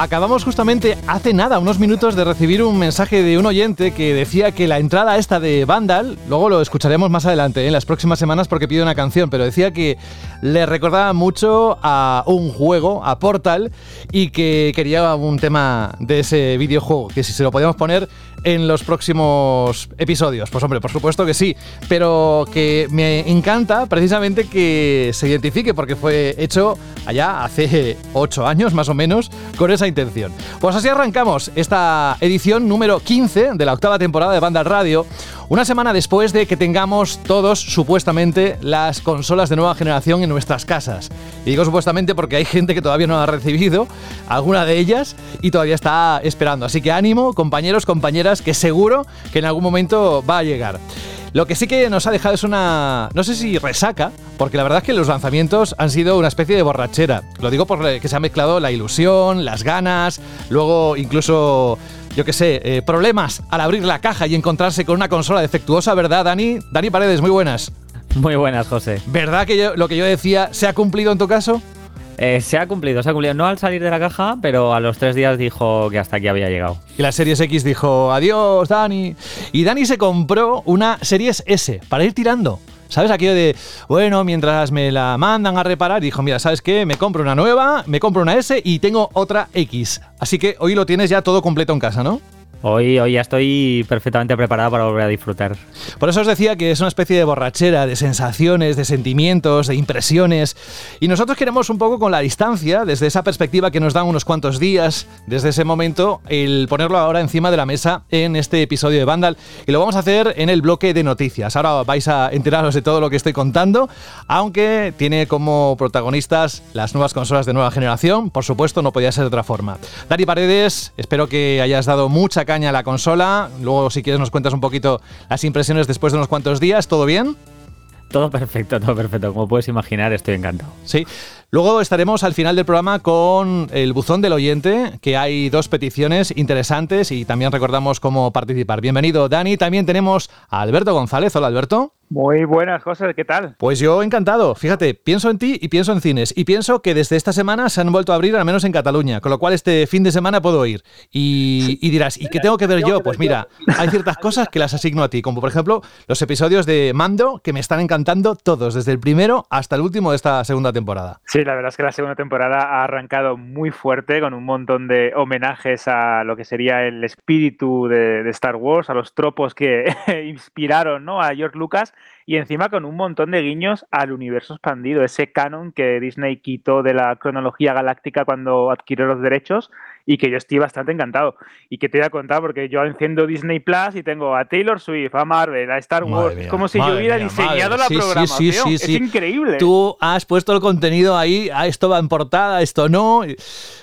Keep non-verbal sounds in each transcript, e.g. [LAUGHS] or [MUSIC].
Acabamos justamente hace nada, unos minutos, de recibir un mensaje de un oyente que decía que la entrada esta de Vandal, luego lo escucharemos más adelante, ¿eh? en las próximas semanas porque pide una canción, pero decía que le recordaba mucho a un juego, a Portal, y que quería un tema de ese videojuego, que si se lo podíamos poner en los próximos episodios. Pues hombre, por supuesto que sí, pero que me encanta precisamente que se identifique porque fue hecho allá hace [LAUGHS] 8 años más o menos con esa intención. Pues así arrancamos esta edición número 15 de la octava temporada de Banda Radio, una semana después de que tengamos todos supuestamente las consolas de nueva generación en nuestras casas. Y digo supuestamente porque hay gente que todavía no ha recibido alguna de ellas y todavía está esperando. Así que ánimo, compañeros, compañeras, que seguro que en algún momento va a llegar. Lo que sí que nos ha dejado es una, no sé si resaca, porque la verdad es que los lanzamientos han sido una especie de borrachera. Lo digo porque se ha mezclado la ilusión, las ganas, luego incluso, yo qué sé, eh, problemas al abrir la caja y encontrarse con una consola defectuosa, ¿verdad, Dani? Dani Paredes, muy buenas. Muy buenas, José. ¿Verdad que yo- lo que yo decía se ha cumplido en tu caso? Eh, se ha cumplido, se ha cumplido. No al salir de la caja, pero a los tres días dijo que hasta aquí había llegado. Y la Series X dijo, adiós, Dani. Y Dani se compró una Series S para ir tirando. ¿Sabes? Aquello de, bueno, mientras me la mandan a reparar, dijo, mira, ¿sabes qué? Me compro una nueva, me compro una S y tengo otra X. Así que hoy lo tienes ya todo completo en casa, ¿no? Hoy, hoy ya estoy perfectamente preparado para volver a disfrutar. Por eso os decía que es una especie de borrachera, de sensaciones, de sentimientos, de impresiones. Y nosotros queremos un poco con la distancia, desde esa perspectiva que nos dan unos cuantos días, desde ese momento, el ponerlo ahora encima de la mesa en este episodio de Vandal. Y lo vamos a hacer en el bloque de noticias. Ahora vais a enteraros de todo lo que estoy contando, aunque tiene como protagonistas las nuevas consolas de nueva generación. Por supuesto, no podía ser de otra forma. Dani Paredes, espero que hayas dado mucha caña a la consola. Luego, si quieres, nos cuentas un poquito las impresiones después de unos cuantos días. ¿Todo bien? Todo perfecto, todo perfecto. Como puedes imaginar, estoy encantado. Sí. Luego estaremos al final del programa con el buzón del oyente, que hay dos peticiones interesantes y también recordamos cómo participar. Bienvenido, Dani. También tenemos a Alberto González. Hola, Alberto. Muy buenas, José, ¿qué tal? Pues yo encantado. Fíjate, pienso en ti y pienso en cines. Y pienso que desde esta semana se han vuelto a abrir, al menos en Cataluña. Con lo cual este fin de semana puedo ir. Y, y dirás, ¿y qué tengo que ver yo? Pues mira, hay ciertas cosas que las asigno a ti. Como por ejemplo los episodios de Mando, que me están encantando todos, desde el primero hasta el último de esta segunda temporada. Sí, la verdad es que la segunda temporada ha arrancado muy fuerte con un montón de homenajes a lo que sería el espíritu de, de Star Wars, a los tropos que [LAUGHS] inspiraron ¿no? a George Lucas y encima con un montón de guiños al universo expandido, ese canon que Disney quitó de la cronología galáctica cuando adquirió los derechos y que yo estoy bastante encantado. Y que te voy a contar porque yo enciendo Disney Plus y tengo a Taylor Swift, a Marvel, a Star Wars, mía, como si yo hubiera mía, diseñado madre. la Sí, programación. sí, sí, es increíble. Tú has puesto el contenido ahí, ah, esto va en portada, esto no.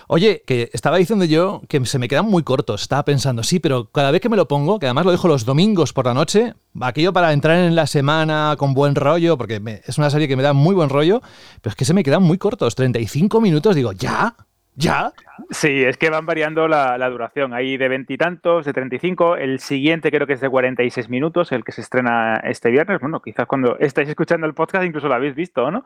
Oye, que estaba diciendo yo que se me quedan muy cortos. Estaba pensando, sí, pero cada vez que me lo pongo, que además lo dejo los domingos por la noche, aquello para entrar en la semana con buen rollo, porque me- es una serie que me da muy buen rollo, pero es que se me quedan muy cortos. 35 minutos, digo, ¿ya? ¿Ya? Sí, es que van variando la, la duración. Hay de veintitantos, de 35. El siguiente creo que es de 46 minutos, el que se estrena este viernes. Bueno, quizás cuando estáis escuchando el podcast incluso lo habéis visto, ¿no?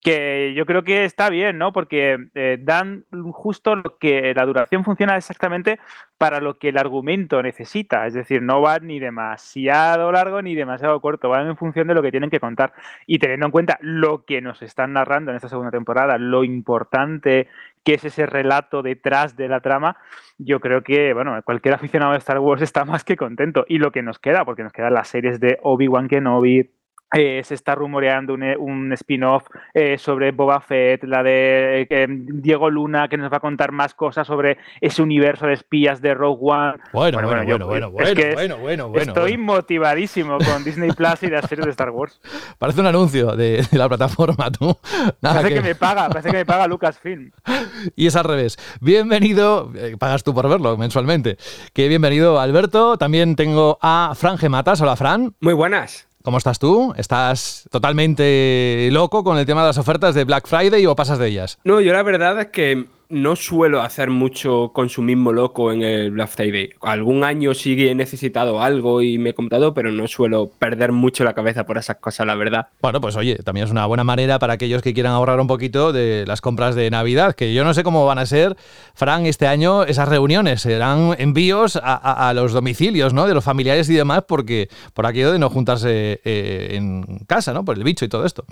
Que yo creo que está bien, ¿no? Porque eh, dan justo lo que la duración funciona exactamente para lo que el argumento necesita. Es decir, no van ni demasiado largo ni demasiado corto, van en función de lo que tienen que contar. Y teniendo en cuenta lo que nos están narrando en esta segunda temporada, lo importante que es ese relato detrás de la trama, yo creo que, bueno, cualquier [LAUGHS] aficionado de Star Wars está más que contento. Y lo que nos queda, porque nos quedan las series de Obi-Wan Kenobi, eh, se está rumoreando un, un spin-off eh, sobre Boba Fett, la de eh, Diego Luna, que nos va a contar más cosas sobre ese universo de espías de Rogue One. Bueno, bueno, yo- bueno, bueno, es bueno, que bueno, bueno, bueno, Estoy bueno. motivadísimo con Disney Plus y las series de Star Wars. [LAUGHS] Parece un anuncio de, de la plataforma, tú. [LAUGHS] Nada Parece que- que me paga, parece que me paga Lucasfilm. [LAUGHS] Y es al revés. Bienvenido, eh, pagas tú por verlo mensualmente. Que bienvenido Alberto. También tengo a Fran Gematas. Hola Fran. Muy buenas. ¿Cómo estás tú? ¿Estás totalmente loco con el tema de las ofertas de Black Friday o pasas de ellas? No, yo la verdad es que no suelo hacer mucho consumismo loco en el Black Friday. Algún año sí he necesitado algo y me he comprado, pero no suelo perder mucho la cabeza por esas cosas, la verdad. Bueno, pues oye, también es una buena manera para aquellos que quieran ahorrar un poquito de las compras de Navidad, que yo no sé cómo van a ser, Fran, este año esas reuniones. Serán envíos a, los domicilios, ¿no? De los familiares y demás, porque por aquello de no juntarse eh, en casa, ¿no? Por el bicho y todo esto.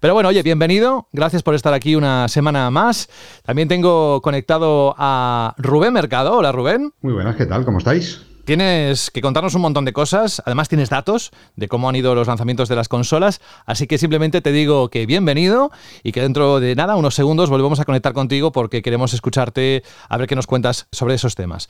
Pero bueno, oye, bienvenido. Gracias por estar aquí una semana más. También tengo conectado a Rubén Mercado. Hola Rubén. Muy buenas, ¿qué tal? ¿Cómo estáis? Tienes que contarnos un montón de cosas, además tienes datos de cómo han ido los lanzamientos de las consolas, así que simplemente te digo que bienvenido y que dentro de nada, unos segundos, volvemos a conectar contigo porque queremos escucharte a ver qué nos cuentas sobre esos temas.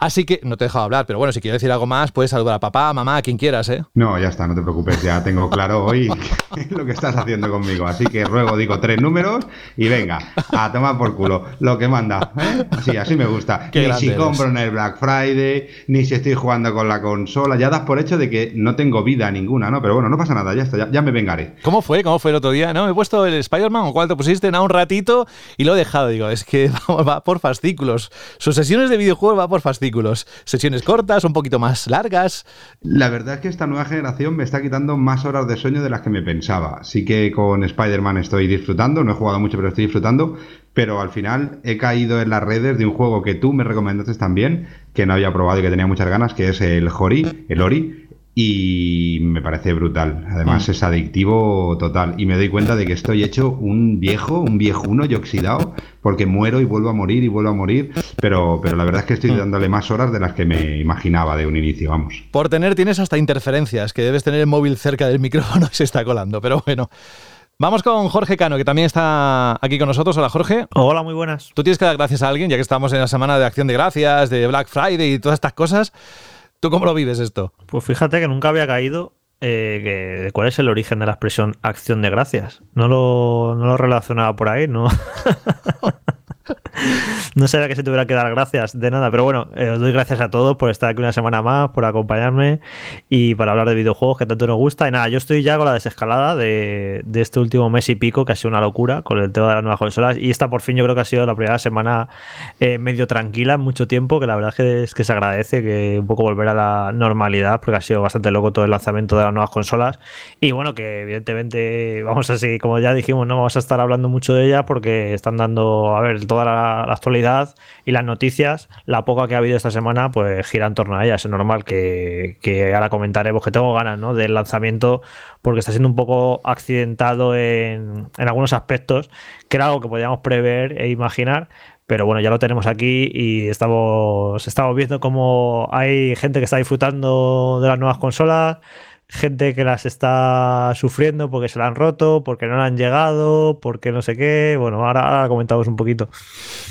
Así que no te he dejado hablar, pero bueno, si quieres decir algo más, puedes saludar a papá, mamá, a quien quieras, ¿eh? No, ya está, no te preocupes, ya tengo claro hoy [LAUGHS] [LAUGHS] lo que estás haciendo conmigo. Así que ruego, digo tres números y venga, a tomar por culo lo que manda. ¿eh? Sí, así me gusta. ni si compro en el Black Friday, ni si estoy jugando con la consola, ya das por hecho de que no tengo vida ninguna, ¿no? Pero bueno, no pasa nada, ya está, ya, me vengaré. ¿Cómo fue? ¿Cómo fue el otro día? No, me he puesto el Spider-Man o cuál te pusiste, nada, un ratito y lo he dejado. Digo, es que [LAUGHS] va por fascículos. Sus sesiones de videojuegos va por fascículos. Sesiones cortas, un poquito más largas. La verdad es que esta nueva generación me está quitando más horas de sueño de las que me pensaba. Sí que con Spider-Man estoy disfrutando, no he jugado mucho, pero estoy disfrutando. Pero al final he caído en las redes de un juego que tú me recomendaste también, que no había probado y que tenía muchas ganas, que es el Hori, el Ori y me parece brutal. Además mm. es adictivo total. Y me doy cuenta de que estoy hecho un viejo, un viejuno y oxidado, porque muero y vuelvo a morir y vuelvo a morir. Pero, pero la verdad es que estoy mm. dándole más horas de las que me imaginaba de un inicio, vamos. Por tener tienes hasta interferencias, que debes tener el móvil cerca del [LAUGHS] micrófono y se está colando. Pero bueno. Vamos con Jorge Cano, que también está aquí con nosotros. Hola, Jorge. Hola, muy buenas. Tú tienes que dar gracias a alguien, ya que estamos en la semana de acción de gracias, de Black Friday y todas estas cosas. ¿Tú cómo lo vives esto? Pues fíjate que nunca había caído eh, cuál es el origen de la expresión acción de gracias. No lo, no lo relacionaba por ahí, ¿no? [LAUGHS] no sabía que se tuviera que dar gracias de nada, pero bueno, eh, os doy gracias a todos por estar aquí una semana más, por acompañarme y para hablar de videojuegos que tanto nos gusta. Y nada, yo estoy ya con la desescalada de, este último mes y pico, que ha sido una locura con el tema de las nuevas consolas. Y esta por fin yo creo que ha sido la primera semana eh, medio tranquila mucho tiempo, que la verdad es que se agradece que un poco volver a la normalidad, porque ha sido bastante loco todo el lanzamiento de las nuevas consolas. Y bueno, que evidentemente vamos a seguir, como ya dijimos, no vamos a estar hablando mucho de ella porque están dando, a ver, toda la actualidad y las noticias, la poca que ha habido esta semana, pues gira en torno a ella. Es normal que, ahora comentaremos que tengo ganas ¿no? del lanzamiento porque está siendo un poco accidentado en, en algunos aspectos, que era algo que podíamos prever e imaginar, pero bueno, ya lo tenemos aquí y estamos, estamos viendo cómo hay gente que está disfrutando de las nuevas consolas, gente que las está sufriendo porque se la han roto, porque no la han llegado, porque no sé qué. Bueno, ahora, comentamos un poquito.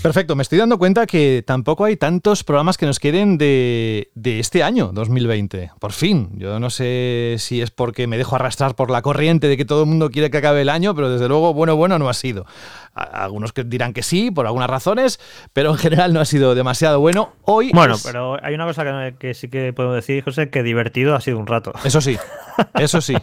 Perfecto, me estoy dando cuenta que tampoco hay tantos programas que nos queden de, de, este año, 2020. Por fin, yo no sé si es porque me dejo arrastrar por la corriente de que todo el mundo quiere que acabe el año, pero desde luego, bueno, bueno, no ha sido. Algunos que dirán que sí, por algunas razones, pero en general no ha sido demasiado bueno. Hoy. Bueno, pero hay una cosa que, que, sí que puedo decir, José, que divertido ha sido un rato. Eso sí, eso sí,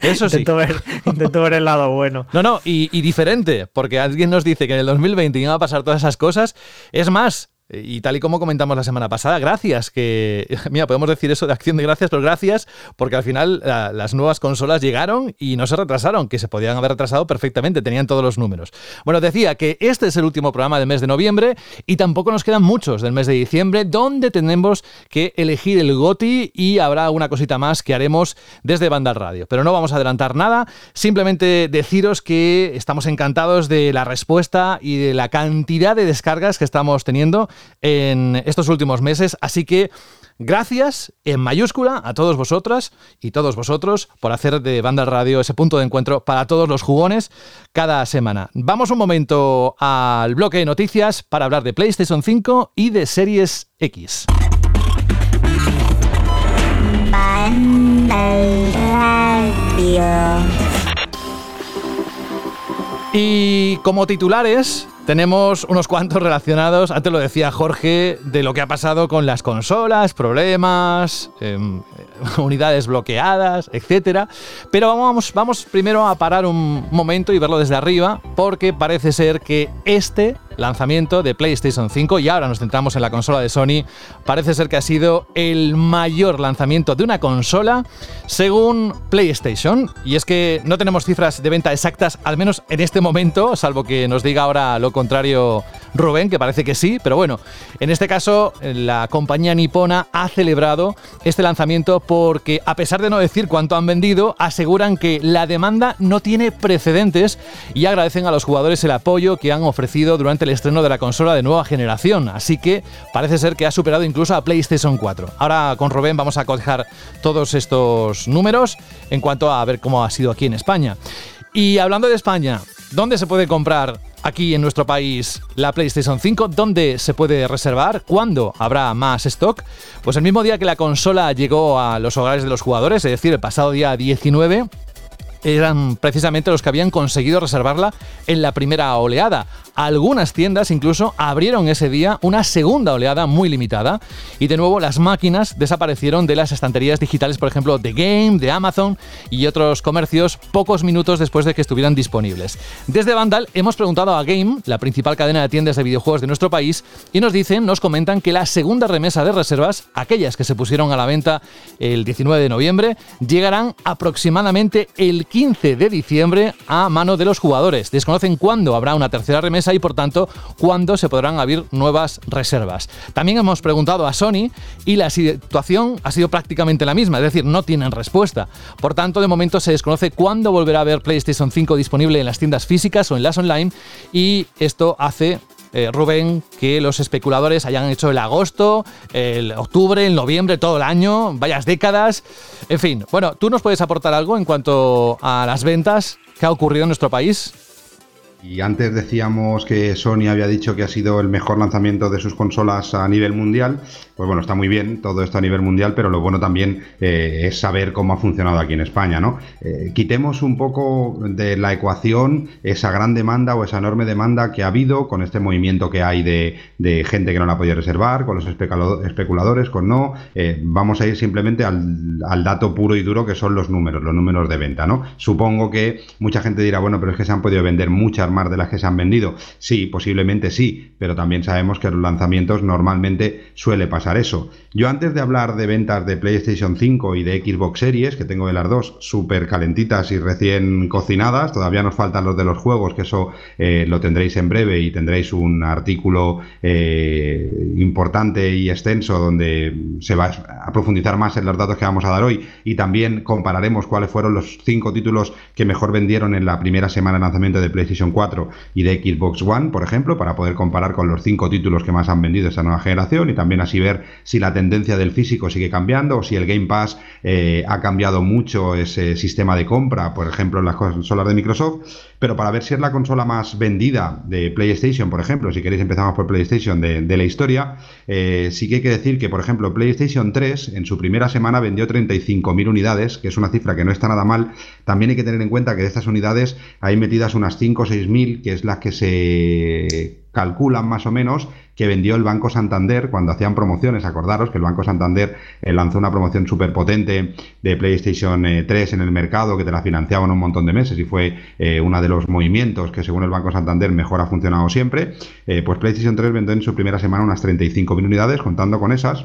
eso sí. [LAUGHS] intento, ver, intento ver el lado bueno. No, no, y, y diferente, porque alguien nos dice que en el 2020 iban a pasar todas esas cosas. Es más, y tal y como comentamos la semana pasada, gracias, que, [LAUGHS] mira, podemos decir eso de acción de gracias, pero gracias porque al final las nuevas consolas llegaron y no se retrasaron, que se podían haber retrasado perfectamente, tenían todos los números. Bueno, decía que este es el último programa del mes de noviembre y tampoco nos quedan muchos del mes de diciembre, donde tenemos que elegir el GOTI y habrá una cosita más que haremos desde Banda Radio. Pero no vamos a adelantar nada, simplemente deciros que estamos encantados de la respuesta y de la cantidad de descargas que estamos teniendo en estos últimos meses. Así que gracias en mayúscula a todos vosotras y todos vosotros por hacer de Banda Radio ese punto de encuentro para todos los jugones cada semana. Vamos un momento al bloque de noticias para hablar de PlayStation 5 y de Series X. Y como titulares, tenemos unos cuantos relacionados, antes lo decía Jorge, de lo que ha pasado con las consolas, problemas, em, [LAUGHS] unidades bloqueadas, etc. Pero vamos, vamos primero a parar un momento y verlo desde arriba, porque parece ser que este lanzamiento de PlayStation 5 y ahora nos centramos en la consola de Sony. Parece ser que ha sido el mayor lanzamiento de una consola según PlayStation. Y es que no tenemos cifras de venta exactas, al menos en este momento, salvo que nos diga ahora lo contrario Rubén, que parece que sí. Pero bueno, en este caso la compañía nipona ha celebrado este lanzamiento porque a pesar de no decir cuánto han vendido, aseguran que la demanda no tiene precedentes y agradecen a los jugadores el apoyo que han ofrecido durante el estreno de la consola de nueva generación. Así que parece ser que ha superado incluso a PlayStation 4. Ahora con Rubén vamos a cotejar todos estos números en cuanto a ver cómo ha sido aquí en España. Y hablando de España, ¿dónde se puede comprar aquí en nuestro país la PlayStation 5? ¿Dónde se puede reservar? ¿Cuándo habrá más stock? Pues el mismo día que la consola llegó a los hogares de los jugadores, es decir, el pasado día 19, eran precisamente los que habían conseguido reservarla en la primera oleada. Algunas tiendas incluso abrieron ese día una segunda oleada muy limitada y de nuevo las máquinas desaparecieron de las estanterías digitales, por ejemplo, de Game, de Amazon y otros comercios pocos minutos después de que estuvieran disponibles. Desde Vandal hemos preguntado a Game, la principal cadena de tiendas de videojuegos de nuestro país, y nos dicen, nos comentan que la segunda remesa de reservas, aquellas que se pusieron a la venta el 19 de noviembre, llegarán aproximadamente el 15 de diciembre a mano de los jugadores. Desconocen cuándo habrá una tercera remesa y por tanto cuándo se podrán abrir nuevas reservas. También hemos preguntado a Sony y la situación ha sido prácticamente la misma, es decir, no tienen respuesta. Por tanto, de momento se desconoce cuándo volverá a haber PlayStation 5 disponible en las tiendas físicas o en las online y esto hace eh, Rubén, que los especuladores hayan hecho el agosto, el octubre, el noviembre, todo el año, varias décadas. En fin, bueno, ¿tú nos puedes aportar algo en cuanto a las ventas que ha ocurrido en nuestro país? Y antes decíamos que Sony había dicho que ha sido el mejor lanzamiento de sus consolas a nivel mundial. Pues bueno, está muy bien todo esto a nivel mundial, pero lo bueno también eh, es saber cómo ha funcionado aquí en España, ¿no? Eh, quitemos un poco de la ecuación esa gran demanda o esa enorme demanda que ha habido con este movimiento que hay de, gente que no la podido reservar, con los especuladores, con no. Eh, vamos a ir simplemente al, al dato puro y duro que son los números, los números de venta, ¿no? Supongo que mucha gente dirá, bueno, pero es que se han podido vender muchas más de las que se han vendido. Sí, posiblemente sí, pero también sabemos que los lanzamientos normalmente suele pasar eso. Yo antes de hablar de ventas de PlayStation 5 y de Xbox Series, que tengo de las dos súper calentitas y recién cocinadas, todavía nos faltan los de los juegos, que eso eh, lo tendréis en breve y tendréis un artículo eh, importante y extenso donde se va a profundizar más en los datos que vamos a dar hoy y también compararemos cuáles fueron los cinco títulos que mejor vendieron en la primera semana de lanzamiento de PlayStation 4 y de Xbox One, por ejemplo, para poder comparar con los cinco títulos que más han vendido esta nueva generación y también así ver si la tendencia del físico sigue cambiando o si el Game Pass eh, ha cambiado mucho ese sistema de compra, por ejemplo, en las consolas de Microsoft, pero para ver si es la consola más vendida de PlayStation, por ejemplo, si queréis empezamos por PlayStation de, la historia, eh, sí que hay que decir que, por ejemplo, PlayStation 3 en su primera semana vendió 35.000 unidades, que es una cifra que no está nada mal. También hay que tener en cuenta que de estas unidades hay metidas unas 5 o 6.000 que es la que se calculan más o menos que vendió el Banco Santander cuando hacían promociones. Acordaros que el Banco Santander eh, lanzó una promoción súper potente de PlayStation 3 eh, en el mercado que te la financiaban un montón de meses y fue eh, uno de los movimientos que según el Banco Santander mejor ha funcionado siempre. pues PlayStation 3 vendió en su primera semana unas 35.000 unidades, contando con esas.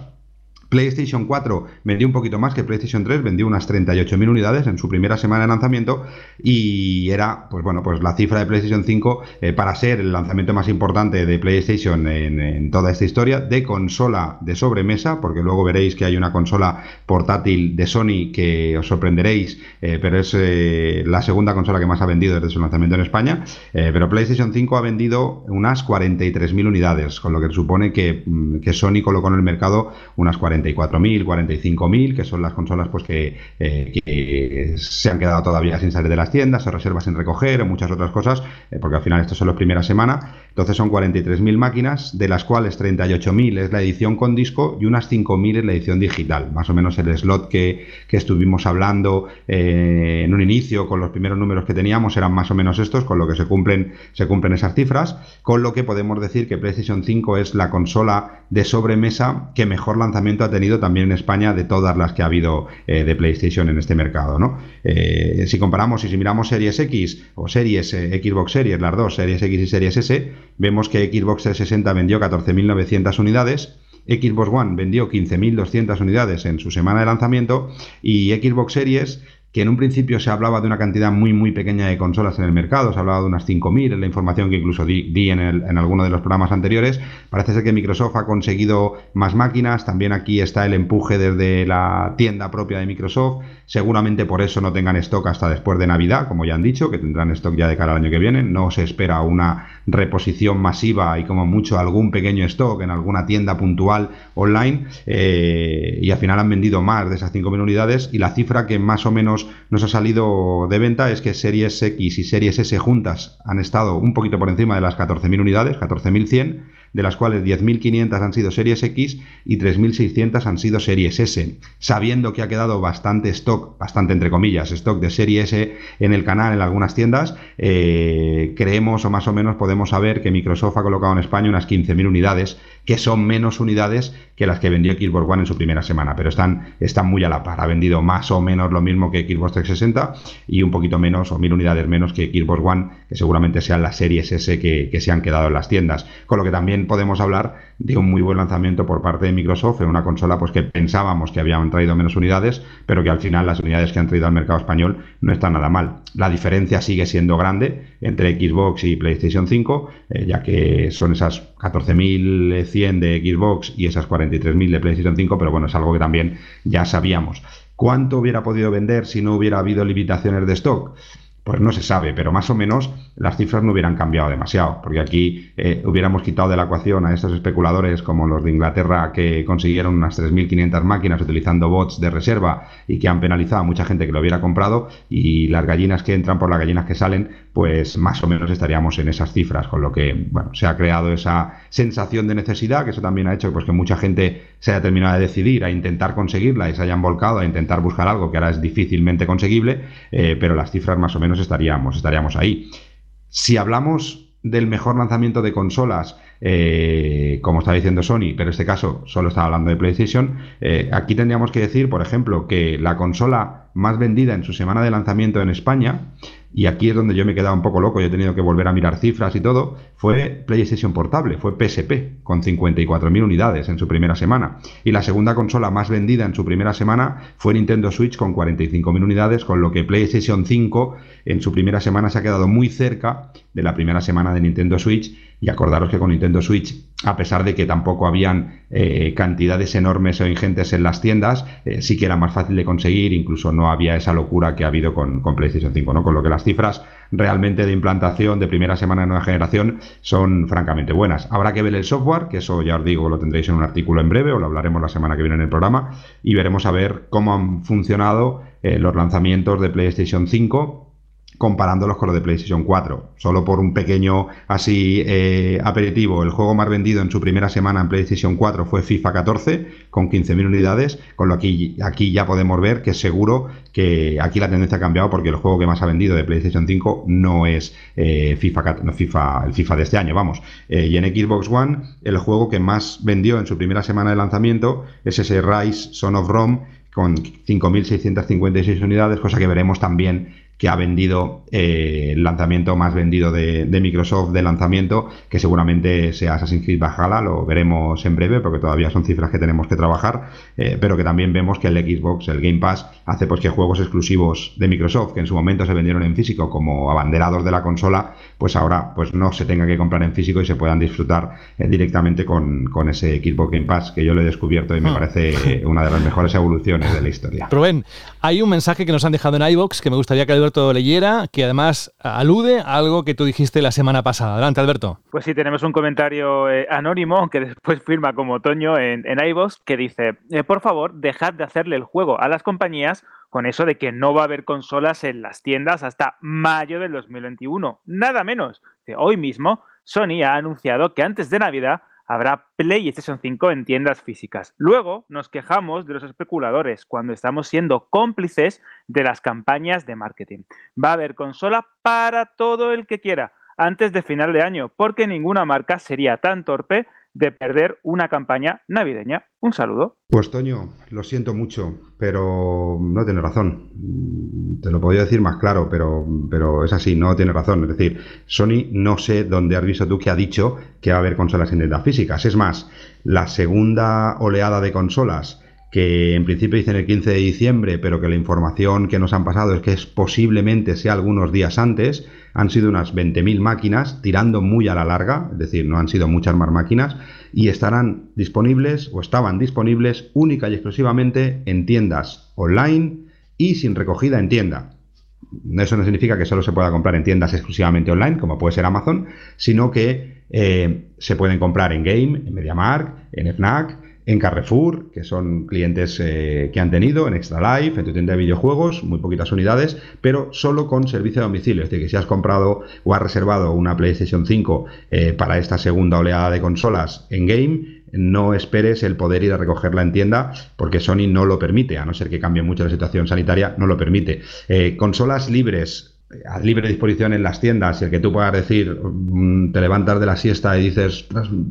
PlayStation 4 vendió un poquito más que PlayStation 3, vendió unas 38.000 unidades en su primera semana de lanzamiento y era, pues bueno, pues la cifra de PlayStation 5 eh, para ser el lanzamiento más importante de PlayStation en, toda esta historia de consola de sobremesa, porque luego veréis que hay una consola portátil de Sony que os sorprenderéis, eh, pero es eh, la segunda consola que más ha vendido desde su lanzamiento en España, pero PlayStation 5 ha vendido unas 43.000 unidades, con lo que supone que, mm, que Sony colocó en el mercado unas 40 44.000, 45.000, que son las consolas pues que, eh, que, se han quedado todavía sin salir de las tiendas, o reservas sin recoger, o muchas otras cosas, eh, porque al final esto son las primeras semanas. Entonces son 43.000 máquinas, de las cuales 38.000 es la edición con disco y unas 5.000 es la edición digital. Más o menos el slot que, que estuvimos hablando eh, en un inicio con los primeros números que teníamos eran más o menos estos, con lo que se cumplen, se cumplen esas cifras, con lo que podemos decir que PlayStation 5 es la consola de sobremesa que mejor lanzamiento ha tenido también en España de todas las que ha habido eh, de PlayStation en este mercado. ¿no? Eh, si comparamos y si miramos Series X o Series eh, Xbox Series, las dos, Series X y Series S, vemos que Xbox 360 vendió 14.900 unidades. Xbox One vendió 15.200 unidades en su semana de lanzamiento y Xbox Series que en un principio se hablaba de una cantidad muy muy pequeña de consolas en el mercado, se hablaba de unas 5.000, en la información que incluso di, en, el, alguno de los programas anteriores, parece ser que Microsoft ha conseguido más máquinas, también aquí está el empuje desde la tienda propia de Microsoft, seguramente por eso no tengan stock hasta después de Navidad, como ya han dicho, que tendrán stock ya de cara al año que viene, no se espera una reposición masiva y como mucho algún pequeño stock en alguna tienda puntual online, eh, y al final han vendido más de esas 5.000 unidades y la cifra que más o menos nos, ha salido de venta es que Series X y Series S juntas han estado un poquito por encima de las 14.000 unidades, 14.100 de las cuales 10.500 han sido series X y 3.600 han sido series S, sabiendo que ha quedado bastante stock, bastante entre comillas, stock de serie S en el canal en algunas tiendas, eh, creemos o más o menos podemos saber que Microsoft ha colocado en España unas 15.000 unidades, que son menos unidades que las que vendió Xbox One en su primera semana, pero están, están muy a la par, ha vendido más o menos lo mismo que Xbox 360 y un poquito menos o mil unidades menos que Xbox One, que seguramente sean las series S que, se han quedado en las tiendas, con lo que también podemos hablar de un muy buen lanzamiento por parte de Microsoft en una consola pues que pensábamos que habían traído menos unidades, pero que al final las unidades que han traído al mercado español no están nada mal. La diferencia sigue siendo grande entre Xbox y PlayStation 5, eh, ya que son esas 14.100 de Xbox y esas 43.000 de PlayStation 5, pero bueno, es algo que también ya sabíamos. ¿Cuánto hubiera podido vender si no hubiera habido limitaciones de stock? Pues no se sabe, pero más o menos las cifras no hubieran cambiado demasiado, porque aquí eh, hubiéramos quitado de la ecuación a estos especuladores como los de Inglaterra que consiguieron unas 3.500 máquinas utilizando bots de reserva y que han penalizado a mucha gente que lo hubiera comprado, y las gallinas que entran por las gallinas que salen, pues más o menos estaríamos en esas cifras, con lo que bueno, se ha creado esa sensación de necesidad, que eso también ha hecho pues, que mucha gente se haya terminado de decidir a intentar conseguirla y se hayan volcado a intentar buscar algo que ahora es difícilmente conseguible, eh, pero las cifras más o menos estaríamos, estaríamos ahí. Si hablamos del mejor lanzamiento de consolas, eh, como está diciendo Sony, pero en este caso solo está hablando de PlayStation, eh, aquí tendríamos que decir, por ejemplo, que la consola más vendida en su semana de lanzamiento en España y aquí es donde yo me he quedado un poco loco, yo he tenido que volver a mirar cifras y todo, fue PlayStation Portable, fue PSP, con 54.000 unidades en su primera semana. Y la segunda consola más vendida en su primera semana fue Nintendo Switch con 45.000 unidades, con lo que PlayStation 5 en su primera semana se ha quedado muy cerca de la primera semana de Nintendo Switch y acordaros que con Nintendo Switch, a pesar de que tampoco habían eh, cantidades enormes o ingentes en las tiendas, eh, sí que era más fácil de conseguir, incluso no había esa locura que ha habido con, PlayStation 5, ¿no? Con lo que las cifras realmente de implantación de primera semana de nueva generación son francamente buenas. Habrá que ver el software, que eso ya os digo, lo tendréis en un artículo en breve o lo hablaremos la semana que viene en el programa, y veremos a ver cómo han funcionado eh, los lanzamientos de PlayStation 5 comparándolos con los de PlayStation 4. Solo por un pequeño así eh, aperitivo, el juego más vendido en su primera semana en PlayStation 4 fue FIFA 14 con 15.000 unidades, con lo que aquí ya podemos ver que seguro que aquí la tendencia ha cambiado porque el juego que más ha vendido de PlayStation 5 no es eh, FIFA, no, FIFA, el FIFA de este año, vamos. Eh, y en Xbox One el juego que más vendió en su primera semana de lanzamiento es ese Rise Son of Rome con 5.656 unidades, cosa que veremos también que ha vendido eh, el lanzamiento más vendido de, Microsoft de lanzamiento, que seguramente sea Assassin's Creed Valhalla, lo veremos en breve porque todavía son cifras que tenemos que trabajar, eh, pero que también vemos que el Xbox, el Game Pass, hace pues que juegos exclusivos de Microsoft, que en su momento se vendieron en físico como abanderados de la consola, pues ahora pues no se tenga que comprar en físico y se puedan disfrutar eh, directamente con, ese Xbox Game Pass, que yo lo he descubierto y me hmm. parece una de las mejores evoluciones de la historia. Rubén, hay un mensaje que nos han dejado en iBox que me gustaría que Alberto leyera, que además alude a algo que tú dijiste la semana pasada. Adelante, Alberto. Pues sí, tenemos un comentario eh, anónimo que después firma como otoño en, en que dice, eh, por favor, dejad de hacerle el juego a las compañías con eso de que no va a haber consolas en las tiendas hasta mayo del 2021. Nada menos. Hoy mismo, Sony ha anunciado que antes de Navidad habrá PlayStation 5 en tiendas físicas. Luego nos quejamos de los especuladores cuando estamos siendo cómplices de las campañas de marketing. Va a haber consola para todo el que quiera antes de final de año, porque ninguna marca sería tan torpe de perder una campaña navideña. Un saludo. Pues Toño, lo siento mucho, pero no tiene razón. Te lo podría decir más claro, pero, pero es así, no tiene razón. Es decir, Sony no sé dónde has visto tú que ha dicho que va a haber consolas en físicas. Es más, la segunda oleada de consolas que en principio dicen el 15 de diciembre, pero que la información que nos han pasado es que es posiblemente sea algunos días antes, han sido unas 20.000 máquinas, tirando muy a la larga, es decir, no han sido muchas más máquinas, y estarán disponibles o estaban disponibles única y exclusivamente en tiendas online y sin recogida en tienda. Eso no significa que solo se pueda comprar en tiendas exclusivamente online, como puede ser Amazon, sino que eh, se pueden comprar en Game, en MediaMark, en FNAC, en Carrefour, que son clientes eh, que han tenido, en Extra Life, en tu tienda de videojuegos, muy poquitas unidades, pero solo con servicio de domicilio. Es decir, que si has comprado o has reservado una PlayStation 5 eh, para esta segunda oleada de consolas en game, no esperes el poder ir a recogerla en tienda porque Sony no lo permite, a no ser que cambie mucho la situación sanitaria, no lo permite. Eh, consolas libres a libre disposición en las tiendas y el que tú puedas decir, mm, te levantas de la siesta y dices,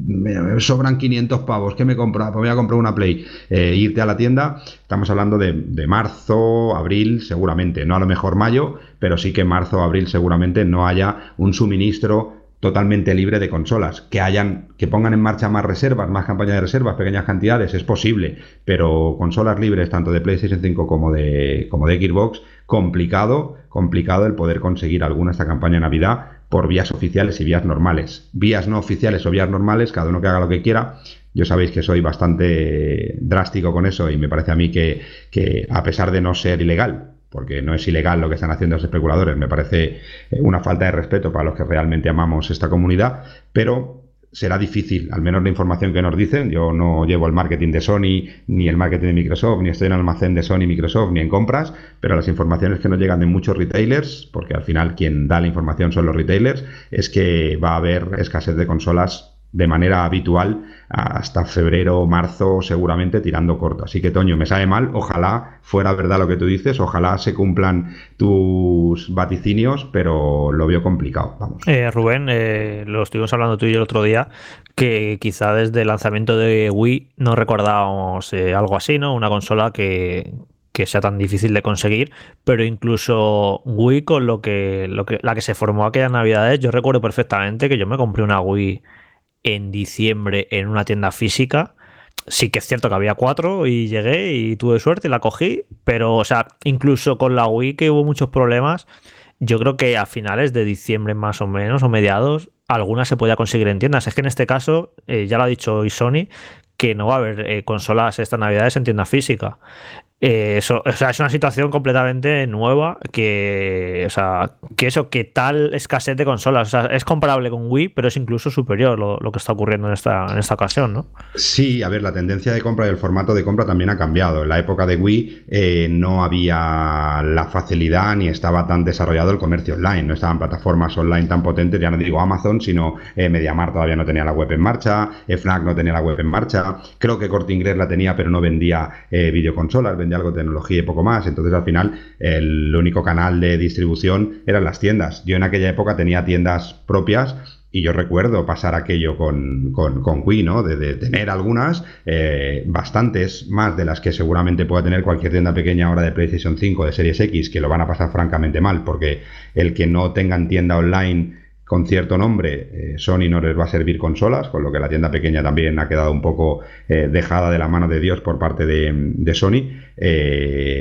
me sobran 500 pavos, ¿qué me compro? Pues voy a comprar una Play, e irte a la tienda, estamos hablando de, de, marzo, abril, seguramente, no a lo mejor mayo, pero sí que marzo, abril seguramente no haya un suministro totalmente libre de consolas. Que hayan, que pongan en marcha más reservas, más campañas de reservas, pequeñas cantidades, es posible, pero consolas libres tanto de PlayStation 5 como de, como de Xbox, complicado, complicado el poder conseguir alguna esta campaña de Navidad por vías oficiales y vías normales. Vías no oficiales o vías normales, cada uno que haga lo que quiera. Yo sabéis que soy bastante drástico con eso y me parece a mí que, que a pesar de no ser ilegal, porque no es ilegal lo que están haciendo los especuladores, me parece eh, una falta de respeto para los que realmente amamos esta comunidad, pero será difícil, al menos la información que nos dicen, yo no llevo el marketing de Sony, ni el marketing de Microsoft, ni estoy en el almacén de Sony, Microsoft, ni en compras, pero las informaciones que nos llegan de muchos retailers, porque al final quien da la información son los retailers, es que va a haber escasez de consolas de manera habitual hasta febrero marzo seguramente tirando corto. Así que Toño, me sabe mal, ojalá fuera verdad lo que tú dices, ojalá se cumplan tus vaticinios, pero lo veo complicado. Vamos. Eh, Rubén, eh, lo estuvimos hablando tú y yo el otro día, que quizá desde el lanzamiento de Wii no recordábamos eh, algo así, ¿no? Una consola que, que sea tan difícil de conseguir, pero incluso Wii con lo que, lo que la que se formó aquellas navidades, yo recuerdo perfectamente que yo me compré una Wii en diciembre en una tienda física. Sí que es cierto que había cuatro y llegué y tuve suerte y la cogí, pero o sea, incluso con la Wii que hubo muchos problemas, yo creo que a finales de diciembre más o menos o mediados, alguna se podía conseguir en tiendas. Es que en este caso, eh, ya lo ha dicho hoy Sony, que no va a haber eh, consolas estas navidades en tienda física. Eh, eso, o sea, es una situación completamente nueva que, o sea, que eso, que tal escasez de consolas, o sea, es comparable con Wii, pero es incluso superior lo, lo, que está ocurriendo en esta, en esta ocasión, ¿no? Sí, a ver, la tendencia de compra y el formato de compra también ha cambiado. En la época de Wii eh, no había la facilidad ni estaba tan desarrollado el comercio online, no estaban plataformas online tan potentes, ya no digo Amazon, sino eh, MediaMarkt todavía no tenía la web en marcha, FNAC no tenía la web en marcha, creo que Corte Inglés la tenía pero no vendía videoconsolas, vendía algo de tecnología y poco más. Entonces, al final, el único canal de distribución eran las tiendas. Yo en aquella época tenía tiendas propias y yo recuerdo pasar aquello con, con, con Wii, ¿no? De, tener algunas, eh, bastantes más de las que seguramente pueda tener cualquier tienda pequeña ahora de PlayStation 5, de Series X, que lo van a pasar francamente mal, porque el que no tengan tienda online con cierto nombre, eh, Sony no les va a servir consolas, con lo que la tienda pequeña también ha quedado un poco eh, dejada de la mano de Dios por parte de, Sony. Eh,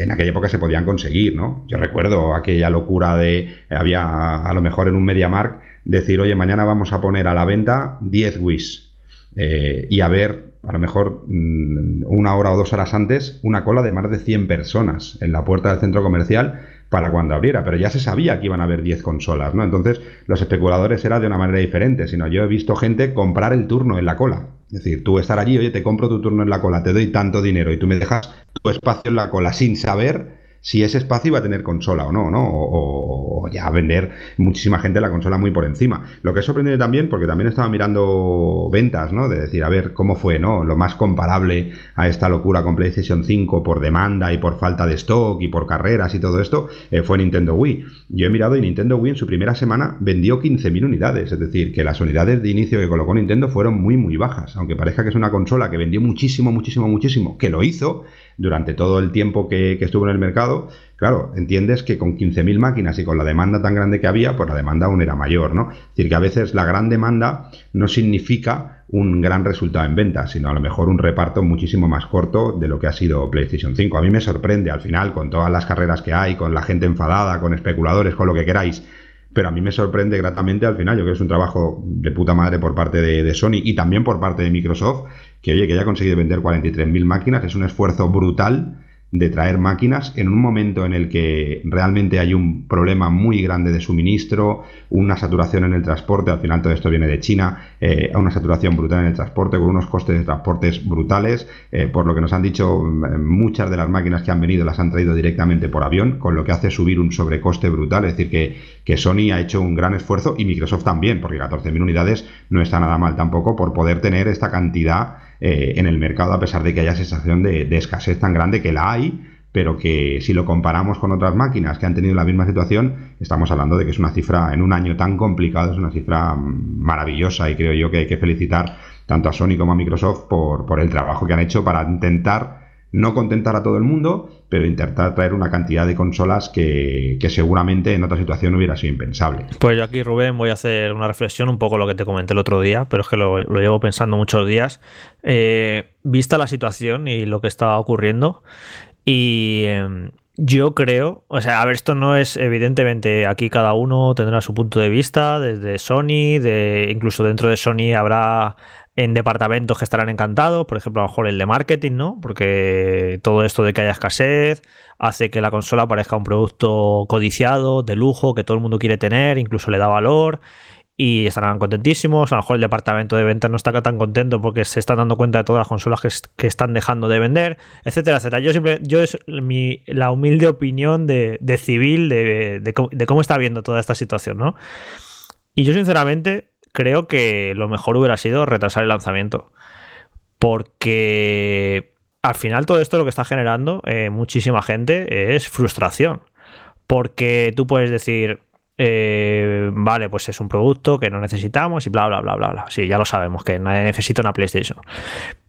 en aquella época se podían conseguir, ¿no? Yo recuerdo aquella locura de, había a lo mejor en un MediaMark, decir, oye, mañana vamos a poner a la venta 10 Wish y a ver, a lo mejor mm, una hora o dos horas antes, una cola de más de 100 personas en la puerta del centro comercial para cuando abriera, pero ya se sabía que iban a haber 10 consolas, ¿no? Entonces, los especuladores era de una manera diferente, sino yo he visto gente comprar el turno en la cola. Es decir, tú estar allí, oye, te compro tu turno en la cola, te doy tanto dinero y tú me dejas tu espacio en la cola sin saber si ese espacio iba a tener consola o no, ¿no? O, o ya vender muchísima gente la consola muy por encima. Lo que es sorprendente también, porque también estaba mirando ventas, ¿no? De decir, a ver cómo fue, ¿no? Lo más comparable a esta locura con PlayStation 5 por demanda y por falta de stock y por carreras y todo esto, eh, fue Nintendo Wii. Yo he mirado y Nintendo Wii en su primera semana vendió 15.000 unidades, es decir, que las unidades de inicio que colocó Nintendo fueron muy, muy bajas, aunque parezca que es una consola que vendió muchísimo, muchísimo, muchísimo, que lo hizo durante todo el tiempo que, estuvo en el mercado, Claro, entiendes que con 15.000 máquinas y con la demanda tan grande que había, pues la demanda aún era mayor, ¿no? Es decir, que a veces la gran demanda no significa un gran resultado en ventas, sino a lo mejor un reparto muchísimo más corto de lo que ha sido PlayStation 5. A mí me sorprende al final, con todas las carreras que hay, con la gente enfadada, con especuladores, con lo que queráis, pero a mí me sorprende gratamente al final, yo creo que es un trabajo de puta madre por parte de, Sony y también por parte de Microsoft, que oye, que haya conseguido vender 43.000 máquinas, es un esfuerzo brutal de traer máquinas en un momento en el que realmente hay un problema muy grande de suministro, una saturación en el transporte, al final todo esto viene de China, eh, una saturación brutal en el transporte, con unos costes de transportes brutales, eh, por lo que nos han dicho mm, muchas de las máquinas que han venido las han traído directamente por avión, con lo que hace subir un sobrecoste brutal, es decir, que, que Sony ha hecho un gran esfuerzo y Microsoft también, porque 14.000 unidades no está nada mal tampoco por poder tener esta cantidad eh, en el mercado, a pesar de que haya sensación de, escasez tan grande que la hay, pero que si lo comparamos con otras máquinas que han tenido la misma situación, estamos hablando de que es una cifra en un año tan complicado, es una cifra maravillosa y creo yo que hay que felicitar tanto a Sony como a Microsoft por, por el trabajo que han hecho para intentar no contentar a todo el mundo, pero intentar traer una cantidad de consolas que, seguramente en otra situación hubiera sido impensable. Pues yo aquí, Rubén, voy a hacer una reflexión, un poco lo que te comenté el otro día, pero es que lo, llevo pensando muchos días. Eh, vista la situación y lo que estaba ocurriendo, y em, yo creo, o sea, a ver, esto no es evidentemente aquí cada uno tendrá su punto de vista, desde Sony, de incluso dentro de Sony habrá en departamentos que estarán encantados, por ejemplo, a lo mejor el de marketing, ¿no? Porque todo esto de que haya escasez hace que la consola parezca un producto codiciado, de lujo, que todo el mundo quiere tener, incluso le da valor y estarán contentísimos. A lo mejor el departamento de ventas no está tan contento porque se están dando cuenta de todas las consolas que, están dejando de vender, etcétera, etcétera. Yo siempre, yo es mi, la humilde opinión de, civil de, de cómo está viendo toda esta situación, ¿no? Y yo sinceramente creo que lo mejor hubiera sido retrasar el lanzamiento. Porque al final todo esto lo que está generando eh, muchísima gente es frustración. Porque tú puedes decir, eh, vale, pues es un producto que no necesitamos y bla, bla, bla, bla, bla. Sí, ya lo sabemos, que nadie necesita una PlayStation.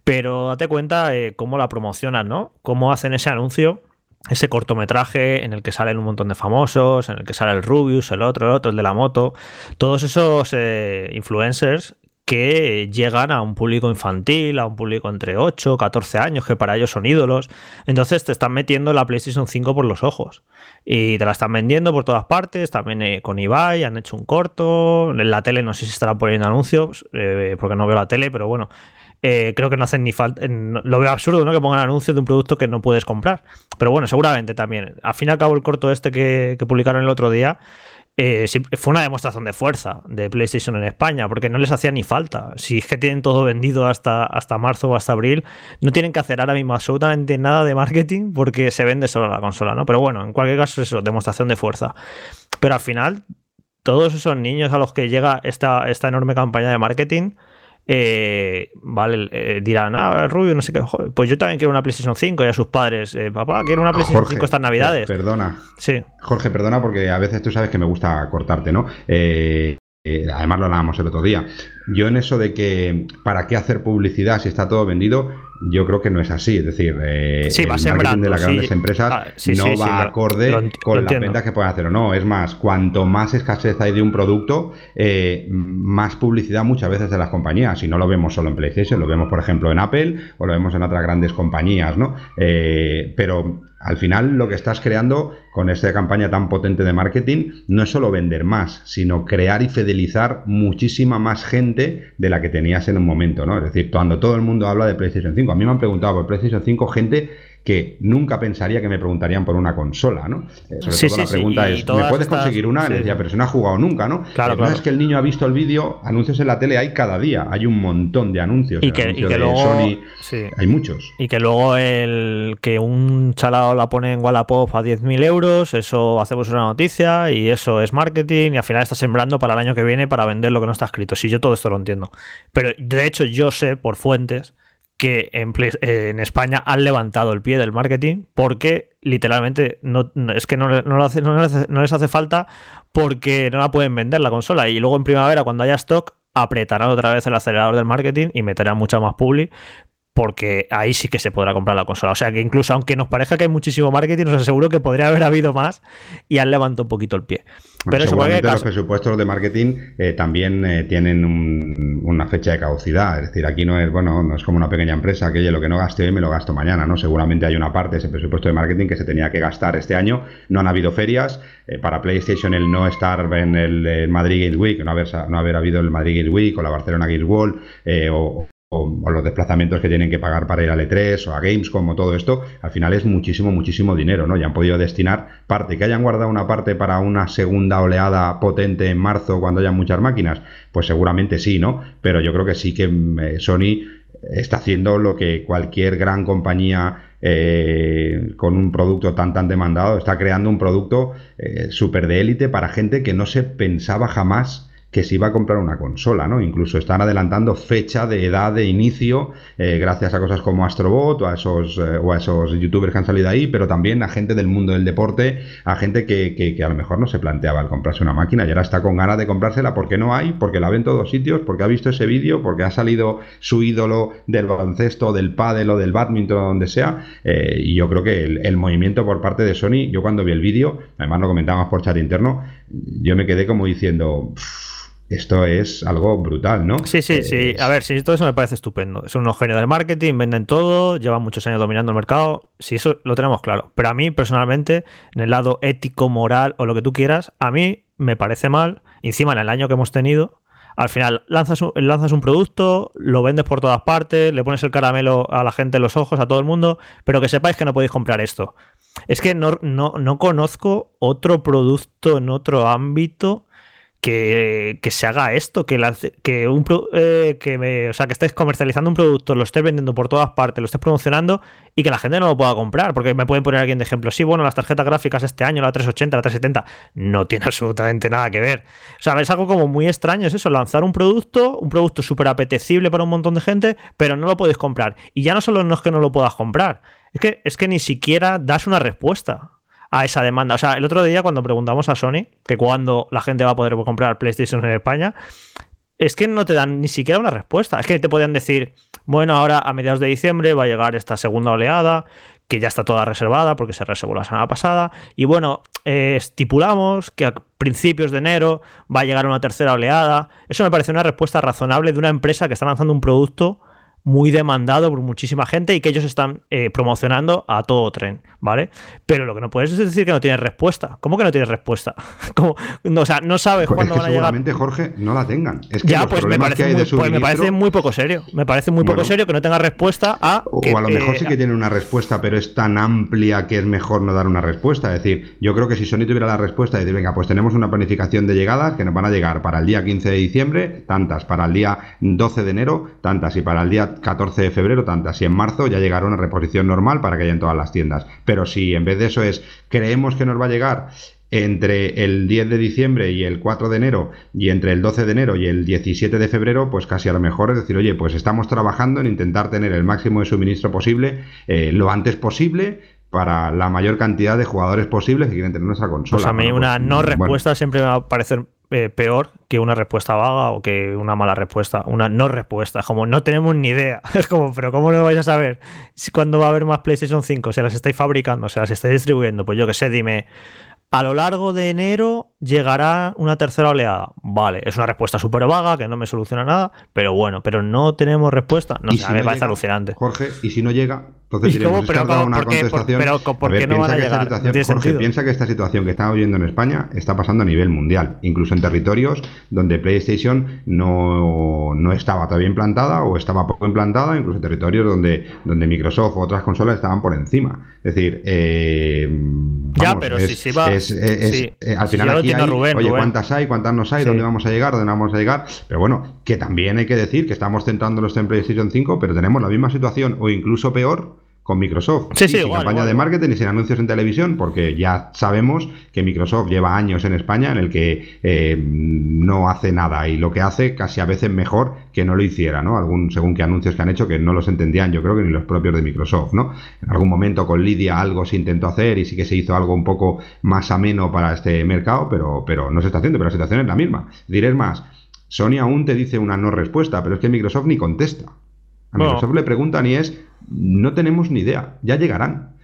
Pero date cuenta eh, cómo la promocionan, ¿no? Cómo hacen ese anuncio ese cortometraje en el que salen un montón de famosos, en el que sale el Rubius, el otro, el otro, el de la moto, todos esos eh, influencers que llegan a un público infantil, a un público entre 8, 14 años, que para ellos son ídolos. Entonces te están metiendo la PlayStation 5 por los ojos. Y te la están vendiendo por todas partes. También eh, con Ibai han hecho un corto. En la tele no sé si estará poniendo anuncios, eh, porque no veo la tele, pero bueno, eh, creo que no hacen ni falta. Lo veo absurdo, ¿no? Que pongan anuncios de un producto que no puedes comprar. Pero bueno, seguramente también. Al fin y al cabo, el corto este que, publicaron el otro día. Eh, fue una demostración de fuerza de PlayStation en España, porque no les hacía ni falta. Si es que tienen todo vendido hasta, hasta marzo o hasta abril, no tienen que hacer ahora mismo absolutamente nada de marketing porque se vende solo la consola, ¿no? Pero bueno, en cualquier caso, eso, demostración de fuerza. Pero al final, todos esos niños a los que llega esta, esta enorme campaña de marketing, eh, vale, eh, dirán, ah, Rubio, no sé qué, pues yo también quiero una PlayStation 5 y a sus padres, eh, papá, quiero una PlayStation 5 estas navidades. Perdona. Sí. Jorge, perdona porque a veces tú sabes que me gusta cortarte, ¿no? además lo hablábamos el otro día. Yo en eso de que, ¿para qué hacer publicidad si está todo vendido? Yo creo que no es así, es decir, eh, el marketing de las grandes empresas ah, no va acorde con las ventas que pueden hacer o no. Es más, cuanto más escasez hay de un producto, eh, más publicidad muchas veces de las compañías. Y no lo vemos solo en PlayStation, lo vemos, por ejemplo, en Apple o lo vemos en otras grandes compañías, ¿no? Eh, pero al final lo que estás creando con esta campaña tan potente de marketing no es solo vender más, sino crear y fidelizar muchísima más gente de la que tenías en un momento, ¿no? Es decir, cuando todo el mundo habla de PlayStation 5, a mí me han preguntado por PlayStation 5 gente que nunca pensaría que me preguntarían por una consola, ¿no? Eh, sobre Sí, todo sí, la pregunta es, ¿me puedes estas- conseguir una? Le decía, pero si no ha jugado nunca, ¿no? Claro, Eh, claro. No es que el niño ha visto el vídeo, anuncios en la tele hay cada día, hay un montón de anuncios. Y que, y luego. Sony, hay muchos. Y que luego el que un chalado la pone en Wallapop a 10.000 euros, eso hacemos una noticia y eso es marketing y al final está sembrando para el año que viene para vender lo que no está escrito. Sí, yo todo esto lo entiendo. Pero de hecho yo sé por fuentes que en, eh, en España han levantado el pie del marketing porque literalmente no, es que no, no les hace falta porque no la pueden vender la consola y luego en primavera cuando haya stock apretarán otra vez el acelerador del marketing y meterán mucha más publi porque ahí sí que se podrá comprar la consola. O sea que incluso aunque nos parezca que hay muchísimo marketing, os aseguro que podría haber habido más y han levantado un poquito el pie. Pero eso, seguramente los presupuestos de marketing eh, también eh, tienen un- una fecha de caducidad. Es decir, aquí no es, bueno, no es como una pequeña empresa que oye, lo que no gaste hoy me lo gasto mañana, ¿no? Seguramente hay una parte de ese presupuesto de marketing que se tenía que gastar este año. No han habido ferias. eh, para PlayStation el no estar en el, eh, Madrid Game Week, no haber, no haber habido el Madrid Game Week o la Barcelona Game World eh, o, o- los desplazamientos que tienen que pagar para ir al E3 o a Gamescom o todo esto, al final es muchísimo, muchísimo dinero, ¿no? Y han podido destinar parte, que hayan guardado una parte para una segunda oleada potente en marzo cuando haya muchas máquinas, pues seguramente sí, ¿no? Pero yo creo que sí que eh, Sony está haciendo lo que cualquier gran compañía eh, con un producto tan tan demandado está creando un producto eh, súper de élite para gente que no se pensaba jamás que se iba a comprar una consola, ¿no? Incluso están adelantando fecha de edad de inicio eh, gracias a cosas como Astrobot o a esos eh, o a esos youtubers que han salido ahí, pero también a gente del mundo del deporte, a gente que, que- a lo mejor no se planteaba el comprarse una máquina y ahora está con ganas de comprársela porque no hay, porque la ve en todos sitios, porque ha visto ese vídeo, porque ha salido su ídolo del baloncesto, del pádel o del badminton, donde sea, eh, y yo creo que el, movimiento por parte de Sony, yo cuando vi el vídeo, además lo comentábamos por chat interno, yo me quedé como diciendo, "Pff, esto es algo brutal, ¿no? Sí, sí, Eh, sí. A ver, sí, todo eso me parece estupendo. Son unos genios del marketing, venden todo, llevan muchos años dominando el mercado. Sí, eso lo tenemos claro. Pero a mí, personalmente, en el lado ético, moral o lo que tú quieras, a mí me parece mal. Encima, en el año que hemos tenido, al final lanzas un, lanzas un producto, lo vendes por todas partes, le pones el caramelo a la gente en los ojos, a todo el mundo, pero que sepáis que no podéis comprar esto. Es que no, no, no conozco otro producto en otro ámbito que, se haga esto, que, lance- que un eh, que me- o sea, que estés comercializando un producto, lo estés vendiendo por todas partes, lo estés promocionando y que la gente no lo pueda comprar, porque me pueden poner alguien de ejemplo, sí, bueno, las tarjetas gráficas este año, la 380, la 370, no tiene [LAUGHS] absolutamente nada que ver. O sea, es algo como muy extraño, es eso, lanzar un producto, un producto súper apetecible para un montón de gente, pero no lo podéis comprar. Y ya no solo no es que no lo puedas comprar, es que, es que ni siquiera das una respuesta a esa demanda. O sea, el otro día cuando preguntamos a Sony que cuándo la gente va a poder comprar PlayStation en España, es que no te dan ni siquiera una respuesta. Es que te podían decir, bueno, ahora a mediados de diciembre va a llegar esta segunda oleada, que ya está toda reservada porque se reservó la semana pasada. Y bueno, eh, estipulamos que a principios de enero va a llegar una tercera oleada. Eso me parece una respuesta razonable de una empresa que está lanzando un producto muy demandado por muchísima gente y que ellos están eh, promocionando a todo tren, ¿vale? Pero lo que no puedes es decir que no tienes respuesta. ¿Cómo que no tienes respuesta? [LAUGHS] ¿Cómo? No, o sea, no sabes es cuándo que van a llegar. seguramente, Jorge, no la tengan. Es que Ya, los pues me, problemas que parece hay muy, de pues me parece suministro- muy poco serio. Me parece muy poco Bueno. serio que no tenga respuesta a. O, que, o a lo mejor eh, sí que tiene una respuesta, pero es tan amplia que es mejor no dar una respuesta. Es decir, yo creo que si Sony tuviera la respuesta y decir, venga, pues tenemos una planificación de llegadas que nos van a llegar para el día 15 de diciembre, tantas, para el día 12 de enero, tantas, y para el día 14 de febrero, tantas, y en marzo ya llegará una reposición normal para que haya en todas las tiendas. Pero si en vez de eso es, creemos que nos va a llegar entre el 10 de diciembre y el 4 de enero y entre el 12 de enero y el 17 de febrero, pues casi a lo mejor es decir, oye, pues estamos trabajando en intentar tener el máximo de suministro posible eh, lo antes posible para la mayor cantidad de jugadores posibles que quieren tener nuestra consola. Pues a mí una pues, no bueno, respuesta siempre me va a parecer eh, peor que una respuesta vaga o que una mala respuesta. Una no respuesta. Es como no tenemos ni idea. [LAUGHS] Es como, pero ¿cómo no vais a saber cuándo va a haber más PlayStation 5? ¿Se las estáis fabricando? ¿Se las estáis distribuyendo? Pues yo que sé, dime. A lo largo de enero llegará una tercera oleada. Vale, es una respuesta súper vaga que no me soluciona nada, pero bueno, pero no tenemos respuesta. No sé, si a mí me no parece llega, alucinante. Jorge, y si no llega, Entonces ¿Y cómo? Pero una ¿Por qué? Por- contestación. pero ¿por ver, qué no van a llegar? Jorge, sentido. piensa que esta situación que estamos viviendo en España está pasando a nivel mundial, incluso en territorios donde PlayStation no, no estaba todavía implantada o estaba poco implantada, incluso en territorios donde, donde Microsoft o otras consolas estaban por encima. Es decir, eh, Ya, pero es- si se va- es- es- sí. eh, al final aquí tiene hay, Rubén, oye, Rubén. ¿cuántas hay? ¿Cuántas no hay? Sí. ¿Dónde vamos a llegar? ¿Dónde vamos a llegar? Pero bueno, que también hay que decir que estamos centrándonos en PlayStation 5, pero tenemos la misma situación o incluso peor con Microsoft. Sí, sí, sin igual, campaña igual, de marketing y sin anuncios en televisión, porque ya sabemos que Microsoft lleva años en España en el que eh, no hace nada y lo que hace casi a veces mejor que no lo hiciera, ¿no? Algún, según qué anuncios que han hecho que no los entendían, yo creo que ni los propios de Microsoft, ¿no? En algún momento con Lidia algo se intentó hacer y sí que se hizo algo un poco más ameno para este mercado, pero, pero no se está haciendo, pero la situación es la misma. Diré más, Sony aún te dice una no respuesta, pero es que Microsoft ni contesta. A Bueno. Microsoft le preguntan y es, no tenemos ni idea, ya llegarán.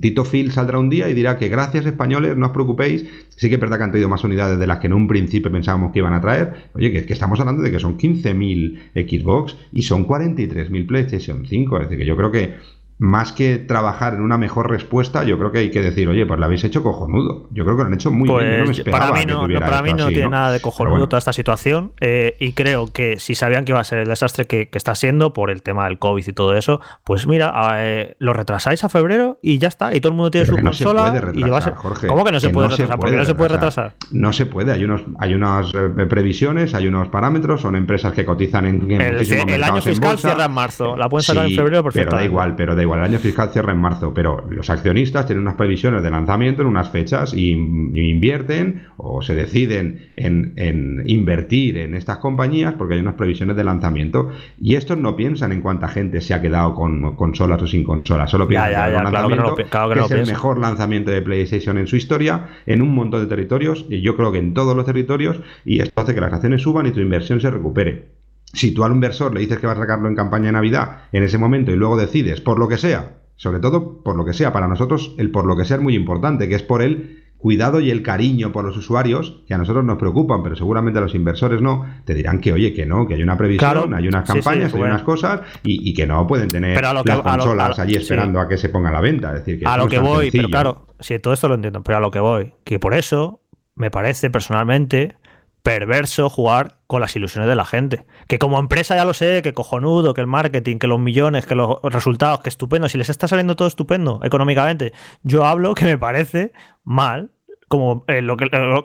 Tito Phil saldrá un día y dirá que gracias españoles, no os preocupéis, sí que es verdad que han traído más unidades de las que en un principio pensábamos que iban a traer. Oye, que, que estamos hablando de que son 15.000 Xbox y son 43.000 PlayStation 5, es decir, que yo creo que más que trabajar en una mejor respuesta, yo creo que hay que decir, oye, pues lo habéis hecho cojonudo. Yo creo que lo han hecho muy bien. Yo no me Pues para mí no, para mí no así, tiene nada de Pero cojonudo bueno. toda esta situación eh, y creo que si sabían que iba a ser el desastre que, que está siendo por el tema del COVID y todo eso, pues mira, eh, lo retrasáis a febrero y ya está, y todo el mundo tiene Pero su que no se consola puede y retrasar. Jorge, ¿Cómo que no se que puede se retrasar? ¿Por qué puede no se puede retrasar. No se puede, hay unos, hay unas eh, previsiones, hay unos parámetros, son empresas que cotizan en, en El, el año en fiscal cierra en marzo, la pueden sacar Sí, en febrero pero perfectamente. da igual, pero da igual. El año fiscal cierra en marzo, pero los accionistas tienen unas previsiones de lanzamiento en unas fechas y, y invierten o se deciden en, en invertir en estas compañías porque hay unas previsiones de lanzamiento y estos no piensan en cuánta gente se ha quedado con consolas o sin consolas, solo piensan ya, en ya, claro que no lo lanzamiento pi- claro que que no es el mejor lanzamiento de PlayStation en su historia en un montón de territorios y yo creo que en todos los territorios y esto hace que las acciones suban y tu inversión se recupere. Si tú al inversor le dices que vas a sacarlo en campaña de Navidad en ese momento y luego decides, por lo que sea, sobre todo por lo que sea, para nosotros el por lo que sea es muy importante, que es por el cuidado y el cariño por los usuarios, que a nosotros nos preocupan, pero seguramente a los inversores no, te dirán que oye, que no, que hay una previsión, Claro. hay unas Sí, sí, campañas, hay bueno. unas cosas, y, y que no pueden tener que- las a lo- consolas a lo- allí sí. esperando a que se ponga a la venta. Es decir, que a lo no que voy, sencillo. pero claro, si todo esto lo entiendo, pero a lo que voy, que por eso me parece personalmente perverso jugar con las ilusiones de la gente. Que como empresa ya lo sé, que cojonudo, que el marketing, que los millones, que los resultados, que estupendo, si les está saliendo todo estupendo económicamente, yo hablo que me parece mal como eh,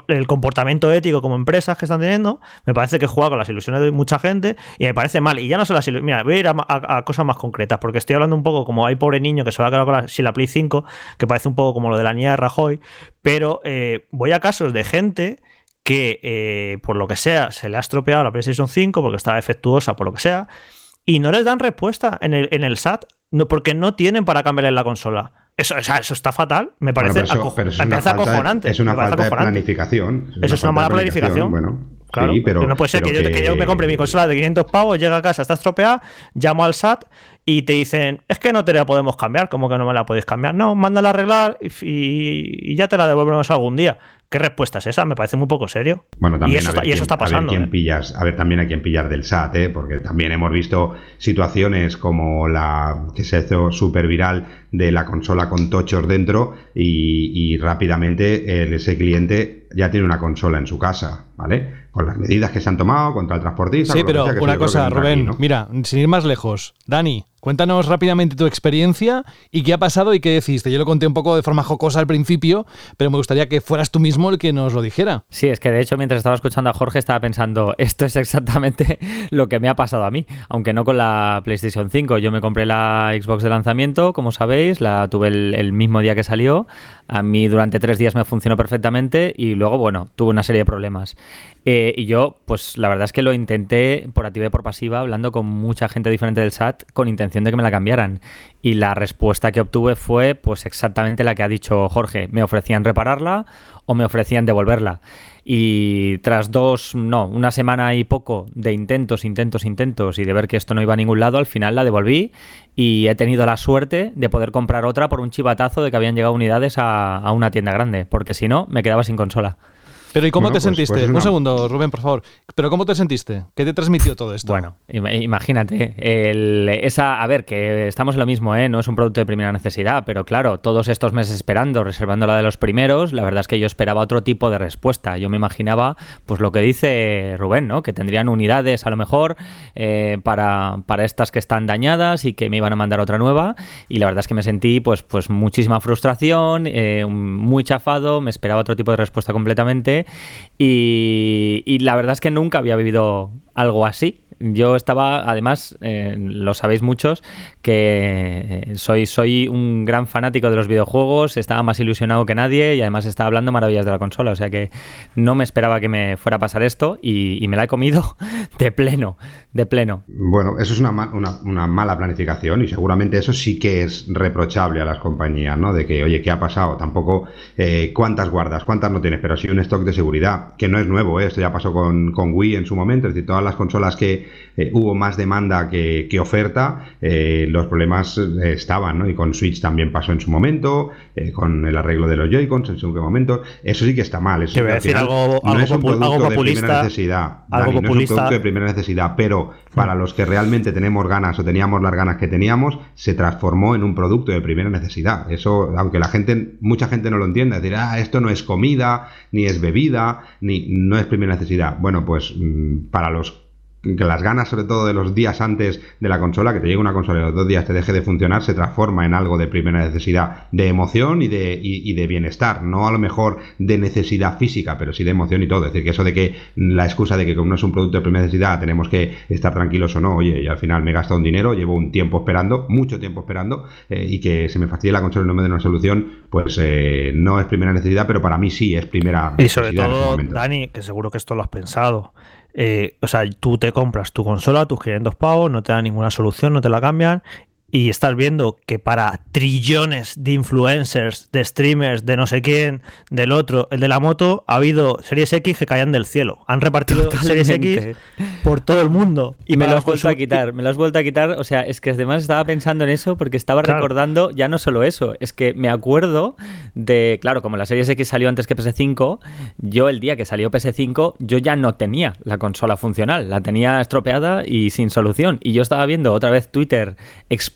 el, comportamiento ético como empresas que están teniendo, me parece que juega con las ilusiones de mucha gente y me parece mal. Y ya no son las ilusiones. Mira, voy a ir a, a- cosas más concretas, porque estoy hablando un poco como hay pobre niño que se va a quedar con la, sin la Play 5, que parece un poco como lo de la niña de Rajoy, pero eh, voy a casos de gente que, eh, por lo que sea, se le ha estropeado la PlayStation 5 porque está defectuosa, por lo que sea, y no les dan respuesta en el, en el SAT no, porque no tienen para cambiarle la consola. Eso, o sea, eso está fatal, me Bueno, parece, pero eso, aco- pero eso me es una parece falta, de- acojonante. es una me parece falta de acojonante. planificación. Eso es una mala planificación. Bueno, Claro, sí, pero. no puede ser que pero yo, que yo me compre mi consola de 500 pavos, llega a casa, está estropeada, llamo al SAT y te dicen, es que no te la podemos cambiar, como que no me la podéis cambiar? No, mándala a arreglar y, y ya te la devolvemos algún día. ¿Qué respuesta es esa? Me parece muy poco serio. Bueno, también y eso, a ver está, y eso está A ver, pasando. quién ¿eh? pillas, a ver también a quién pillar del SAT, ¿eh? porque también hemos visto situaciones como la que se hizo súper viral de la consola con tochos dentro y, y rápidamente ese cliente ya tiene una consola en su casa, ¿vale? Con las medidas que se han tomado contra el transportista. Sí, que pero sea, que una cosa, Rubén, aquí, ¿no? mira, sin ir más lejos. Dani, cuéntanos rápidamente tu experiencia y qué ha pasado y qué deciste. Yo lo conté un poco de forma jocosa al principio, pero me gustaría que fueras tú mismo el que nos lo dijera. Sí, es que de hecho mientras estaba escuchando a Jorge estaba pensando, [LAUGHS] esto es exactamente [LAUGHS] lo que me ha pasado a mí, aunque no con la PlayStation 5. Yo me compré la Xbox de lanzamiento, como sabéis, la tuve el, mismo día que salió. A mí durante tres días me funcionó perfectamente y luego, bueno, tuve una serie de problemas. Eh, y yo, pues la verdad es que lo intenté por activa y por pasiva, hablando con mucha gente diferente del SAT con intención de que me la cambiaran. Y la respuesta que obtuve fue pues exactamente la que ha dicho Jorge. Me ofrecían repararla o me ofrecían devolverla. Y tras dos, no, una semana y poco de intentos, intentos, intentos y de ver que esto no iba a ningún lado, al final la devolví y he tenido la suerte de poder comprar otra por un chivatazo de que habían llegado unidades a, a una tienda grande, porque si no, me quedaba sin consola. Pero ¿y cómo Bueno, te pues- sentiste? pues es Un segundo, Rubén, por favor. ¿Pero cómo te sentiste? ¿Qué te transmitió todo esto? Bueno, im- imagínate, el- esa, a ver, que estamos en lo mismo, ¿eh? no es un producto de primera necesidad, pero claro, todos estos meses esperando, reservando la de los primeros, la verdad es que yo esperaba otro tipo de respuesta. Yo me imaginaba, pues lo que dice Rubén, ¿no? Que tendrían unidades a lo mejor eh, para, para estas que están dañadas y que me iban a mandar otra nueva. Y la verdad es que me sentí, pues, pues muchísima frustración, eh, muy chafado, me esperaba otro tipo de respuesta completamente. Y, la verdad es que nunca había vivido algo así. Yo estaba, además, eh, lo sabéis muchos, que eh, soy, soy un gran fanático de los videojuegos, estaba más ilusionado que nadie y además estaba hablando maravillas de la consola, o sea que no me esperaba que me fuera a pasar esto y, y me la he comido [LAUGHS] de pleno, de pleno. Bueno, eso es una, una mala planificación y seguramente eso sí que es reprochable a las compañías, ¿no? De que, oye, ¿qué ha pasado? Tampoco eh, cuántas guardas, cuántas no tienes, pero sí un stock de seguridad, que no es nuevo, ¿eh? Esto ya pasó con, con Wii en su momento, es decir, todas las consolas que eh, hubo más demanda que, que oferta, eh, los problemas eh, estaban, ¿no? Y con Switch también pasó en su momento, eh, con el arreglo de los Joy-Cons en su momento, eso sí que está mal. Eso decir final algo- no algo es un algo producto de populista, primera necesidad, algo Dani, no es un populista. producto de primera necesidad, pero para los que realmente tenemos ganas o teníamos las ganas que teníamos, se transformó en un producto de primera necesidad. Eso, aunque la gente, mucha gente no lo entienda, decir, ah, esto no es comida, ni es bebida, ni no es primera necesidad. Bueno, pues mm, para los que las ganas, sobre todo de los días antes de la consola, que te llegue una consola y los dos días te deje de funcionar, se transforma en algo de primera necesidad de emoción y de, y, y de bienestar. No a lo mejor de necesidad física, pero sí de emoción y todo. Es decir, que eso de que la excusa de que como no es un producto de primera necesidad, tenemos que estar tranquilos o no, oye, y al final me he gastado un dinero, llevo un tiempo esperando, mucho tiempo esperando, eh, y que se me fastidie la consola y no me den una solución, pues eh, no es primera necesidad, pero para mí sí es primera Y sobre necesidad en ese todo. Dani, que seguro que esto lo has pensado. Eh, o sea, tú te compras tu consola, tus 500 pavos, no te dan ninguna solución, no te la cambian. Y estás viendo que para trillones de influencers, de streamers, de no sé quién, del otro, el de la moto, ha habido series X que caían del cielo. Han repartido series X Totalmente. por todo el mundo. Y me lo has vuelto a quitar, me lo has vuelto a quitar. O sea, es que además estaba pensando en eso porque estaba Claro. recordando ya no solo eso, es que me acuerdo de, claro, como la Series X salió antes que PS5, yo el día que salió PS5, yo ya no tenía la consola funcional, la tenía estropeada y sin solución. Y yo estaba viendo otra vez Twitter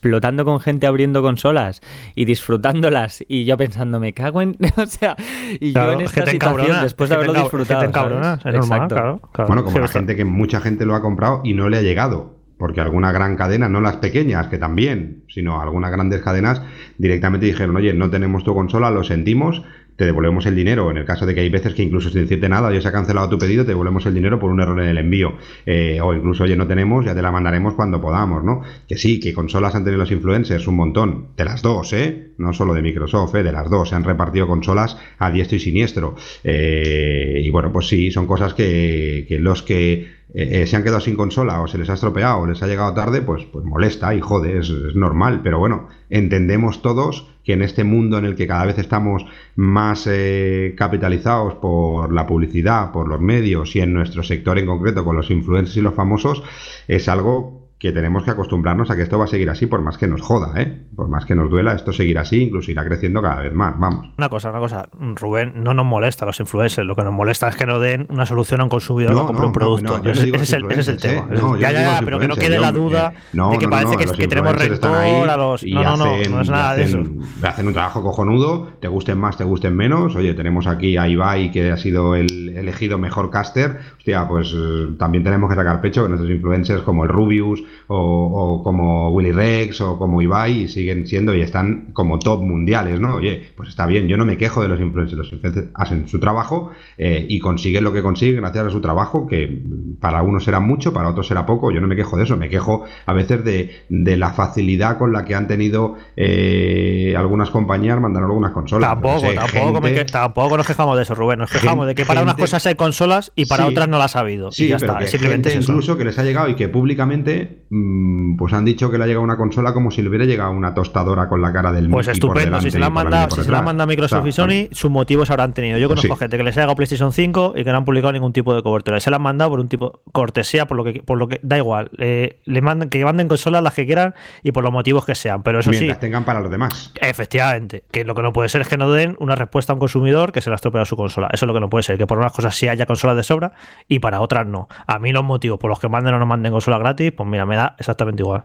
explotando con gente abriendo consolas y disfrutándolas y yo pensando, me cago en... [LAUGHS] o sea, y Claro, yo en esta situación, después es de haberlo disfrutado. ¿sabes? es normal, Exacto. claro, claro. Bueno, como Sí, la gente que mucha gente lo ha comprado y no le ha llegado. Porque alguna gran cadena, no las pequeñas, que también, sino algunas grandes cadenas, directamente dijeron, oye, no tenemos tu consola, lo sentimos, te devolvemos el dinero. En el caso de que hay veces que incluso sin decirte nada, ya se ha cancelado tu pedido, te devolvemos el dinero por un error en el envío. Eh, o incluso, oye, no tenemos, ya te la mandaremos cuando podamos, ¿no? Que sí, que consolas han tenido los influencers un montón, de las dos, ¿eh? No solo de Microsoft, ¿eh? De las dos, se han repartido consolas a diestro y siniestro. Eh, y bueno, pues sí, son cosas que, que los que eh, se han quedado sin consola o se les ha estropeado o les ha llegado tarde, pues, pues molesta y jode, es normal. Pero bueno, entendemos todos que en este mundo en el que cada vez estamos más eh, capitalizados por la publicidad, por los medios y en nuestro sector en concreto con los influencers y los famosos, es algo que tenemos que acostumbrarnos a que esto va a seguir así por más que nos joda, ¿eh? Por más que nos duela, esto seguirá así, incluso irá creciendo cada vez más, vamos. Una cosa, una cosa, Rubén, no nos molesta a los influencers, lo que nos molesta es que nos den una solución a un consumidor No, que compre no, un producto. no, yo no ese, es el, ese es el influencers, tema. ¿eh? No, yo ya, no ya, pero que no quede la yo, duda eh, no, de que no, parece no, que, tenemos rencor a los. y No, no, no, hacen- no es nada de eso. hacen- Hacen un trabajo cojonudo, te gusten más, te gusten menos. Oye, tenemos aquí a Ibai, que ha sido el elegido mejor caster. Hostia, pues eh, también tenemos que sacar pecho que nuestros influencers como el Rubius o, o como Willy Rex o como Ibai siguen siendo y están como top mundiales, ¿no? Oye, pues está bien, yo no me quejo de los influencers. Los influencers hacen su trabajo eh, y consiguen lo que consiguen gracias a su trabajo, que para unos será mucho, para otros será poco. Yo no me quejo de eso, me quejo a veces de, de la facilidad con la que han tenido eh, algunas compañías mandando algunas consolas. Tampoco, No sé, tampoco, me gente- que- tampoco nos quejamos de eso, Rubén. Nos quejamos de que para unas cosas hay consolas y para Sí. otras no las ha habido. Sí, y ya pero está, que simplemente gente es incluso que les ha llegado y que públicamente mm, pues han dicho que le ha llegado una consola como si le hubiera llegado una tostadora con la cara del Pues estupendo, si se la han mandado, si se la mandado Microsoft y Sony, sus motivos habrán tenido. Yo conozco Sí. gente que les ha llegado PlayStation 5 y que no han publicado ningún tipo de cobertura. Se la han mandado por un tipo cortesía, por lo que, por lo que da igual. Eh, le mandan, que manden consolas las que quieran y por los motivos que sean. Pero eso sí, Mientras tengan para los demás. Efectivamente, que lo que no puede ser es que no den una respuesta a un consumidor que se le ha estropeado su consola. Eso es lo que no puede ser, que por unas cosas sí haya consolas de sobra y para otras no. A mí los motivos por los que manden o no manden consola gratis, pues mira, me da exactamente igual.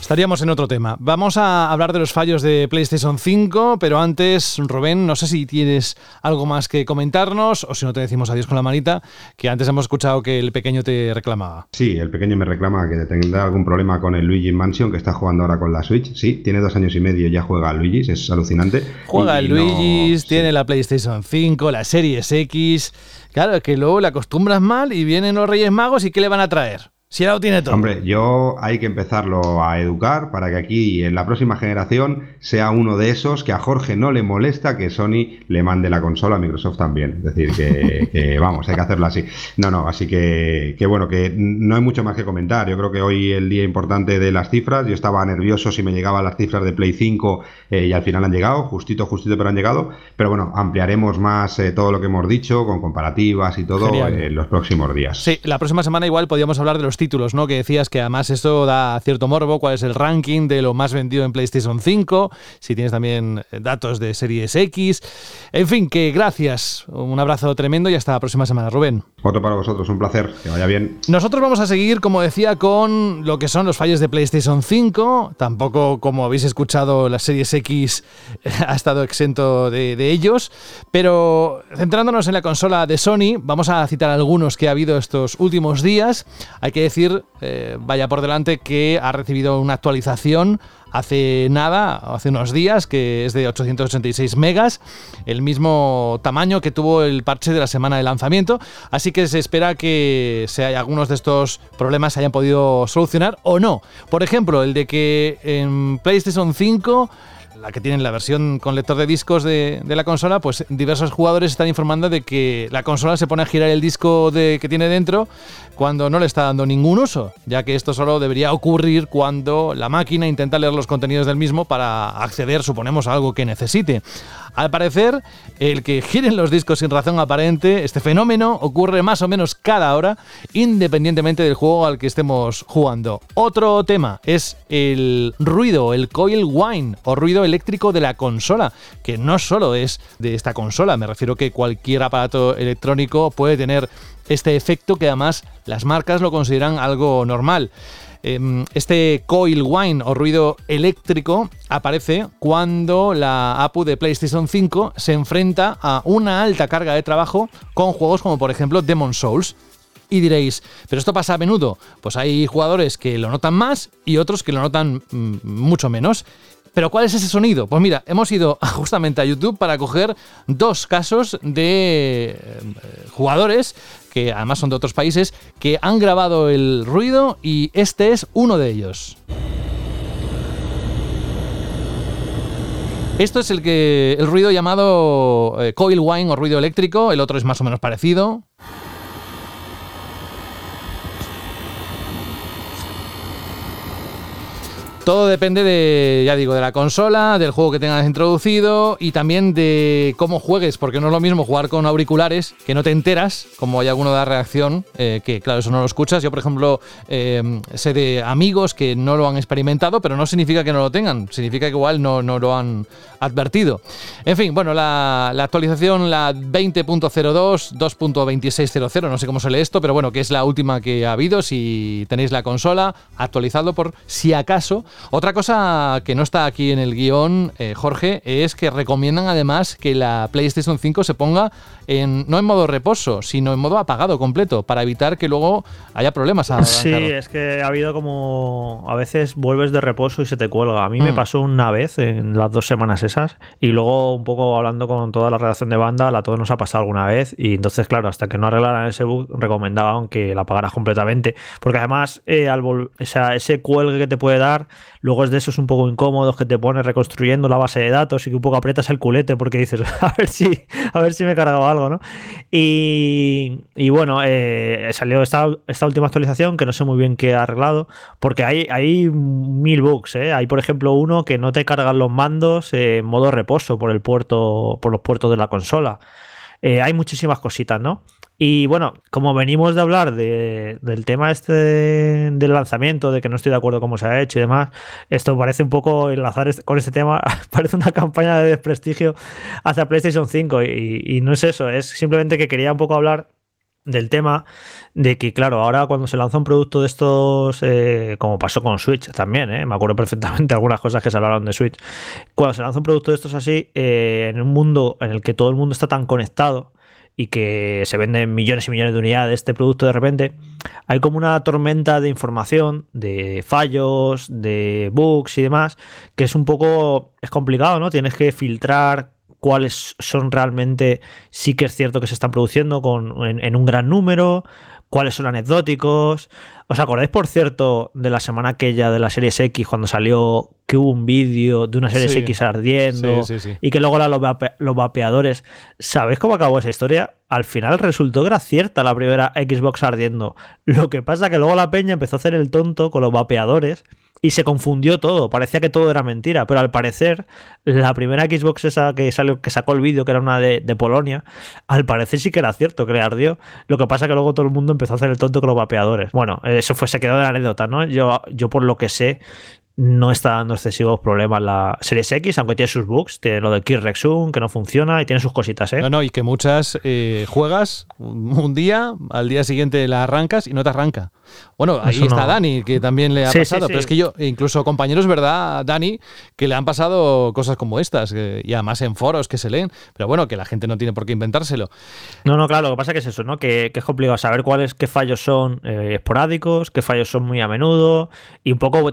Estaríamos en otro tema. Vamos a hablar de los fallos de PlayStation 5, pero antes, Rubén, no sé si tienes algo más que comentarnos o si no te decimos adiós con la manita, que antes hemos escuchado que el pequeño te reclamaba. Sí, el pequeño me reclama que tendrá algún problema con el Luigi Mansion que está jugando ahora con la Switch. Sí, tiene dos años y medio, ya juega a Luigi, es alucinante. Juega Y el no- Luigi, sí. tiene la PlayStation 5, la Series X. Claro, es que luego le acostumbras mal y vienen los Reyes Magos y ¿qué le van a traer? Si ya lo tiene todo. Hombre, yo hay que empezarlo a educar para que aquí en la próxima generación sea uno de esos que a Jorge no le molesta que Sony le mande la consola a Microsoft también. Es decir, que, [LAUGHS] que, vamos, hay que hacerlo así. No, no, así que, que bueno, que no hay mucho más que comentar. Yo creo que hoy el día importante de las cifras. Yo estaba nervioso si me llegaban las cifras de Play 5 eh, y al final han llegado, justito, justito, pero han llegado. Pero bueno, ampliaremos más eh, todo lo que hemos dicho con comparativas y todo eh, en los próximos días. Sí, la próxima semana igual podríamos hablar de los títulos, ¿no? Que decías que además esto da cierto morbo, cuál es el ranking de lo más vendido en PlayStation 5, si tienes también eh, datos de Series X. En fin, que gracias. Un abrazo tremendo y hasta la próxima semana, Rubén. Otro para vosotros, un placer. Que vaya bien. Nosotros vamos a seguir, como decía, con lo que son los fallos de PlayStation 5. Tampoco, como habéis escuchado, la Series X [LAUGHS] ha estado exento de, de ellos. Pero centrándonos en la consola de Sony, vamos a citar algunos que ha habido estos últimos días. Hay que decir, eh, vaya por delante, que ha recibido una actualización hace nada, hace unos días, que es de 886 megas, el mismo tamaño que tuvo el parche de la semana de lanzamiento, así que se espera que se haya, algunos de estos problemas se hayan podido solucionar o no. Por ejemplo, el de que en PlayStation 5 la que tienen la versión con lector de discos de, de, la consola, pues diversos jugadores están informando de que la consola se pone a girar el disco de, que tiene dentro cuando no le está dando ningún uso, ya que esto solo debería ocurrir cuando la máquina intenta leer los contenidos del mismo para acceder, suponemos, a algo que necesite. Al parecer, el que giren los discos sin razón aparente, este fenómeno ocurre más o menos cada hora, independientemente del juego al que estemos jugando. Otro tema es el ruido, el coil whine o ruido eléctrico de la consola, que no solo es de esta consola, me refiero que cualquier aparato electrónico puede tener este efecto que además las marcas lo consideran algo normal. Este coil whine o ruido eléctrico aparece cuando la APU de PlayStation 5 se enfrenta a una alta carga de trabajo con juegos como por ejemplo Demon Souls. Y diréis, ¿pero esto pasa a menudo? Pues hay jugadores que lo notan más y otros que lo notan mm, mucho menos. ¿Pero cuál es ese sonido? Pues mira, hemos ido [LAUGHS] justamente a YouTube para coger dos casos de eh, jugadores que además son de otros países, que han grabado el ruido y este es uno de ellos. Esto es el que el ruido llamado eh, coil whine o ruido eléctrico, el otro es más o menos parecido. Todo depende de, ya digo, de la consola, del juego que tengas introducido y también de cómo juegues, porque no es lo mismo jugar con auriculares que no te enteras, como hay alguno de reacción, eh, que claro, eso no lo escuchas. Yo, por ejemplo, eh, sé de amigos que no lo han experimentado, pero no significa que no lo tengan, significa que igual no, no lo han advertido. En fin, bueno, la, la actualización, la 20.02, 2.2600, no sé cómo se lee esto, pero bueno, que es la última que ha habido, si tenéis la consola, actualizado por si acaso. Otra cosa que no está aquí en el guion, eh, Jorge, es que recomiendan además que la PlayStation 5 se ponga en, no en modo reposo, sino en modo apagado completo, para evitar que luego haya problemas. A sí, es que ha habido como. A veces vuelves de reposo y se te cuelga. A mí mm. me pasó una vez en las dos semanas esas, y luego un poco hablando con toda la redacción de banda, a todos nos ha pasado alguna vez, y entonces, claro, hasta que no arreglaran ese bug, recomendaban que la apagaras completamente, porque además, eh, al o sea, ese cuelgue que te puede dar luego es de esos un poco incómodos que te pones reconstruyendo la base de datos y que un poco aprietas el culete porque dices, [LAUGHS] a ver si, a ver si me he cargado algo, ¿no? Y, bueno, eh, salió esta, esta, última actualización que no sé muy bien qué ha arreglado, porque hay, hay mil bugs, ¿eh? Hay, por ejemplo, uno que no te cargan los mandos en modo reposo por el puerto, por los puertos de la consola. Eh, hay muchísimas cositas, ¿no? Y bueno, como venimos de hablar del tema este del lanzamiento, de que no estoy de acuerdo cómo se ha hecho y demás, esto parece un poco enlazar con este tema, [LAUGHS] parece una campaña de desprestigio hacia PlayStation 5 y, no es eso, es simplemente que quería un poco hablar del tema de que, claro, ahora cuando se lanza un producto de estos, eh, como pasó con Switch también, eh, me acuerdo [LAUGHS] perfectamente algunas cosas que se hablaron de Switch, cuando se lanza un producto de estos así, eh, en un mundo en el que todo el mundo está tan conectado, y que se venden millones y millones de unidades de este producto de repente, hay como una tormenta de información, de fallos, de bugs y demás, que es un poco, es complicado, ¿no? Tienes que filtrar cuáles son realmente, sí que es cierto que se están produciendo con, en un gran número, cuáles son anecdóticos. ¿Os acordáis, por cierto, de la semana aquella de la Series X cuando salió que hubo un vídeo de una Series X ardiendo y que luego los, los, vapeadores. ¿Sabéis cómo acabó esa historia? Al final resultó que era cierta la primera Xbox ardiendo. Lo que pasa que luego la peña empezó a hacer el tonto con los vapeadores y se confundió todo. Parecía que todo era mentira, pero al parecer la primera Xbox esa que, salió, que sacó el vídeo, que era una de, Polonia, al parecer sí que era cierto, que le ardió. Lo que pasa que luego todo el mundo empezó a hacer el tonto con los vapeadores. Bueno, eso fue, se quedó de la anécdota, ¿no? Yo, yo por lo que sé, no está dando excesivos problemas la Series X, aunque tiene sus bugs, tiene lo del Key Rexum, que no funciona y tiene sus cositas, ¿eh? No, no, y que muchas eh, juegas un día, al día siguiente la arrancas y no te arranca. Bueno, ahí está Dani, que también le ha pasado, pero es que yo, incluso compañeros, ¿verdad, Dani? Que le han pasado cosas como estas, y además en foros que se leen, pero bueno, que la gente no tiene por qué inventárselo. No, no, claro, lo que pasa que es eso, ¿no? Que, es complicado saber cuáles, qué fallos son eh, esporádicos, qué fallos son muy a menudo, y un poco,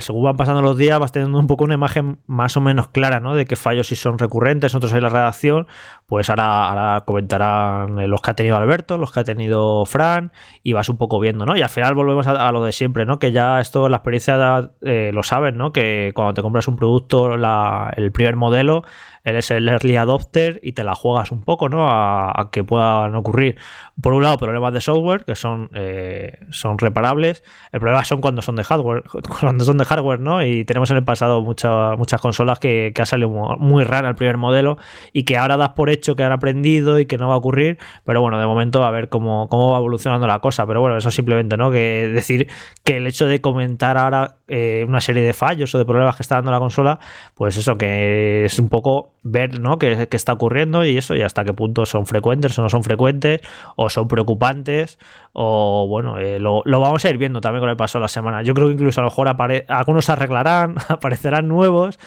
según van pasando los días, vas teniendo un poco una imagen más o menos clara, ¿no? De qué fallos si son recurrentes, nosotros en la redacción, pues ahora, ahora comentarán los que ha tenido Alberto, los que ha tenido Fran, y vas un poco viendo, ¿no? Y al final volvemos a, lo de siempre, ¿no? Que ya esto, la experiencia eh, lo sabes, ¿no? Que cuando te compras un producto, el primer modelo, eres el early adopter y te la juegas un poco, ¿no? A, que puedan ocurrir, por un lado, problemas de software que son, eh, son reparables. El problema son cuando son de hardware, [LAUGHS] cuando son de hardware, ¿no? Y tenemos en el pasado muchas muchas consolas que, que ha salido muy, rara el primer modelo y que ahora das por hecho que han aprendido y que no va a ocurrir. Pero bueno, de momento a ver cómo, cómo va evolucionando la cosa. Pero bueno, eso simplemente, ¿no? Que decir que el hecho de comentar ahora eh, una serie de fallos o de problemas que está dando la consola, pues eso que es un poco ver ¿no? qué, qué, está ocurriendo y eso y hasta qué punto son frecuentes o no son frecuentes o son preocupantes o bueno, eh, lo, vamos a ir viendo también con el paso de la semana. Yo creo que incluso a lo mejor algunos se arreglarán, [LAUGHS] aparecerán nuevos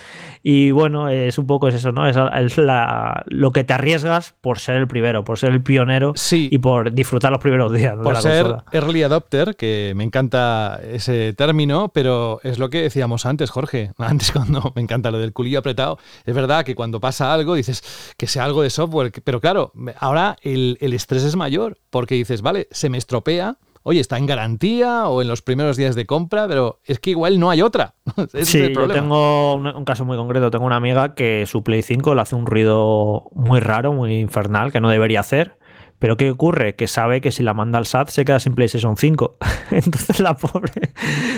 y bueno, es un poco eso, ¿no? Es, lo que te arriesgas por ser el primero, por ser el pionero y por disfrutar los primeros días. Por ser early adopter, que me encanta ese término, pero es lo que decíamos antes, Jorge, [LAUGHS] antes cuando me encanta lo del culillo apretado. Es verdad que cuando pasa algo dices que sea algo de software, pero claro, ahora el, el estrés es mayor porque dices, vale, se me estropea, oye, está en garantía o en los primeros días de compra, pero es que igual no hay otra. [LAUGHS] sí, yo tengo un, caso muy concreto. Tengo una amiga que su Play 5 le hace un ruido muy raro, muy infernal, que no debería hacer. Pero ¿qué ocurre? Que sabe que si la manda al SAT se queda sin PlayStation 5. [LAUGHS] Entonces la pobre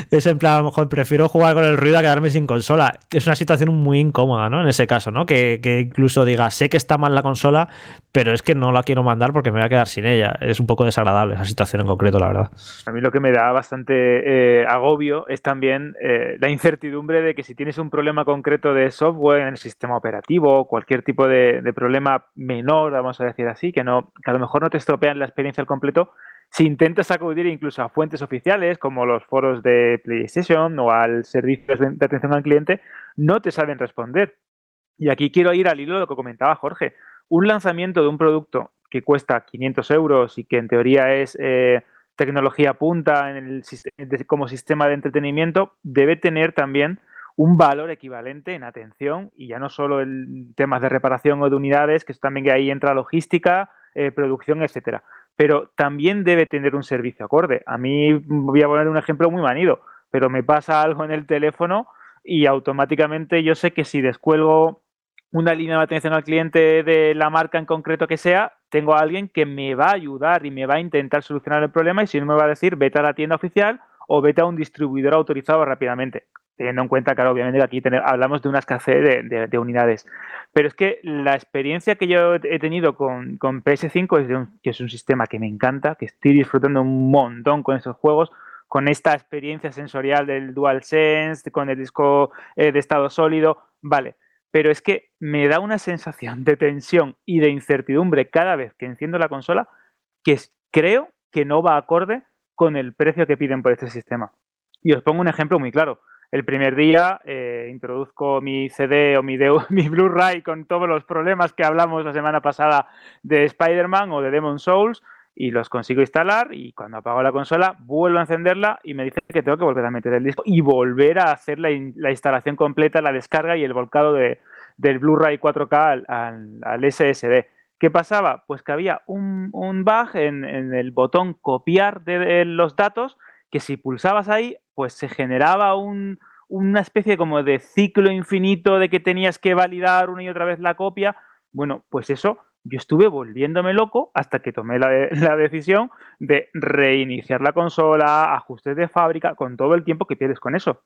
es en plan, a lo mejor prefiero jugar con el ruido a quedarme sin consola. Es una situación muy incómoda, ¿no? En ese caso, ¿no? Que, que, incluso diga, sé que está mal la consola, pero es que no la quiero mandar porque me voy a quedar sin ella. Es un poco desagradable esa situación en concreto, la verdad. A mí lo que me da bastante eh, agobio es también eh, la incertidumbre de que si tienes un problema concreto de software en el sistema operativo, cualquier tipo de, de problema menor, vamos a decir así, que no, que a lo mejor mejor no te estropean la experiencia al completo, si intentas acudir incluso a fuentes oficiales como los foros de PlayStation o al servicio de atención al cliente, no te saben responder. Y aquí quiero ir al hilo de lo que comentaba Jorge. Un lanzamiento de un producto que cuesta 500 euros y que en teoría es eh, tecnología punta en el, como sistema de entretenimiento, debe tener también un valor equivalente en atención y ya no solo en temas de reparación o de unidades, que también que ahí entra logística, eh, producción, etcétera. Pero también debe tener un servicio acorde. A mí voy a poner un ejemplo muy manido. pero me pasa algo en el teléfono y automáticamente yo sé que si descuelgo una línea de atención al cliente de la marca en concreto que sea, tengo a alguien que me va a ayudar y me va a intentar solucionar el problema y si no me va a decir vete a la tienda oficial o vete a un distribuidor autorizado rápidamente. Teniendo en cuenta, claro, obviamente aquí hablamos de una escasez de, unidades. Pero es que la experiencia que yo he tenido con, PS5 es que es un sistema que me encanta, que estoy disfrutando un montón con esos juegos, con esta experiencia sensorial del DualSense, con el disco eh, de estado sólido. Vale, pero es que me da una sensación de tensión y de incertidumbre cada vez que enciendo la consola que creo que no va acorde con el precio que piden por este sistema. Y os pongo un ejemplo muy claro. El primer día eh, introduzco mi CD o mi, [LAUGHS] mi Blu-ray con todos los problemas que hablamos la semana pasada de Spider-Man o de Demon Souls y los consigo instalar y cuando apago la consola vuelvo a encenderla y me dice que tengo que volver a meter el disco y volver a hacer la, instalación completa, la descarga y el volcado de, del Blu-ray 4K al, SSD. ¿Qué pasaba? Pues que había un, bug en, el botón copiar de, los datos que si pulsabas ahí, pues se generaba una especie como de ciclo infinito de que tenías que validar una y otra vez la copia. Bueno, pues eso yo estuve volviéndome loco hasta que tomé la, [LAUGHS] decisión de reiniciar la consola, ajustes de fábrica, con todo el tiempo que pierdes con eso.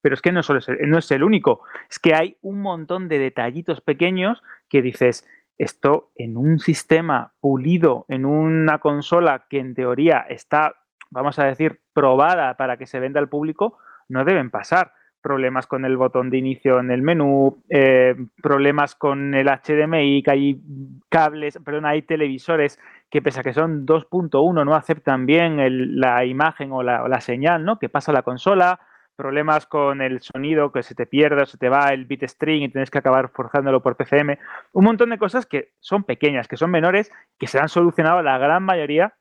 Pero es que no, solo no es el único, es que hay un montón de detallitos pequeños que dices, esto en un sistema pulido, en una consola que en teoría está, vamos a decir, probada para que se venda al público, no deben pasar problemas con el botón de inicio en el menú, eh, problemas con el HDMI, que hay cables, perdón, hay televisores que pese a que son 2.1 no aceptan bien la imagen o la, señal, ¿no? Que pasa a la consola, problemas con el sonido, que se te pierde, se te va el bit string y tienes que acabar forzándolo por PCM, un montón de cosas que son pequeñas, que son menores, que se han solucionado la gran mayoría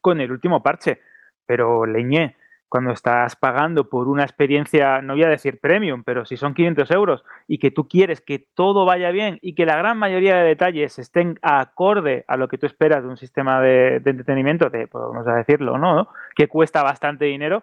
con el último parche. Pero leñé, cuando estás pagando por una experiencia, no voy a decir premium, pero si son 500 euros y que tú quieres que todo vaya bien y que la gran mayoría de detalles estén acorde a lo que tú esperas de un sistema de, entretenimiento, de, vamos a decirlo, ¿no? Que cuesta bastante dinero,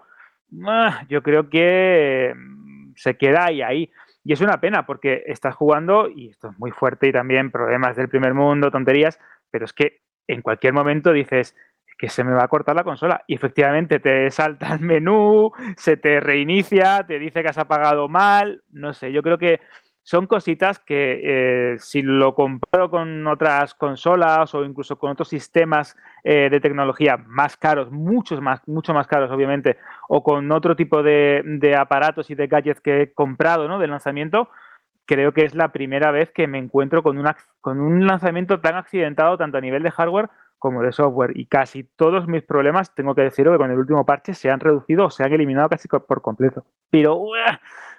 ah, yo creo que mm, se queda ahí, ahí. Y es una pena porque estás jugando, y esto es muy fuerte y también problemas del primer mundo, tonterías, pero es que en cualquier momento dices, que se me va a cortar la consola. Y efectivamente te salta el menú, se te reinicia, te dice que has apagado mal, no sé, yo creo que son cositas que eh, si lo comparo con otras consolas o incluso con otros sistemas eh, de tecnología más caros, muchos más, mucho más caros obviamente, o con otro tipo de, aparatos y de gadgets que he comprado ¿no? de lanzamiento, creo que es la primera vez que me encuentro con, una, con un lanzamiento tan accidentado tanto a nivel de hardware como de software. Y casi todos mis problemas, tengo que decirlo, que con el último parche se han reducido o se han eliminado casi por completo. Pero,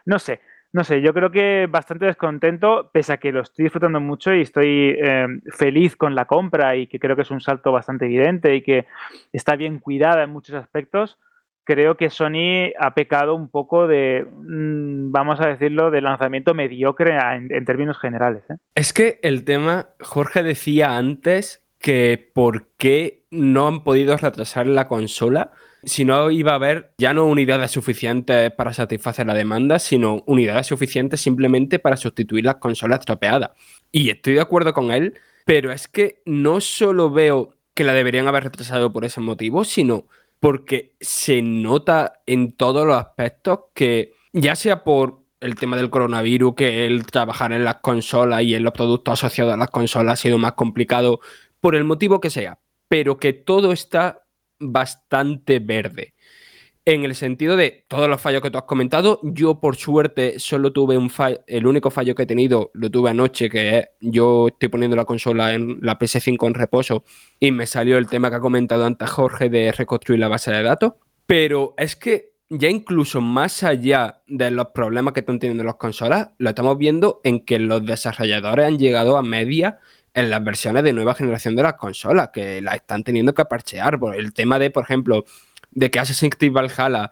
no sé, no sé, yo creo que bastante descontento, pese a que lo estoy disfrutando mucho y estoy eh, feliz con la compra y que creo que es un salto bastante evidente y que está bien cuidada en muchos aspectos. Creo que Sony ha pecado un poco de, mm, vamos a decirlo, de lanzamiento mediocre en, términos generales. ¿eh? Es que el tema, Jorge decía antes que por qué no han podido retrasar la consola si no iba a haber ya no unidades suficientes para satisfacer la demanda, sino unidades suficientes simplemente para sustituir las consolas estropeadas. Y estoy de acuerdo con él, pero es que no solo veo que la deberían haber retrasado por ese motivo, sino porque se nota en todos los aspectos que ya sea por el tema del coronavirus, que el trabajar en las consolas y en los productos asociados a las consolas ha sido más complicado por el motivo que sea, pero que todo está bastante verde. En el sentido de todos los fallos que tú has comentado, yo por suerte solo tuve un fallo, el único fallo que he tenido lo tuve anoche, que es yo estoy poniendo la consola en la PS5 en reposo y me salió el tema que ha comentado antes Jorge de reconstruir la base de datos. Pero es que ya incluso más allá de los problemas que están teniendo las consolas, lo estamos viendo en que los desarrolladores han llegado a media en las versiones de nueva generación de las consolas, que la están teniendo que parchear. Por el tema de, por ejemplo, de que Assassin's Creed Valhalla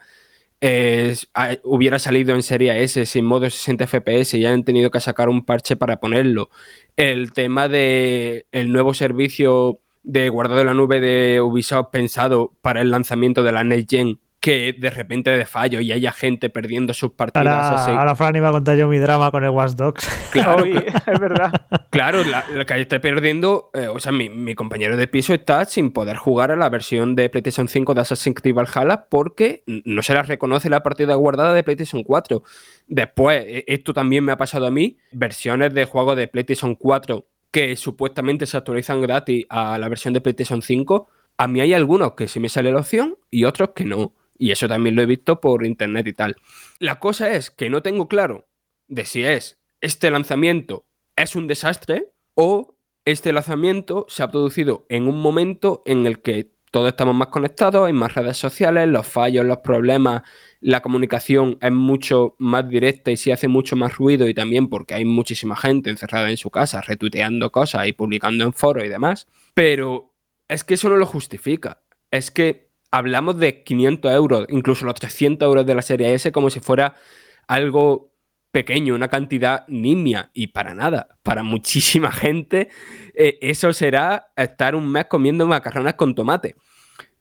hubiera salido en serie S sin modo 60 FPS y han tenido que sacar un parche para ponerlo. El tema de el nuevo servicio de guardado en la nube de Ubisoft pensado para el lanzamiento de la Next Gen que de repente de fallo y haya gente perdiendo sus partidas. Ahora, así. ahora Fran iba a contar yo mi drama con el Watch Dogs. Claro, [LAUGHS] es verdad. Claro, la, la que esté perdiendo, eh, o sea, mi, mi compañero de piso está sin poder jugar a la versión de PlayStation 5 de Assassin's Creed Valhalla porque no se la reconoce la partida guardada de PlayStation 4. Después, e- esto también me ha pasado a mí, versiones de juegos de PlayStation 4 que supuestamente se actualizan gratis a la versión de PlayStation 5. A mí hay algunos que sí me sale la opción y otros que no. Y eso también lo he visto por internet y tal. La cosa es que no tengo claro de si es este lanzamiento es un desastre o este lanzamiento se ha producido en un momento en el que todos estamos más conectados, hay más redes sociales, los fallos, los problemas, la comunicación es mucho más directa y se hace mucho más ruido y también porque hay muchísima gente encerrada en su casa retuiteando cosas y publicando en foros y demás. Pero es que eso no lo justifica. Es que hablamos de 500 euros, incluso los 300 euros de la serie S como si fuera algo pequeño, una cantidad nimia y para nada, para muchísima [LAUGHS] gente eh, eso será estar un mes comiendo macarrones con tomate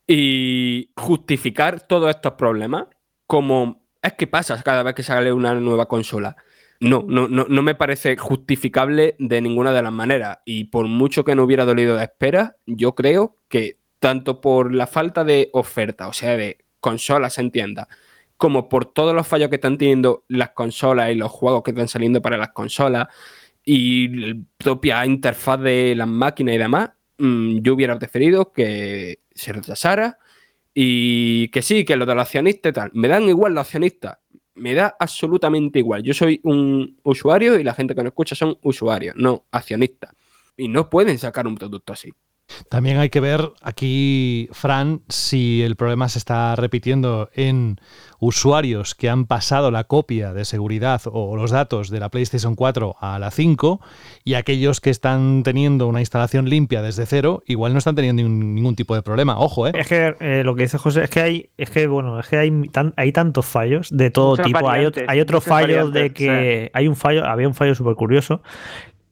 y justificar todos estos problemas como es que pasa cada vez que sale una nueva consola. No, no, no, no me parece justificable de ninguna de las maneras y por mucho que no hubiera dolido de espera, yo creo que tanto por la falta de oferta, o sea, de consolas en tienda, como por todos los fallos que están teniendo las consolas y los juegos que están saliendo para las consolas y la propia interfaz de las máquinas y demás, mm, yo hubiera preferido que se retrasara y que sí, que lo de los accionistas y tal. Me dan igual los accionistas, me da absolutamente igual. Yo soy un usuario y la gente que nos escucha son usuarios, no accionistas. Y no pueden sacar un producto así. También hay que ver aquí, Fran, si el problema se está repitiendo en usuarios que han pasado la copia de seguridad o los datos de la PlayStation 4 a la 5 y aquellos que están teniendo una instalación limpia desde cero, igual no están teniendo ningún, tipo de problema. Ojo, ¿eh? Es que eh, lo que dice José es que hay, es que bueno, es que hay, tan- hay tantos fallos de todo Muchas tipo. Hay, hay otro muchas fallo de que hay un fallo, había un fallo súper curioso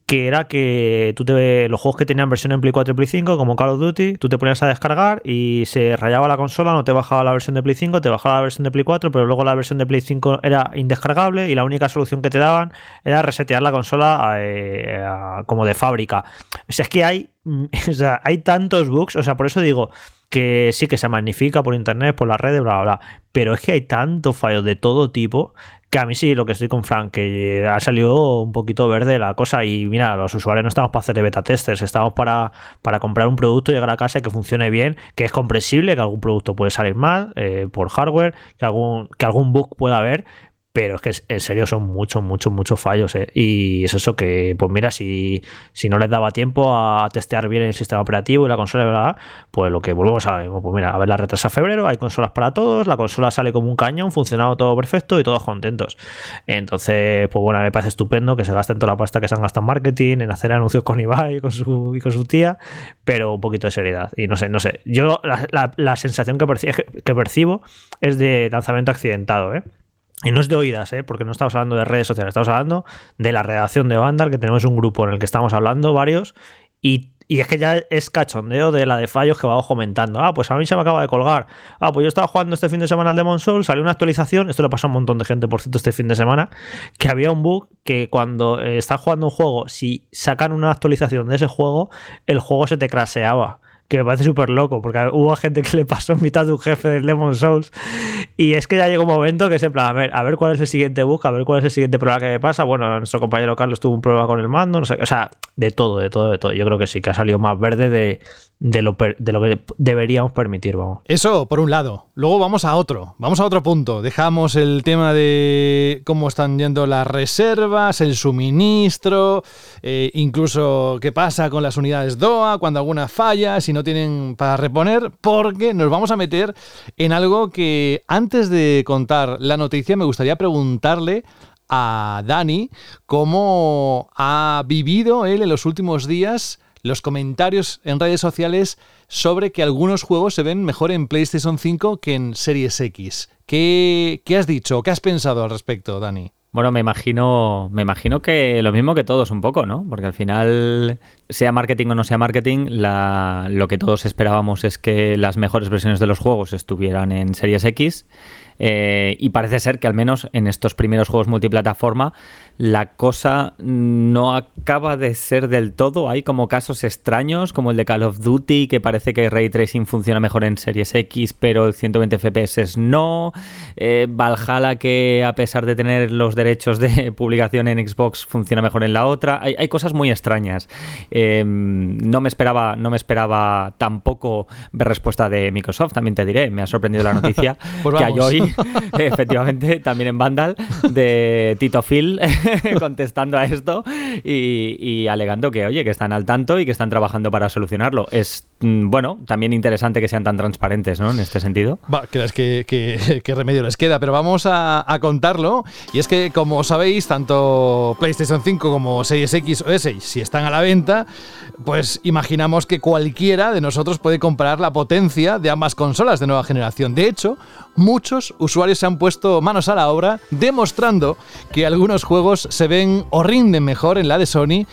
que era que tú te los juegos que tenían versión en Play 4 y Play 5, como Call of Duty, tú te ponías a descargar y se rayaba la consola, no te bajaba la versión de Play 5, te bajaba la versión de Play 4, pero luego la versión de Play 5 era indescargable y la única solución que te daban era resetear la consola eh, a- como de fábrica. O sea, es que hay, [LAUGHS] o sea, hay tantos bugs, o sea, por eso digo que sí que se magnifica por internet, por las redes, bla, bla, bla. Pero es que hay tantos fallos de todo tipo que a mí sí, lo que estoy con Frank, que ha salido un poquito verde la cosa. Y mira, los usuarios no estamos para hacer beta testers, estamos para, para comprar un producto, llegar a casa y que funcione bien, que es comprensible, que algún producto puede salir mal eh, por hardware, que algún, que algún bug pueda haber. Pero es que en serio son muchos, muchos, muchos fallos. ¿eh? Y es eso que, pues mira, si, si no les daba tiempo a testear bien el sistema operativo y la consola, bla, pues lo que volvemos a mismo. Pues mira, a ver la retrasa febrero, hay consolas para todos, la consola sale como un cañón, funcionado todo perfecto y todos contentos. Entonces, pues bueno, me parece estupendo que se gasten toda la pasta que se han gastado en marketing, en hacer anuncios con Ibai y con su, y con su tía, pero un poquito de seriedad. Y no sé, no sé. Yo la, la- la sensación que, perci- que percibo es de lanzamiento accidentado, ¿eh? Y no es de oídas, ¿eh? porque no estamos hablando de redes sociales, estamos hablando de la redacción de Vandal, que tenemos un grupo en el que estamos hablando varios, y, y es que ya es cachondeo de la de fallos que vamos comentando. Ah, pues a mí se me acaba de colgar. Ah, pues yo estaba jugando este fin de semana al Demon Soul, salió una actualización, esto le pasó a un montón de gente, por cierto, este fin de semana, que había un bug que cuando eh, estás jugando un juego, si sacan una actualización de ese juego, el juego se te craseaba. Que me parece súper loco, porque hubo gente que le pasó en mitad de un jefe del Demon Souls. Y es que ya llegó un momento que es en plan, a ver, a ver cuál es el siguiente bug, a ver cuál es el siguiente problema que me pasa. Bueno, nuestro compañero Carlos tuvo un problema con el mando, no sé, o sea, de todo, de todo, de todo. Yo creo que sí, que ha salido más verde de, de, lo, de lo que deberíamos permitir, vamos. Eso por un lado. Luego vamos a otro. Vamos a otro punto. Dejamos el tema de cómo están yendo las reservas, el suministro, eh, incluso qué pasa con las unidades DOA cuando alguna falla, si no tienen para reponer, porque nos vamos a meter en algo que antes de contar la noticia me gustaría preguntarle a Dani cómo ha vivido él en los últimos días los comentarios en redes sociales sobre que algunos juegos se ven mejor en PlayStation 5 que en Series X. ¿Qué, qué has dicho? ¿Qué has pensado al respecto, Dani? Bueno, me imagino, me imagino que lo mismo que todos un poco, ¿no? Porque al final, sea marketing o no sea marketing, lo que todos esperábamos es que las mejores versiones de los juegos estuvieran en Series X. eh, y parece ser que al menos en estos primeros juegos multiplataforma la cosa no acaba de ser del todo. Hay como casos extraños, como el de Call of Duty, que parece que Ray Tracing funciona mejor en Series X, pero el 120 FPS no. Eh, Valhalla, que a pesar de tener los derechos de [LAUGHS] publicación en Xbox, funciona mejor en la otra. Hay, hay cosas muy extrañas. Eh, no me esperaba, no me esperaba tampoco ver respuesta de Microsoft, también te diré. Me ha sorprendido la noticia [LAUGHS] Pues que hay hoy, [LAUGHS] efectivamente, también en Vandal, de Tito Phil [LAUGHS] contestando a esto y, alegando que, oye, que están al tanto y que están trabajando para solucionarlo. Es, mm, bueno, también interesante que sean tan transparentes, ¿no? En este sentido. Va, que, que- [LAUGHS] qué remedio les queda, pero vamos a, contarlo. Y es que, como sabéis, tanto PlayStation 5 como Series X o S, si están a la venta, pues imaginamos que cualquiera de nosotros puede comparar la potencia de ambas consolas de nueva generación. De hecho, muchos usuarios se han puesto manos a la obra demostrando que algunos juegos se ven o rinden mejor en la de Sony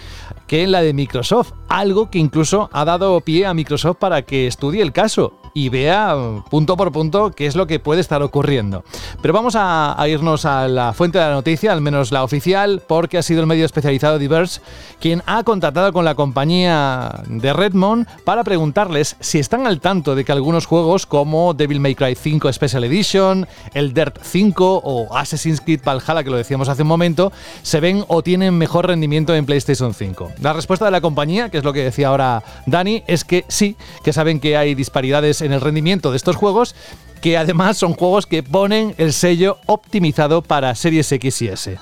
que en la de Microsoft, algo que incluso ha dado pie a Microsoft para que estudie el caso y vea eh, punto por punto qué es lo que puede estar ocurriendo. Pero vamos a, a irnos a la fuente de la noticia, al menos la oficial, porque ha sido el medio especializado Diverse quien ha contactado con la compañía de Redmond para preguntarles si están al tanto de que algunos juegos como Devil May Cry 5 Special Edition, el Dirt 5 o Assassin's Creed Valhalla, que lo decíamos hace un momento, se ven o tienen mejor rendimiento en PlayStation 5. La respuesta de la compañía, que es lo que decía ahora Dani, es que sí, que saben que hay disparidades en el rendimiento de estos juegos, que además son juegos que ponen el sello optimizado para Series X y S.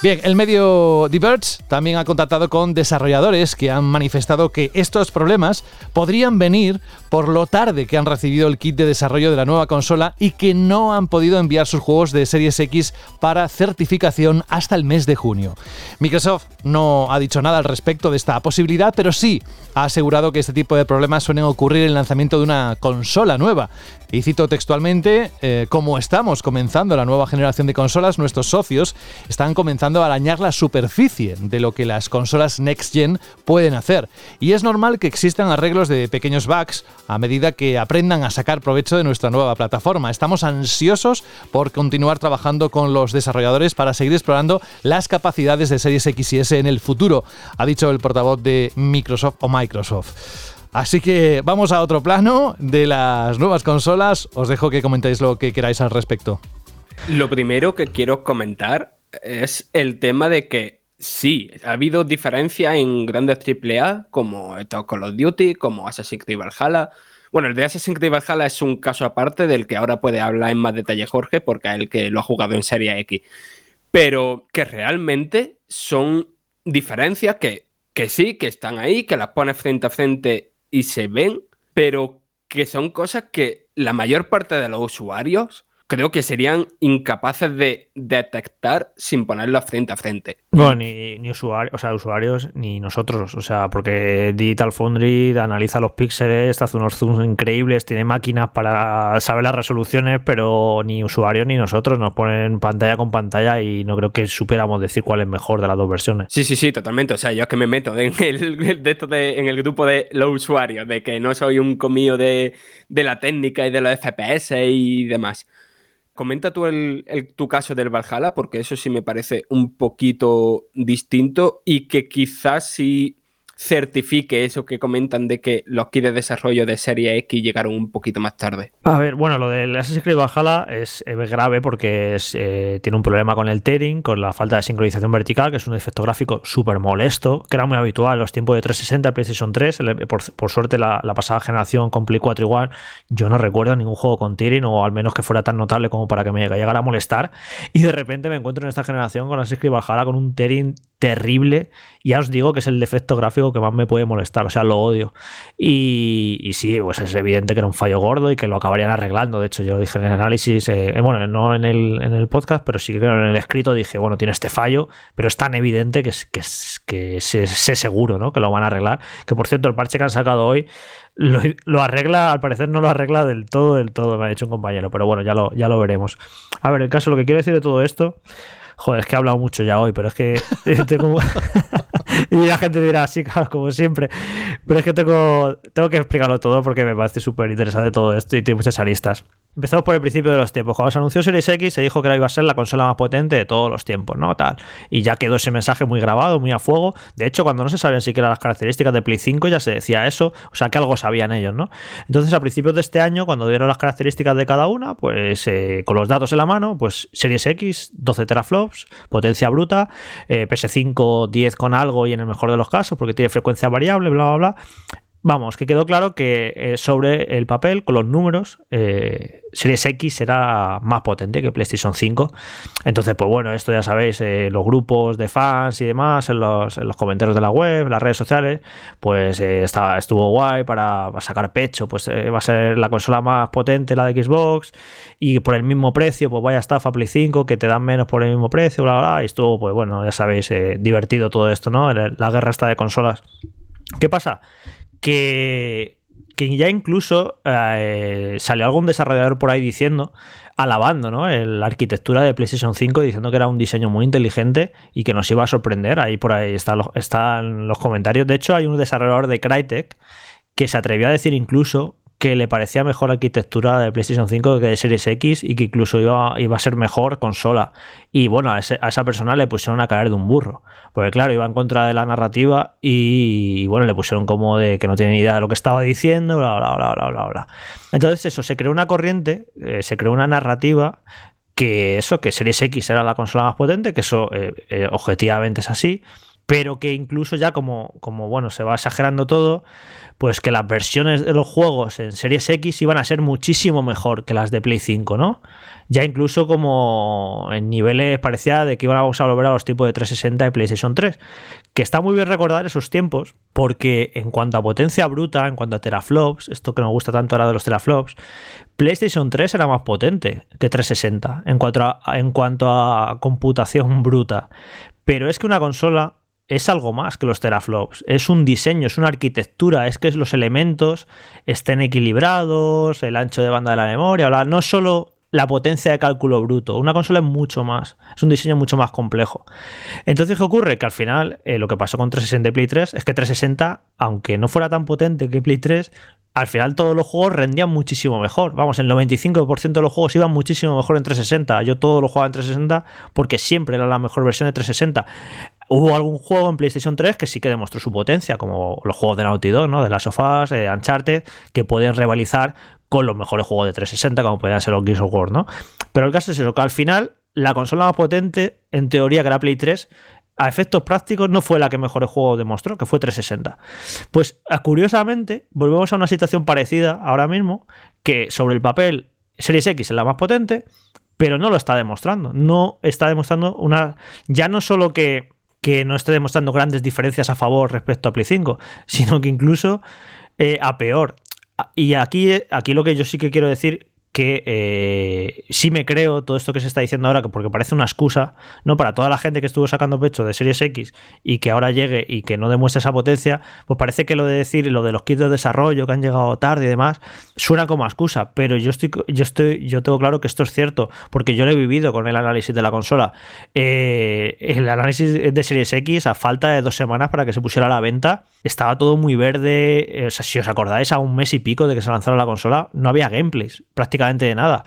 Bien, el medio Diverge también ha contactado con desarrolladores que han manifestado que estos problemas podrían venir por lo tarde que han recibido el kit de desarrollo de la nueva consola y que no han podido enviar sus juegos de Series X para certificación hasta el mes de junio. Microsoft no ha dicho nada al respecto de esta posibilidad, pero sí ha asegurado que este tipo de problemas suelen ocurrir en el lanzamiento de una consola nueva. Y cito textualmente, eh, como estamos comenzando la nueva generación de consolas, nuestros socios están comenzando a arañar la superficie de lo que las consolas Next Gen pueden hacer. Y es normal que existan arreglos de pequeños bugs a medida que aprendan a sacar provecho de nuestra nueva plataforma. Estamos ansiosos por continuar trabajando con los desarrolladores para seguir explorando las capacidades de Series X y S en el futuro, ha dicho el portavoz de Microsoft o Microsoft. Así que vamos a otro plano de las nuevas consolas. Os dejo que comentéis lo que queráis al respecto. Lo primero que quiero comentar es el tema de que sí, ha habido diferencia en grandes AAA como estos Call of Duty, como Assassin's Creed Valhalla. Bueno, el de Assassin's Creed Valhalla es un caso aparte del que ahora puede hablar en más detalle Jorge, porque es el que lo ha jugado en Serie X. Pero que realmente son diferencias que, que sí, que están ahí, que las pones frente a frente y se ven, pero que son cosas que la mayor parte de los usuarios creo que serían incapaces de detectar sin ponerlo frente a frente. Bueno, ni, ni usuarios, o sea, usuarios ni nosotros, o sea, porque Digital Foundry analiza los píxeles, hace unos zooms increíbles, tiene máquinas para saber las resoluciones, pero ni usuarios ni nosotros nos ponen pantalla con pantalla y no creo que supiéramos decir cuál es mejor de las dos versiones. Sí, sí, sí, totalmente. O sea, yo es que me meto en el, [LAUGHS] de esto de- en el grupo de los usuarios, de que no soy un comío de, de la técnica y de los FPS y demás. Comenta tú el, el- tu caso del Valhalla, porque eso sí me parece un poquito distinto y que quizás sí certifique eso que comentan de que los kits de desarrollo de Serie X llegaron un poquito más tarde. A ver, bueno, lo del Assassin's Creed Valhalla es, grave porque eh, tiene un problema con el tearing, con la falta de sincronización vertical, que es un efecto gráfico súper molesto, que era muy habitual en los tiempos de 360, PlayStation 3. el- por, suerte, la, la pasada generación con Play 4 igual, yo no recuerdo ningún juego con tearing, o al menos que fuera tan notable como para que me llegara a molestar. Y de repente me encuentro en esta generación con Assassin's Creed Valhalla con un tearing terrible. Ya os digo que es el defecto gráfico que más me puede molestar, o sea, lo odio. Y, y sí, pues es evidente que era un fallo gordo y que lo acabarían arreglando. De hecho, yo lo dije en el análisis, eh, eh, bueno, no en el, en el podcast, pero sí que en el escrito dije, bueno, tiene este fallo, pero es tan evidente que, que, que sé, sé seguro ¿no? que lo van a arreglar. Que por cierto, el parche que han sacado hoy lo, lo arregla, al parecer no lo arregla del todo, del todo, me ha dicho un compañero, pero bueno, ya lo, ya lo veremos. A ver, el caso, lo que quiero decir de todo esto. Joder, es que he hablado mucho ya hoy, pero es que [LAUGHS] tengo... [LAUGHS] y la gente dirá, sí, como siempre. Pero es que tengo, tengo que explicarlo todo porque me parece súper interesante todo esto y tiene muchas aristas. Empezamos por el principio de los tiempos. Cuando se anunció Series X, se dijo que iba a ser la consola más potente de todos los tiempos, ¿no? Tal. Y ya quedó ese mensaje muy grabado, muy a fuego. De hecho, cuando no se sabían siquiera las características de Play 5, ya se decía eso. O sea, que algo sabían ellos, ¿no? Entonces, a principios de este año, cuando dieron las características de cada una, pues eh, con los datos en la mano, pues Series X, 12 teraflops, potencia bruta, eh, PS5, 10 con algo y en el mejor de los casos, porque tiene frecuencia variable, bla, bla, bla. Vamos, que quedó claro que eh, sobre el papel, con los números, eh, Series X será más potente que PlayStation 5. Entonces, pues bueno, esto ya sabéis, eh, los grupos de fans y demás, en los, comentarios de la web, las redes sociales, pues está, estuvo guay para, sacar pecho. Pues va a ser la consola más potente, la de Xbox, y por el mismo precio, pues vaya estafa Play 5, que te dan menos por el mismo precio, bla, bla, bla. Y estuvo, pues bueno, ya sabéis, divertido todo esto, ¿no? La guerra está de consolas. ¿Qué pasa? Que, ya incluso eh, salió algún desarrollador por ahí diciendo, alabando ¿no? la arquitectura de PlayStation 5, diciendo que era un diseño muy inteligente y que nos iba a sorprender. Ahí por ahí están los, están los comentarios. De hecho, hay un desarrollador de Crytek que se atrevió a decir incluso que le parecía mejor arquitectura de PlayStation 5 que de Series X y que incluso iba, iba a ser mejor consola. Y bueno, a, esa persona le pusieron a caer de un burro. Porque claro, iba en contra de la narrativa y, bueno, le pusieron como de que no tiene ni idea de lo que estaba diciendo, bla, bla, bla, bla, bla, bla. Entonces eso, se creó una corriente, eh, se creó una narrativa que eso, que Series X era la consola más potente, que eso eh, eh, objetivamente es así, pero que incluso ya como, como, bueno, se va exagerando todo, pues que las versiones de los juegos en Series X iban a ser muchísimo mejor que las de Play 5, ¿no? Ya incluso como en niveles parecía de que íbamos a volver a los tipos de 360 y PlayStation 3, que está muy bien recordar esos tiempos, porque en cuanto a potencia bruta, en cuanto a teraflops, esto que nos gusta tanto ahora de los teraflops, PlayStation 3 era más potente que 360 en cuanto en cuanto a computación bruta. Pero es que una consola es algo más que los teraflops. Es un diseño, es una arquitectura, es que los elementos estén equilibrados, el ancho de banda de la memoria, no solo la potencia de cálculo bruto. Una consola es mucho más, es un diseño mucho más complejo. Entonces, ¿qué ocurre? Que al final, eh, lo que pasó con 360 y Play 3 es que 360, aunque no fuera tan potente que Play 3, al final todos los juegos rendían muchísimo mejor. Vamos, el 95% de los juegos iban muchísimo mejor en 360. Yo todo lo jugaba en 360 porque siempre era la mejor versión de 360. Hubo algún juego en PlayStation 3 que sí que demostró su potencia, como los juegos de Naughty Dog, ¿no? de las sofás, de Uncharted, que pueden rivalizar con los mejores juegos de 360, como podían ser los Gears of War, ¿no? Pero el caso es eso, que al final la consola más potente, en teoría, que era Play 3, a efectos prácticos no fue la que mejores juegos demostró, que fue 360. Pues curiosamente, volvemos a una situación parecida ahora mismo, que sobre el papel Series X es la más potente, pero no lo está demostrando. No está demostrando una. Ya no solo que que no esté demostrando grandes diferencias a favor respecto a Play 5, sino que incluso eh, a peor. Y aquí, aquí lo que yo sí que quiero decir que eh, sí me creo todo esto que se está diciendo ahora, porque parece una excusa, ¿no? Para toda la gente que estuvo sacando pecho de Series X y que ahora llegue y que no demuestre esa potencia, pues parece que lo de decir lo de los kits de desarrollo que han llegado tarde y demás, suena como excusa, pero yo estoy, yo estoy, yo tengo claro que esto es cierto, porque yo lo he vivido con el análisis de la consola. Eh, el análisis de Series X, a falta de dos semanas para que se pusiera a la venta, estaba todo muy verde. Sea, si os acordáis, a un mes y pico de que se lanzara la consola, no había gameplays, prácticamente de nada.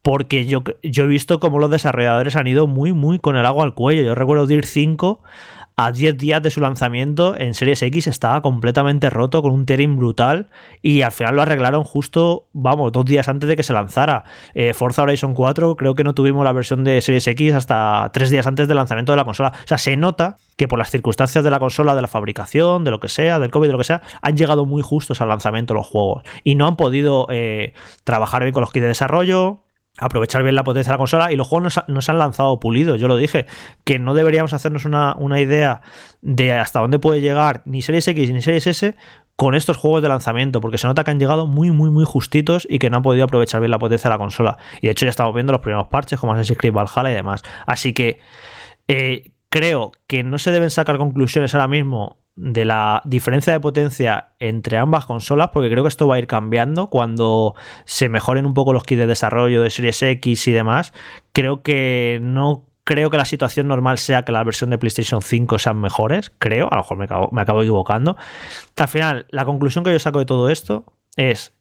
Porque yo, yo he visto cómo los desarrolladores han ido muy, muy con el agua al cuello. Yo recuerdo DIR 5 a 10 días de su lanzamiento en Series X estaba completamente roto con un tearing brutal y al final lo arreglaron justo, vamos, dos días antes de que se lanzara. Eh, Forza Horizon 4 creo que no tuvimos la versión de Series X hasta tres días antes del lanzamiento de la consola. O sea, se nota que por las circunstancias de la consola, de la fabricación, de lo que sea, del COVID, de lo que sea, han llegado muy justos al lanzamiento los juegos y no han podido eh, trabajar bien con los kits de desarrollo, aprovechar bien la potencia de la consola y los juegos no se han lanzado pulidos. Yo lo dije, que no deberíamos hacernos una, idea de hasta dónde puede llegar ni Series X ni Series S con estos juegos de lanzamiento, porque se nota que han llegado muy, muy, muy justitos y que no han podido aprovechar bien la potencia de la consola. Y de hecho ya estamos viendo los primeros parches como Assassin's Creed Valhalla y demás. Así que eh, creo que no se deben sacar conclusiones ahora mismo de la diferencia de potencia entre ambas consolas, porque creo que esto va a ir cambiando cuando se mejoren un poco los kits de desarrollo de Series X y demás. Creo que no creo que la situación normal sea que la versión de PlayStation 5 sean mejores, creo, a lo mejor me acabo, me acabo equivocando. Al final, la conclusión que yo saco de todo esto es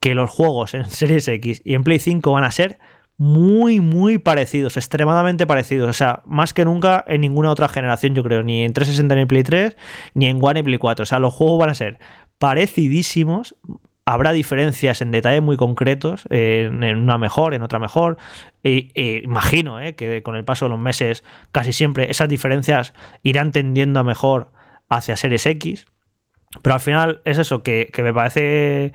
que los juegos en Series X y en Play 5 van a ser muy, muy parecidos, extremadamente parecidos. O sea, más que nunca en ninguna otra generación, yo creo, ni en 360 ni en Play 3, ni en One y Play 4. O sea, los juegos van a ser parecidísimos. Habrá diferencias en detalles muy concretos, en, una mejor, en otra mejor. E, imagino eh, que con el paso de los meses, casi siempre esas diferencias irán tendiendo a mejor hacia Series X. Pero al final es eso, que, que me parece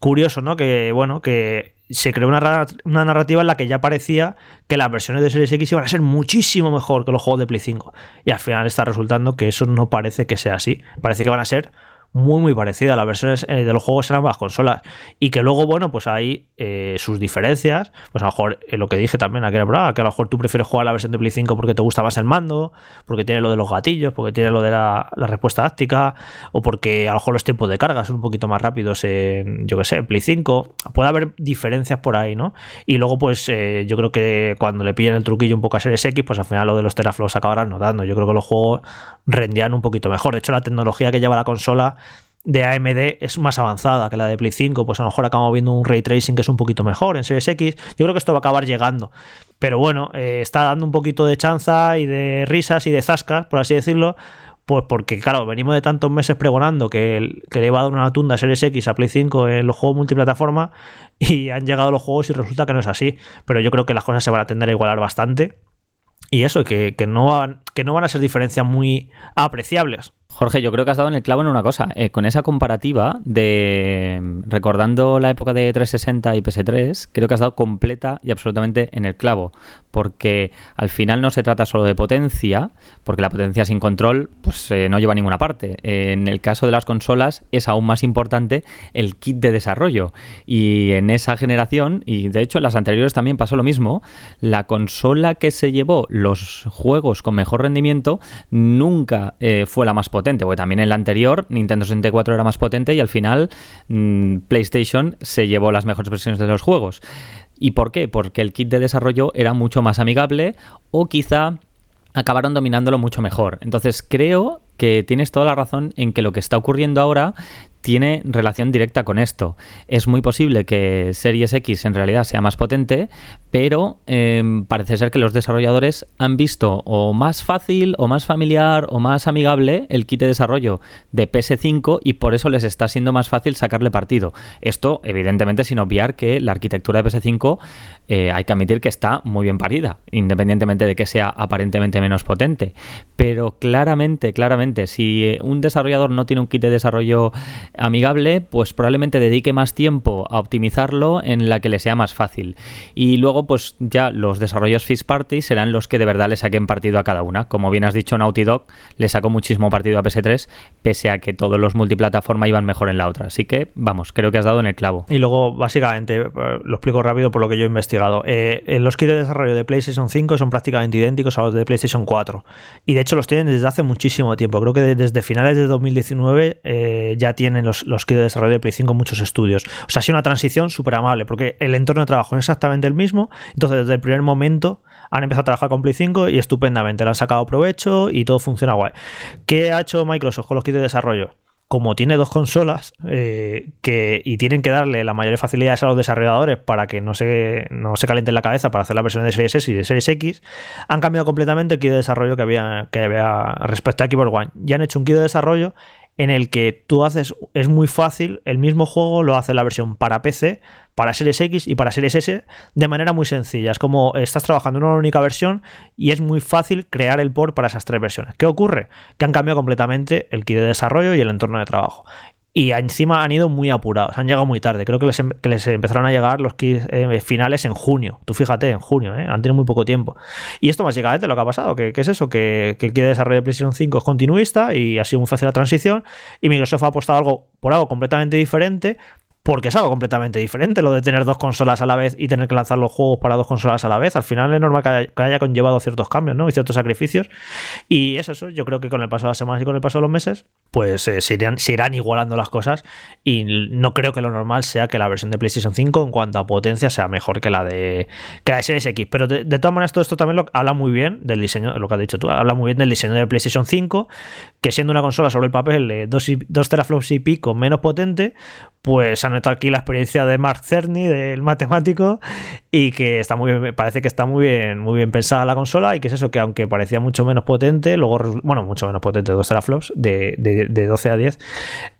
curioso, ¿no? Que, bueno, que se creó una, narrativa en la que ya parecía que las versiones de Series X iban a ser muchísimo mejor que los juegos de Play 5. Y al final está resultando que eso no parece que sea así. Parece que van a ser muy, muy parecida. Las versiones eh, de los juegos en ambas consolas. Y que luego, bueno, pues hay eh, sus diferencias. Pues a lo mejor eh, lo que dije también aquella prueba, que a lo mejor tú prefieres jugar la versión de Play 5 porque te gusta más el mando, porque tiene lo de los gatillos, porque tiene lo de la, respuesta táctica, o porque a lo mejor los tiempos de carga son un poquito más rápidos en, yo que sé, en Play 5. Puede haber diferencias por ahí, ¿no? Y luego, pues yo creo que cuando le pillen el truquillo un poco a Series X, pues al final lo de los teraflops acabarán notando. Yo creo que los juegos rendían un poquito mejor. De hecho, la tecnología que lleva la consola de AMD es más avanzada que la de Play 5, pues a lo mejor acabamos viendo un ray tracing que es un poquito mejor en Series X. Yo creo que esto va a acabar llegando. Pero bueno, eh, está dando un poquito de chanza y de risas y de zascas, por así decirlo. Pues porque, claro, venimos de tantos meses pregonando que, que le iba a dar una tunda Series X a Play 5 en los juegos multiplataforma [LAUGHS] y han llegado los juegos y resulta que no es así. Pero yo creo que las cosas se van a tender a igualar bastante. Y eso, que, que no, que no van a ser diferencias muy apreciables. Jorge, yo creo que has dado en el clavo en una cosa. Eh, con esa comparativa de recordando la época de 360 y PS3, creo que has dado completa y absolutamente en el clavo. Porque al final no se trata solo de potencia, porque la potencia sin control pues, eh, no lleva a ninguna parte. en el caso de las consolas es aún más importante el kit de desarrollo. Y en esa generación, y de hecho en las anteriores también pasó lo mismo, la consola que se llevó los juegos con mejor rendimiento nunca eh, fue la más potente porque también en la anterior Nintendo 64 era más potente y al final mm, PlayStation se llevó las mejores versiones de los juegos. ¿Y por qué? Porque el kit de desarrollo era mucho más amigable o quizá acabaron dominándolo mucho mejor. Entonces creo que tienes toda la razón en que lo que está ocurriendo ahora tiene relación directa con esto. Es muy posible que Series X en realidad sea más potente, pero em, parece ser que los desarrolladores han visto o más fácil o más familiar o más amigable el kit de desarrollo de PS5 y por eso les está siendo más fácil sacarle partido. Esto, evidentemente, sin obviar que la arquitectura de PS5 eh, hay que admitir que está muy bien parida, independientemente de que sea aparentemente menos potente. Pero claramente, claramente, si un desarrollador no tiene un kit de desarrollo amigable, pues probablemente dedique más tiempo a optimizarlo en la que le sea más fácil. Y luego, pues ya los desarrollos Fist Party serán los que de verdad le saquen partido a cada una. Como bien has dicho, Naughty Dog le sacó muchísimo partido a PS3, pese a que todos los multiplataforma iban mejor en la otra. Así que, vamos, creo que has dado en el clavo. Y luego, básicamente, eh, lo explico rápido por lo que yo he investigado. Eh, los kits de desarrollo de PlayStation 5 son prácticamente idénticos a los de PlayStation 4. Y de hecho los tienen desde hace muchísimo tiempo. Creo que desde finales de 2019 eh, ya tienen los, los kits de desarrollo de Play 5 muchos estudios. O sea, ha sido una transición súper amable, porque el entorno de trabajo es exactamente el mismo, entonces desde el primer momento han empezado a trabajar con Play 5 y estupendamente, le han sacado provecho y todo funciona guay. ¿Qué ha hecho Microsoft con los kits de desarrollo? Como tiene dos consolas eh, y tienen que darle las mayores facilidades a los desarrolladores para que no se, no se calienten la cabeza para hacer la versión de Series S y de Series X, han cambiado completamente el kit de desarrollo que había, que había respecto a Keyboard One. Ya han hecho un kit de desarrollo en el que tú haces, es muy fácil, el mismo juego lo hace la versión para PC, para Series X y para Series S de manera muy sencilla. Es como estás trabajando en una única versión y es muy fácil crear el port para esas tres versiones. ¿Qué ocurre? Que han cambiado completamente el kit de desarrollo y el entorno de trabajo y encima han ido muy apurados, han llegado muy tarde. Creo que les, em, empezaron a llegar los kits eh, finales en junio. Tú fíjate, en junio, ¿eh? han tenido muy poco tiempo. Y esto básicamente lo que ha pasado, que, es eso, que, que, el kit de desarrollo de PlayStation 5 es continuista y ha sido muy fácil la transición y Microsoft ha apostado algo por algo completamente diferente porque es algo completamente diferente lo de tener dos consolas a la vez y tener que lanzar los juegos para dos consolas a la vez. Al final es normal que haya, conllevado ciertos cambios ¿no? y ciertos sacrificios. Y es eso, yo creo que con el paso de las semanas y con el paso de los meses, pues eh, se, irán, igualando las cosas y no creo que lo normal sea que la versión de PlayStation 5 en cuanto a potencia sea mejor que la de, que la de Series X. Pero de, todas maneras todo esto también lo, habla muy bien del diseño, lo que has dicho tú, habla muy bien del diseño de PlayStation 5, que siendo una consola sobre el papel de 2 teraflops y pico menos potente, pues han aquí la experiencia de Mark Cerny, del matemático, y que está muy bien, parece que está muy bien, muy bien pensada la consola, y que es eso, que aunque parecía mucho menos potente, luego, bueno, mucho menos potente, 2 teraflops, de, de, 12 a 10,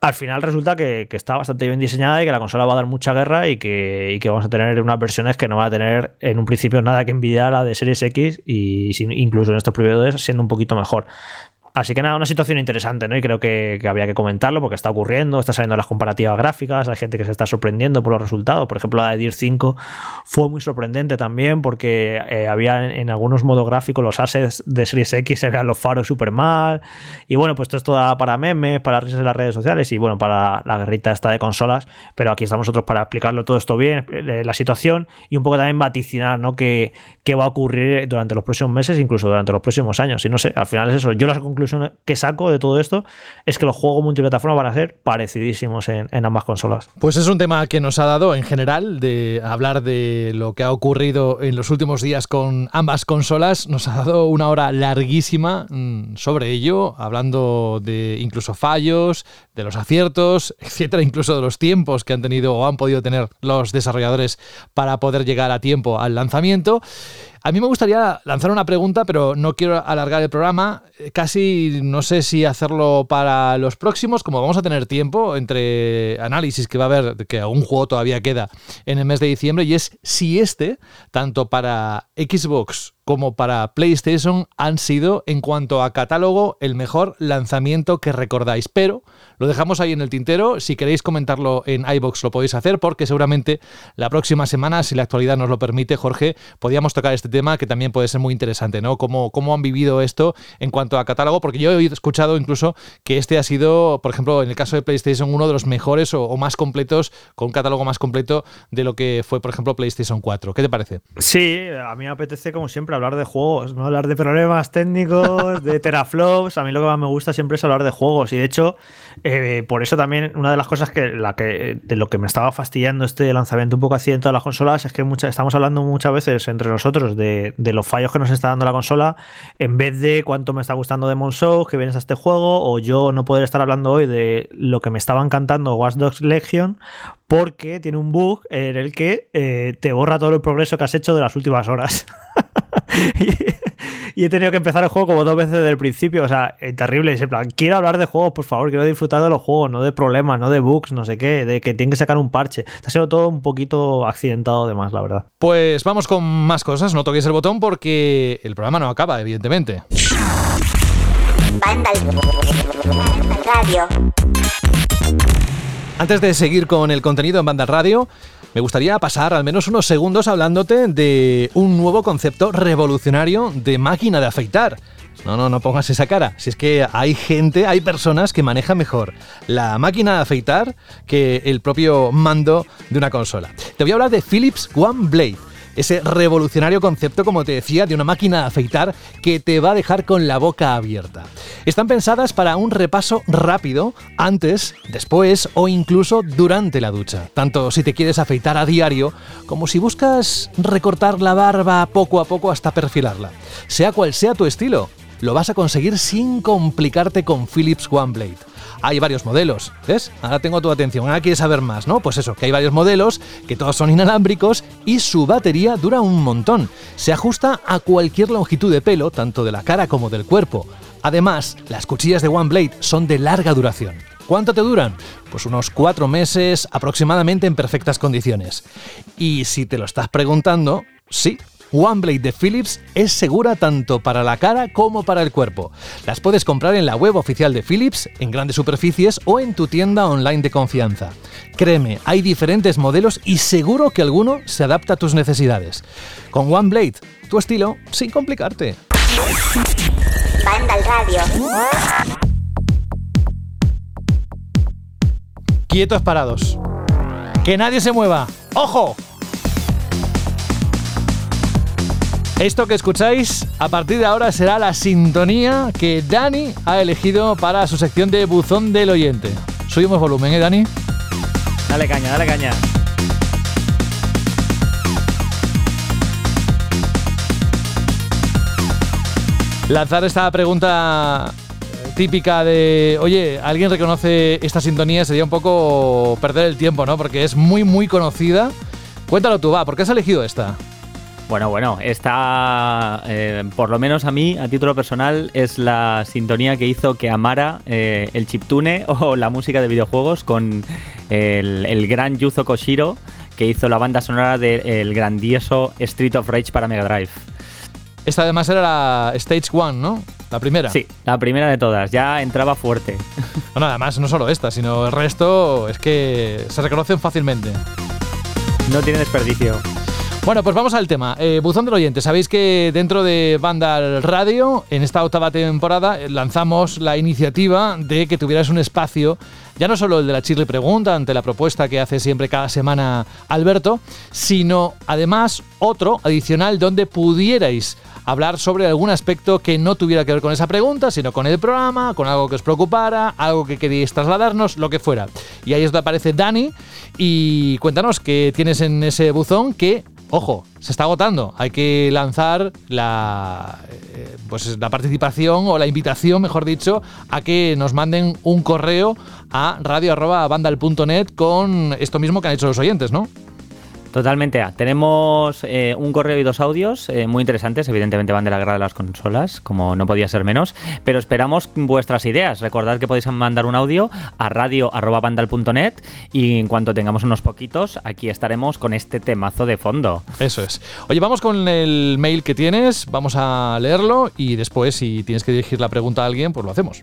al final resulta que, está bastante bien diseñada y que la consola va a dar mucha guerra y que, que vamos a tener unas versiones que no van a tener en un principio nada que envidiar a la de Series X y incluso en estos primeros siendo un poquito mejor. Así que nada, una situación interesante, ¿no? Y creo que, había que comentarlo porque está ocurriendo, está saliendo las comparativas gráficas, hay gente que se está sorprendiendo por los resultados. Por ejemplo, la de DIR 5 fue muy sorprendente también porque eh, había en, algunos modos gráficos los assets de Series X, se veían los faros súper mal. Y bueno, pues esto es para memes, para risas en las redes sociales y bueno, para la guerrita esta de consolas. Pero aquí estamos nosotros para explicarlo todo esto bien, eh, la situación y un poco también vaticinar, ¿no? Que, qué va a ocurrir durante los próximos meses, incluso durante los próximos años. Y no sé, al final es eso. Yo la que saco de todo esto es que los juegos multiplataforma van a ser parecidísimos en, ambas consolas. Pues es un tema que nos ha dado en general de hablar de lo que ha ocurrido en los últimos días con ambas consolas. Nos ha dado una hora larguísima mm, sobre ello, hablando de incluso fallos, de los aciertos, [LAUGHS] etcétera, incluso de los tiempos que han tenido o han podido tener los desarrolladores para poder llegar a tiempo al lanzamiento. A mí me gustaría lanzar una pregunta, pero no quiero alargar el programa. Eh, casi no sé si hacerlo para los próximos, como vamos a tener tiempo entre análisis que va a haber, que algún juego todavía queda en el mes de diciembre, y es si este, tanto para Xbox como para PlayStation, han sido, en cuanto a catálogo, el mejor lanzamiento que recordáis. Pero lo dejamos ahí en el tintero. Si queréis comentarlo en iBox lo podéis hacer, porque seguramente la próxima semana, si la actualidad nos lo permite, Jorge, podríamos tocar este tema que también puede ser muy interesante, ¿no? Cómo, cómo han vivido esto en cuanto a catálogo, porque yo he escuchado incluso que este ha sido, por ejemplo, en el caso de PlayStation, uno de los mejores o, más completos, con un catálogo más completo de lo que fue, por ejemplo, PlayStation 4. ¿Qué te parece? Sí, a mí me apetece, como siempre, hablar de juegos, no hablar de problemas técnicos, de [LAUGHS] teraflops. A mí lo que más me gusta siempre es hablar de juegos. Y de hecho, eh, por eso también una de las cosas que, la que de lo que me estaba fastidiando este lanzamiento un poco accidentado de las consolas es que estamos hablando muchas veces entre nosotros de, los fallos que nos está dando la consola en vez de cuánto me está gustando Demon Souls, que vienes a este juego, o yo no poder estar hablando hoy de lo que me estaba encantando Watch Dogs Legion porque tiene un bug en el que eh, te borra todo el progreso que has hecho de las últimas horas. [LAUGHS] [LAUGHS] y he tenido que empezar el juego como dos veces desde el principio. O sea, es terrible. En plan, quiero hablar de juegos, por favor, quiero disfrutar de los juegos, no de problemas, no de bugs, no sé qué, de que tienen que sacar un parche. Ha sido todo un poquito accidentado de más, la verdad. Pues vamos con más cosas. No toquéis el botón porque el programa no acaba, evidentemente. Antes de seguir con el contenido en Banda Radio, me gustaría pasar al menos unos segundos hablándote de un nuevo concepto revolucionario de máquina de afeitar. No, no, no pongas esa cara. Si es que hay gente, hay personas que manejan mejor la máquina de afeitar que el propio mando de una consola. Te voy a hablar de Philips One Blade ese revolucionario concepto, como te decía, de una máquina de afeitar que te va a dejar con la boca abierta. Están pensadas para un repaso rápido antes, después o incluso durante la ducha, tanto si te quieres afeitar a diario como si buscas recortar la barba poco a poco hasta perfilarla. Sea cual sea tu estilo, lo vas a conseguir sin complicarte con Philips One Blade hay varios modelos. ¿Ves? Ahora tengo tu atención. Ahora quieres saber más, ¿no? Pues eso, que hay varios modelos, que todos son inalámbricos y su batería dura un montón. Se ajusta a cualquier longitud de pelo, tanto de la cara como del cuerpo. Además, las cuchillas de One Blade son de larga duración. ¿Cuánto te duran? Pues unos cuatro meses aproximadamente en perfectas condiciones. Y si te lo estás preguntando, sí, OneBlade de Philips es segura tanto para la cara como para el cuerpo. Las puedes comprar en la web oficial de Philips, en grandes superficies o en tu tienda online de confianza. Créeme, hay diferentes modelos y seguro que alguno se adapta a tus necesidades. Con OneBlade, tu estilo sin complicarte. Radio. Quietos parados. Que nadie se mueva. ¡Ojo! Esto que escucháis a partir de ahora será la sintonía que Dani ha elegido para su sección de buzón del oyente. Subimos volumen, ¿eh, Dani? Dale caña, dale caña. Lanzar esta pregunta típica de, oye, ¿alguien reconoce esta sintonía? Sería un poco perder el tiempo, ¿no? Porque es muy, muy conocida. Cuéntalo tú, va, ¿por qué has elegido esta? Bueno, bueno, esta, eh, por lo menos a mí, a título personal, es la sintonía que hizo que amara eh, el chiptune [LAUGHS] o la música de videojuegos con el, el gran Yuzo Koshiro, que hizo la banda sonora del grandioso Street of Rage para Mega Drive. Esta además era la Stage One, ¿no? La primera. Sí, la primera de todas, ya entraba fuerte. [LAUGHS] Bueno, además no solo esta, sino el resto es que se reconocen fácilmente. No tiene desperdicio. Bueno, pues vamos al tema. Eh, Buzón del oyente. Sabéis que dentro de Vandal Radio, en esta octava temporada, eh, lanzamos la iniciativa de que tuvieras un espacio, ya no solo el de la Chirri Pregunta, ante la propuesta que hace siempre cada semana Alberto, sino además otro adicional donde pudierais hablar sobre algún aspecto que no tuviera que ver con esa pregunta, sino con el programa, con algo que os preocupara, algo que queríais trasladarnos, lo que fuera. Y ahí es donde aparece Dani y cuéntanos qué tienes en ese buzón que, ojo, se está agotando. Hay que lanzar la, eh, pues la participación o la invitación, mejor dicho, a que nos manden un correo a radio.bandal.net con esto mismo que han hecho los oyentes, ¿no? Totalmente. Tenemos eh, un correo y dos audios eh, muy interesantes. Evidentemente van de la guerra de las consolas, como no podía ser menos. Pero esperamos vuestras ideas. Recordad que podéis mandar un audio a radio.bandal.net y en cuanto tengamos unos poquitos, aquí estaremos con este temazo de fondo. Eso es. Oye, vamos con el mail que tienes, vamos a leerlo y después, si tienes que dirigir la pregunta a alguien, pues lo hacemos.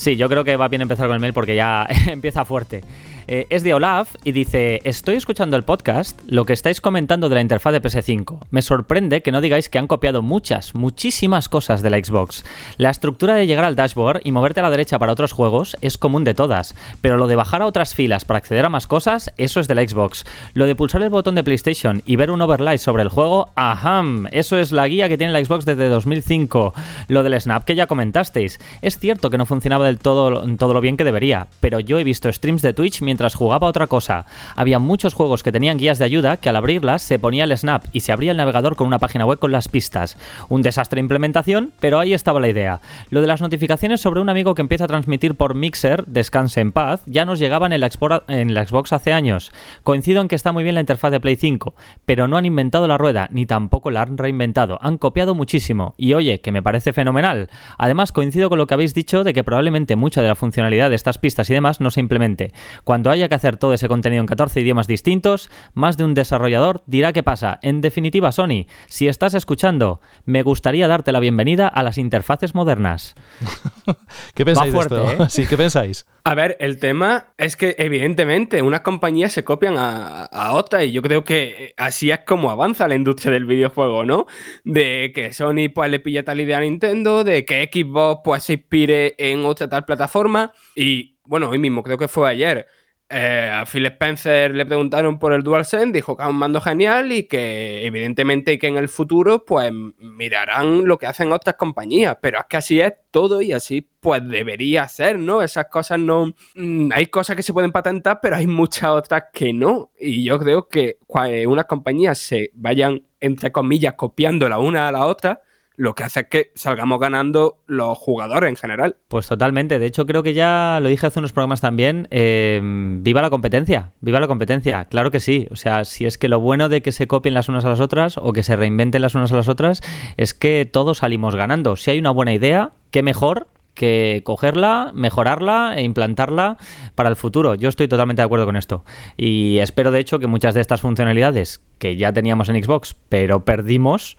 Sí, yo creo que va bien empezar con el mail porque ya [LAUGHS] empieza fuerte. Eh, es de Olaf y dice, estoy escuchando el podcast, lo que estáis comentando de la interfaz de PS5. Me sorprende que no digáis que han copiado muchas, muchísimas cosas de la Xbox. La estructura de llegar al dashboard y moverte a la derecha para otros juegos es común de todas, pero lo de bajar a otras filas para acceder a más cosas, eso es de la Xbox. Lo de pulsar el botón de PlayStation y ver un overlay sobre el juego, ajá, eso es la guía que tiene la Xbox desde 2005. Lo del Snap que ya comentasteis. Es cierto que no funcionaba del todo, todo lo bien que debería, pero yo he visto streams de Twitch mientras jugaba otra cosa. Había muchos juegos que tenían guías de ayuda que al abrirlas se ponía el snap y se abría el navegador con una página web con las pistas. Un desastre de implementación, pero ahí estaba la idea. Lo de las notificaciones sobre un amigo que empieza a transmitir por Mixer, descanse en paz, ya nos llegaban en la, en la Xbox hace años. Coincido en que está muy bien la interfaz de Play 5, pero no han inventado la rueda, ni tampoco la han reinventado. Han copiado muchísimo. Y oye, que me parece fenomenal. Además, coincido con lo que habéis dicho de que probablemente mucha de la funcionalidad de estas pistas y demás no se implemente. Cuando haya que hacer todo ese contenido en 14 idiomas distintos, más de un desarrollador dirá qué pasa. En definitiva, Sony, si estás escuchando, me gustaría darte la bienvenida a las interfaces modernas. [LAUGHS] ¿Qué pensáis de esto? ¿eh? [LAUGHS] Sí, ¿qué pensáis? A ver, el tema es que evidentemente unas compañías se copian a, a, otras y yo creo que así es como avanza la industria del videojuego, ¿no? De que Sony pues le pilla tal idea a Nintendo, de que Xbox pues se inspire en otra tal plataforma y bueno, hoy mismo creo que fue ayer eh, a Phil Spencer le preguntaron por el DualSense, dijo que es un mando genial y que evidentemente que en el futuro pues mirarán lo que hacen otras compañías, pero es que así es todo y así pues debería ser, ¿no? Esas cosas no... Mm, hay cosas que se pueden patentar, pero hay muchas otras que no. Y yo creo que cuando unas compañías se vayan, entre comillas, copiando la una a la otra, lo que hace es que salgamos ganando los jugadores en general. Pues totalmente. De hecho, creo que ya lo dije hace unos programas también. Eh, viva la competencia, viva la competencia. Claro que sí. O sea, si es que lo bueno de que se copien las unas a las otras o que se reinventen las unas a las otras es que todos salimos ganando. Si hay una buena idea, qué mejor que cogerla, mejorarla e implantarla para el futuro. Yo estoy totalmente de acuerdo con esto. Y espero, de hecho, que muchas de estas funcionalidades que ya teníamos en Xbox, pero perdimos,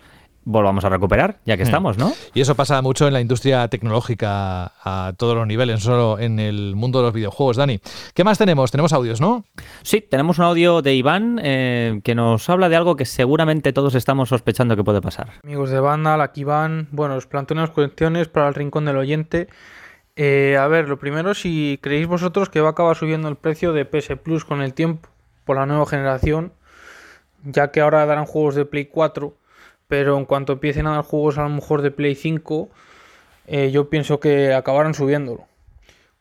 volvamos a recuperar, ya que estamos, ¿no? Y eso pasa mucho en la industria tecnológica a todos los niveles, no solo en el mundo de los videojuegos, Dani. ¿Qué más tenemos? Tenemos audios, ¿no? Sí, tenemos un audio de Iván eh, que nos habla de algo que seguramente todos estamos sospechando que puede pasar. Amigos de banda, aquí Iván. Bueno, os planteo unas cuestiones para el rincón del oyente. Eh, a ver, lo primero, si creéis vosotros que va a acabar subiendo el precio de PS Plus con el tiempo. por la nueva generación, ya que ahora darán juegos de Play 4, pero en cuanto empiecen a dar juegos a lo mejor de Play 5, eh, yo pienso que acabarán subiéndolo,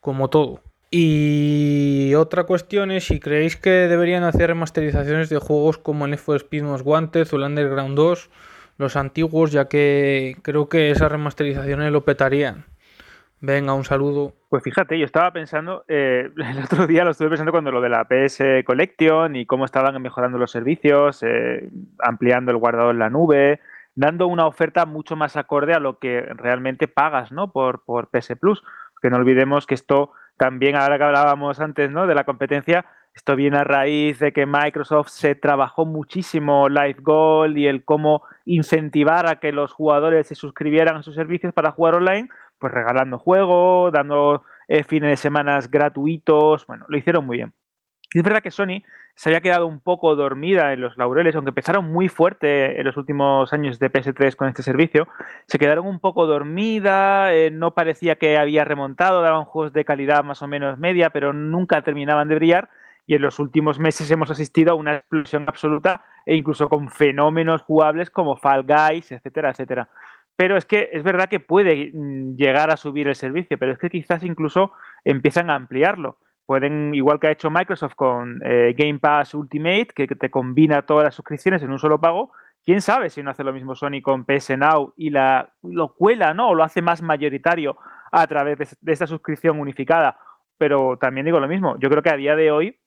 como todo. Y otra cuestión es si creéis que deberían hacer remasterizaciones de juegos como el for Speed Most Wanted o el Underground 2, los antiguos, ya que creo que esas remasterizaciones lo petarían. Venga, un saludo. Pues fíjate, yo estaba pensando, eh, [LAUGHS] el otro día lo estuve pensando cuando lo de la PS Collection y cómo estaban mejorando los servicios, eh, ampliando el guardado en la nube, dando una oferta mucho más acorde a lo que realmente pagas, ¿no? Por, por PS Plus. Que no olvidemos que esto también, ahora que hablábamos antes, ¿no? De la competencia, esto viene a raíz de que Microsoft se trabajó muchísimo Live Gold y el cómo incentivar a que los jugadores se suscribieran a sus servicios para jugar online, pues regalando juegos, dando eh, fines de semana gratuitos, bueno, lo hicieron muy bien. Y es verdad que Sony se había quedado un poco dormida en los laureles, aunque empezaron muy fuerte en los últimos años de PS3 con este servicio, se quedaron un poco dormida, eh, no parecía que había remontado, daban juegos de calidad más o menos media, pero nunca terminaban de brillar y en los últimos meses hemos asistido a una explosión absoluta e incluso con fenómenos jugables como Fall Guys, etcétera, etcétera. Pero es que es verdad que puede mm, llegar a subir el servicio, pero es que quizás incluso empiezan a ampliarlo. Pueden, igual que ha hecho Microsoft con eh, Game Pass Ultimate, que, te combina todas las suscripciones en un solo pago, quién sabe si no hace lo mismo Sony con PS Now y la, lo cuela, ¿no? O lo hace más mayoritario a través de esta suscripción unificada. Pero también digo lo mismo, yo creo que a día de hoy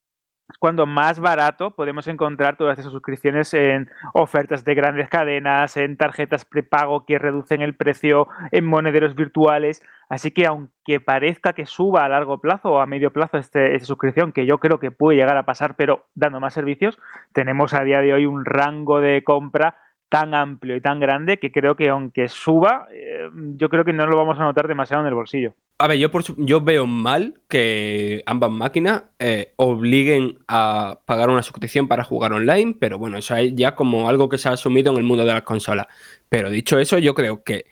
cuando más barato podemos encontrar todas esas suscripciones en ofertas de grandes cadenas, en tarjetas prepago que reducen el precio, en monederos virtuales. Así que aunque parezca que suba a largo plazo o a medio plazo este, esta suscripción, que yo creo que puede llegar a pasar, pero dando más servicios, tenemos a día de hoy un rango de compra tan amplio y tan grande que creo que aunque suba, eh, yo creo que no lo vamos a notar demasiado en el bolsillo. A ver, yo, yo veo mal que ambas máquinas eh, obliguen a pagar una suscripción para jugar online, pero bueno, eso es ya como algo que se ha asumido en el mundo de las consolas. Pero dicho eso, yo creo que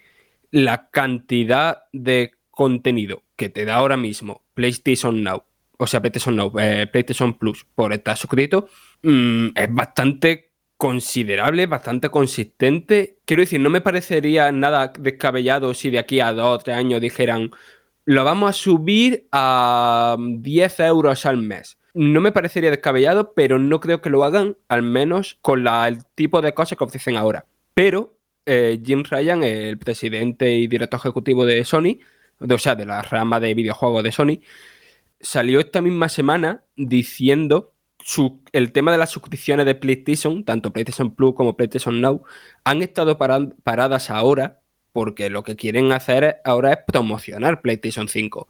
la cantidad de contenido que te da ahora mismo PlayStation Now, o sea, PlayStation Now, eh, PlayStation Plus por estar suscrito, mm, es bastante considerable, bastante consistente. Quiero decir, no me parecería nada descabellado si de aquí a dos o tres años dijeran, lo vamos a subir a 10 euros al mes. No me parecería descabellado, pero no creo que lo hagan, al menos con el tipo de cosas que ofrecen ahora. Pero eh, Jim Ryan, el presidente y director ejecutivo de Sony, o sea, de la rama de videojuegos de Sony, salió esta misma semana diciendo el tema de las suscripciones de PlayStation, tanto PlayStation Plus como PlayStation Now, han estado paradas ahora porque lo que quieren hacer ahora es promocionar PlayStation 5.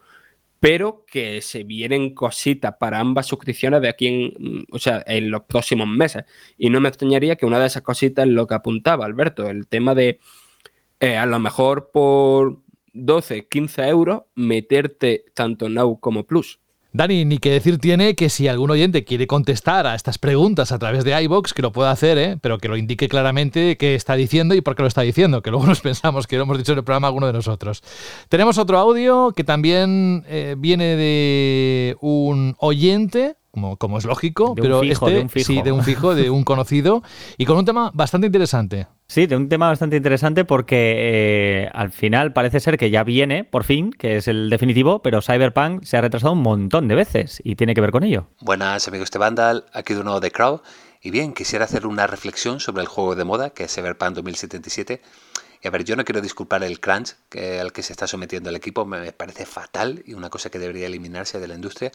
Pero que se vienen cositas para ambas suscripciones de aquí en, o sea, en los próximos meses. Y no me extrañaría que una de esas cositas es lo que apuntaba Alberto, el tema de eh, a lo mejor por 12, 15 euros meterte tanto Now como Plus. Dani, ni que decir tiene que si algún oyente quiere contestar a estas preguntas a través de iBox, que lo pueda hacer, ¿eh? pero que lo indique claramente qué está diciendo y por qué lo está diciendo, que luego [LAUGHS] nos pensamos que lo hemos dicho en el programa alguno de nosotros. Tenemos otro audio que también eh, viene de un oyente como, como, es lógico, pero este, de un fijo. sí, de un fijo, de un [LAUGHS] conocido, y con un tema bastante interesante. Sí, de un tema bastante interesante porque eh, al final parece ser que ya viene, por fin, que es el definitivo, pero Cyberpunk se ha retrasado un montón de veces y tiene que ver con ello. Buenas amigos de Vandal, aquí de nuevo de Crowd. Y bien, quisiera hacer una reflexión sobre el juego de moda que es Cyberpunk 2077. Y a ver, yo no quiero disculpar el crunch al que se está sometiendo el equipo, me parece fatal y una cosa que debería eliminarse de la industria.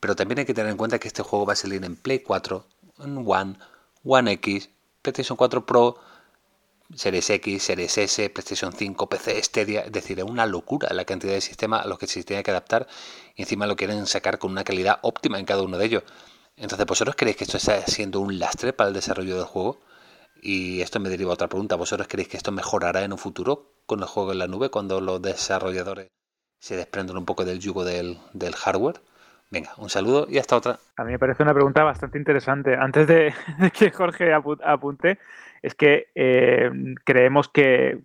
Pero también hay que tener en cuenta que este juego va a salir en Play 4, en One, One X, PlayStation 4 Pro, Series X, Series S, PlayStation 5, PC, Stadia, es decir, es una locura la cantidad de sistemas a los que se tiene que adaptar y encima lo quieren sacar con una calidad óptima en cada uno de ellos. Entonces, ¿vosotros creéis que esto está siendo un lastre para el desarrollo del juego? Y esto me deriva a otra pregunta. ¿Vosotros creéis que esto mejorará en un futuro con el juego en la nube cuando los desarrolladores se desprenden un poco del yugo del hardware? Venga, un saludo y hasta otra. A mí me parece una pregunta bastante interesante. Antes de [LAUGHS] que Jorge apunte, es que eh, creemos que,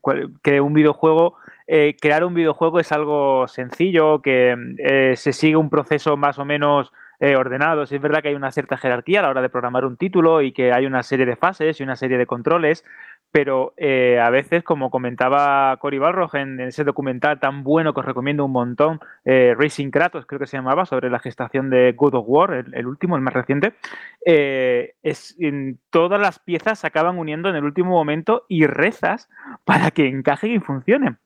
que, un videojuego, eh, crear un videojuego es algo sencillo, que eh, se sigue un proceso más o menos eh, ordenados. Es verdad que hay una cierta jerarquía a la hora de programar un título y que hay una serie de fases y una serie de controles, pero eh, a veces, como comentaba Cory Balrog en, ese documental tan bueno que os recomiendo un montón, eh, Racing Kratos, creo que se llamaba, sobre la gestación de God of War, el, último, el más reciente, eh, es, en, todas las piezas se acaban uniendo en el último momento y rezas para que encajen y funcionen.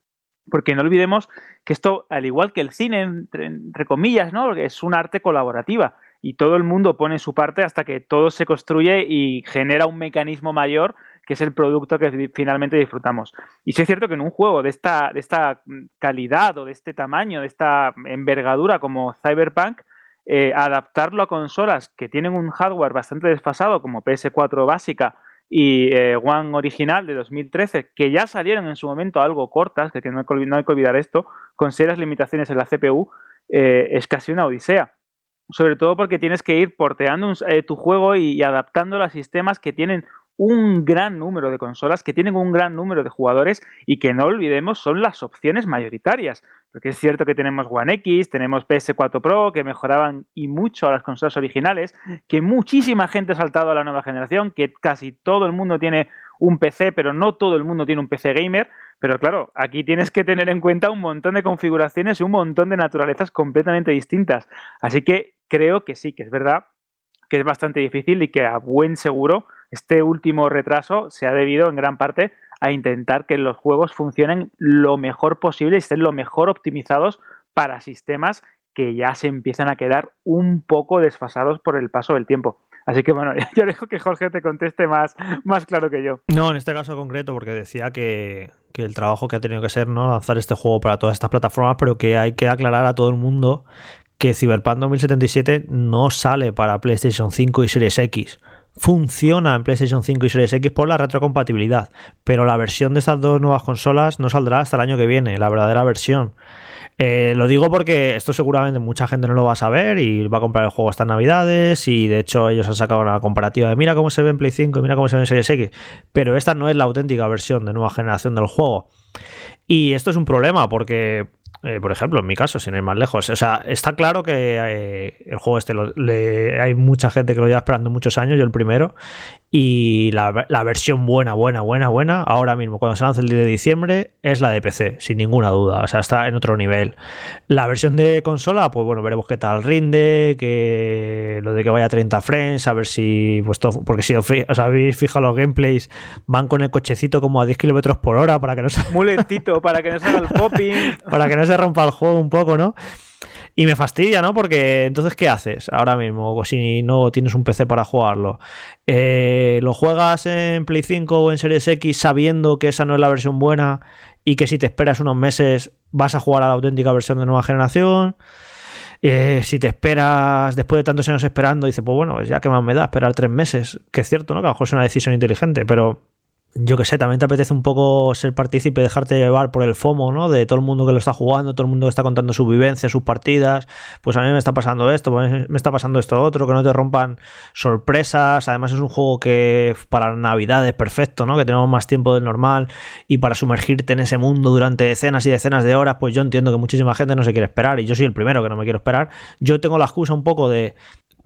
Porque no olvidemos que esto, al igual que el cine, entre, entre comillas, ¿no? es un arte colaborativa y todo el mundo pone su parte hasta que todo se construye y genera un mecanismo mayor que es el producto que finalmente disfrutamos. Y sí es cierto que en un juego de esta, de esta calidad o de este tamaño, de esta envergadura como Cyberpunk, eh, adaptarlo a consolas que tienen un hardware bastante desfasado como PS4 básica y eh, One original de 2013, que ya salieron en su momento algo cortas, que no hay que, no hay que olvidar esto, con serias limitaciones en la CPU, eh, es casi una odisea. Sobre todo porque tienes que ir porteando tu juego y, y adaptándolo a sistemas que tienen un gran número de consolas, que tienen un gran número de jugadores y que no olvidemos son las opciones mayoritarias. Porque es cierto que tenemos One X, tenemos PS4 Pro, que mejoraban y mucho a las consolas originales, que muchísima gente ha saltado a la nueva generación, que casi todo el mundo tiene un PC, pero no todo el mundo tiene un PC gamer. Pero claro, aquí tienes que tener en cuenta un montón de configuraciones y un montón de naturalezas completamente distintas. Así que creo que sí, que es verdad que es bastante difícil y que a buen seguro este último retraso se ha debido en gran parte a intentar que los juegos funcionen lo mejor posible y estén lo mejor optimizados para sistemas que ya se empiezan a quedar un poco desfasados por el paso del tiempo. Así que bueno, [LAUGHS] yo dejo que Jorge te conteste más, más claro que yo. No, en este caso concreto, porque decía que, que, el trabajo que ha tenido que ser ¿no? lanzar este juego para todas estas plataformas, pero que hay que aclarar a todo el mundo que Cyberpunk 2077 no sale para PlayStation 5 y Series X funciona en PlayStation 5 y Series X por la retrocompatibilidad, pero la versión de estas dos nuevas consolas no saldrá hasta el año que viene, la verdadera versión. Eh, lo digo porque esto seguramente mucha gente no lo va a saber y va a comprar el juego estas navidades y de hecho ellos han sacado una comparativa de mira cómo se ve en Play 5 y mira cómo se ve en Series X, pero esta no es la auténtica versión de nueva generación del juego. Y esto es un problema porque eh, por ejemplo, en mi caso, sin ir más lejos. O sea, está claro que eh, el juego este hay mucha gente que lo lleva esperando muchos años, yo el primero, y la, versión buena, buena, buena, buena, ahora mismo, cuando se lanza el día de diciembre, es la de PC, sin ninguna duda. O sea, está en otro nivel. La versión de consola, pues bueno, veremos qué tal rinde, que lo de que vaya a 30 frames, a ver si, pues porque si os, habéis fijado los gameplays, van con el cochecito como a 10 kilómetros por hora para que no se. Muy lentito, para que no se haga el popping. [LAUGHS] para que no se rompa el juego un poco, ¿no? Y me fastidia, ¿no? Porque entonces, ¿qué haces ahora mismo? Si no tienes un PC para jugarlo. Eh, ¿Lo juegas en Play 5 o en Series X sabiendo que esa no es la versión buena y que si te esperas unos meses vas a jugar a la auténtica versión de nueva generación? Eh, si te esperas después de tantos años esperando, dices, pues bueno, ya que más me da esperar tres meses, que es cierto, ¿no? Que a lo mejor es una decisión inteligente, pero yo que sé, también te apetece un poco ser partícipe, dejarte llevar por el FOMO, ¿no? De todo el mundo que lo está jugando, todo el mundo que está contando su vivencia, sus partidas. Pues a mí me está pasando esto, pues me está pasando esto otro, que no te rompan sorpresas. Además, es un juego que para Navidad es perfecto, ¿no? Que tenemos más tiempo del normal y para sumergirte en ese mundo durante decenas y decenas de horas, pues yo entiendo que muchísima gente no se quiere esperar y yo soy el primero que no me quiero esperar. Yo tengo la excusa un poco de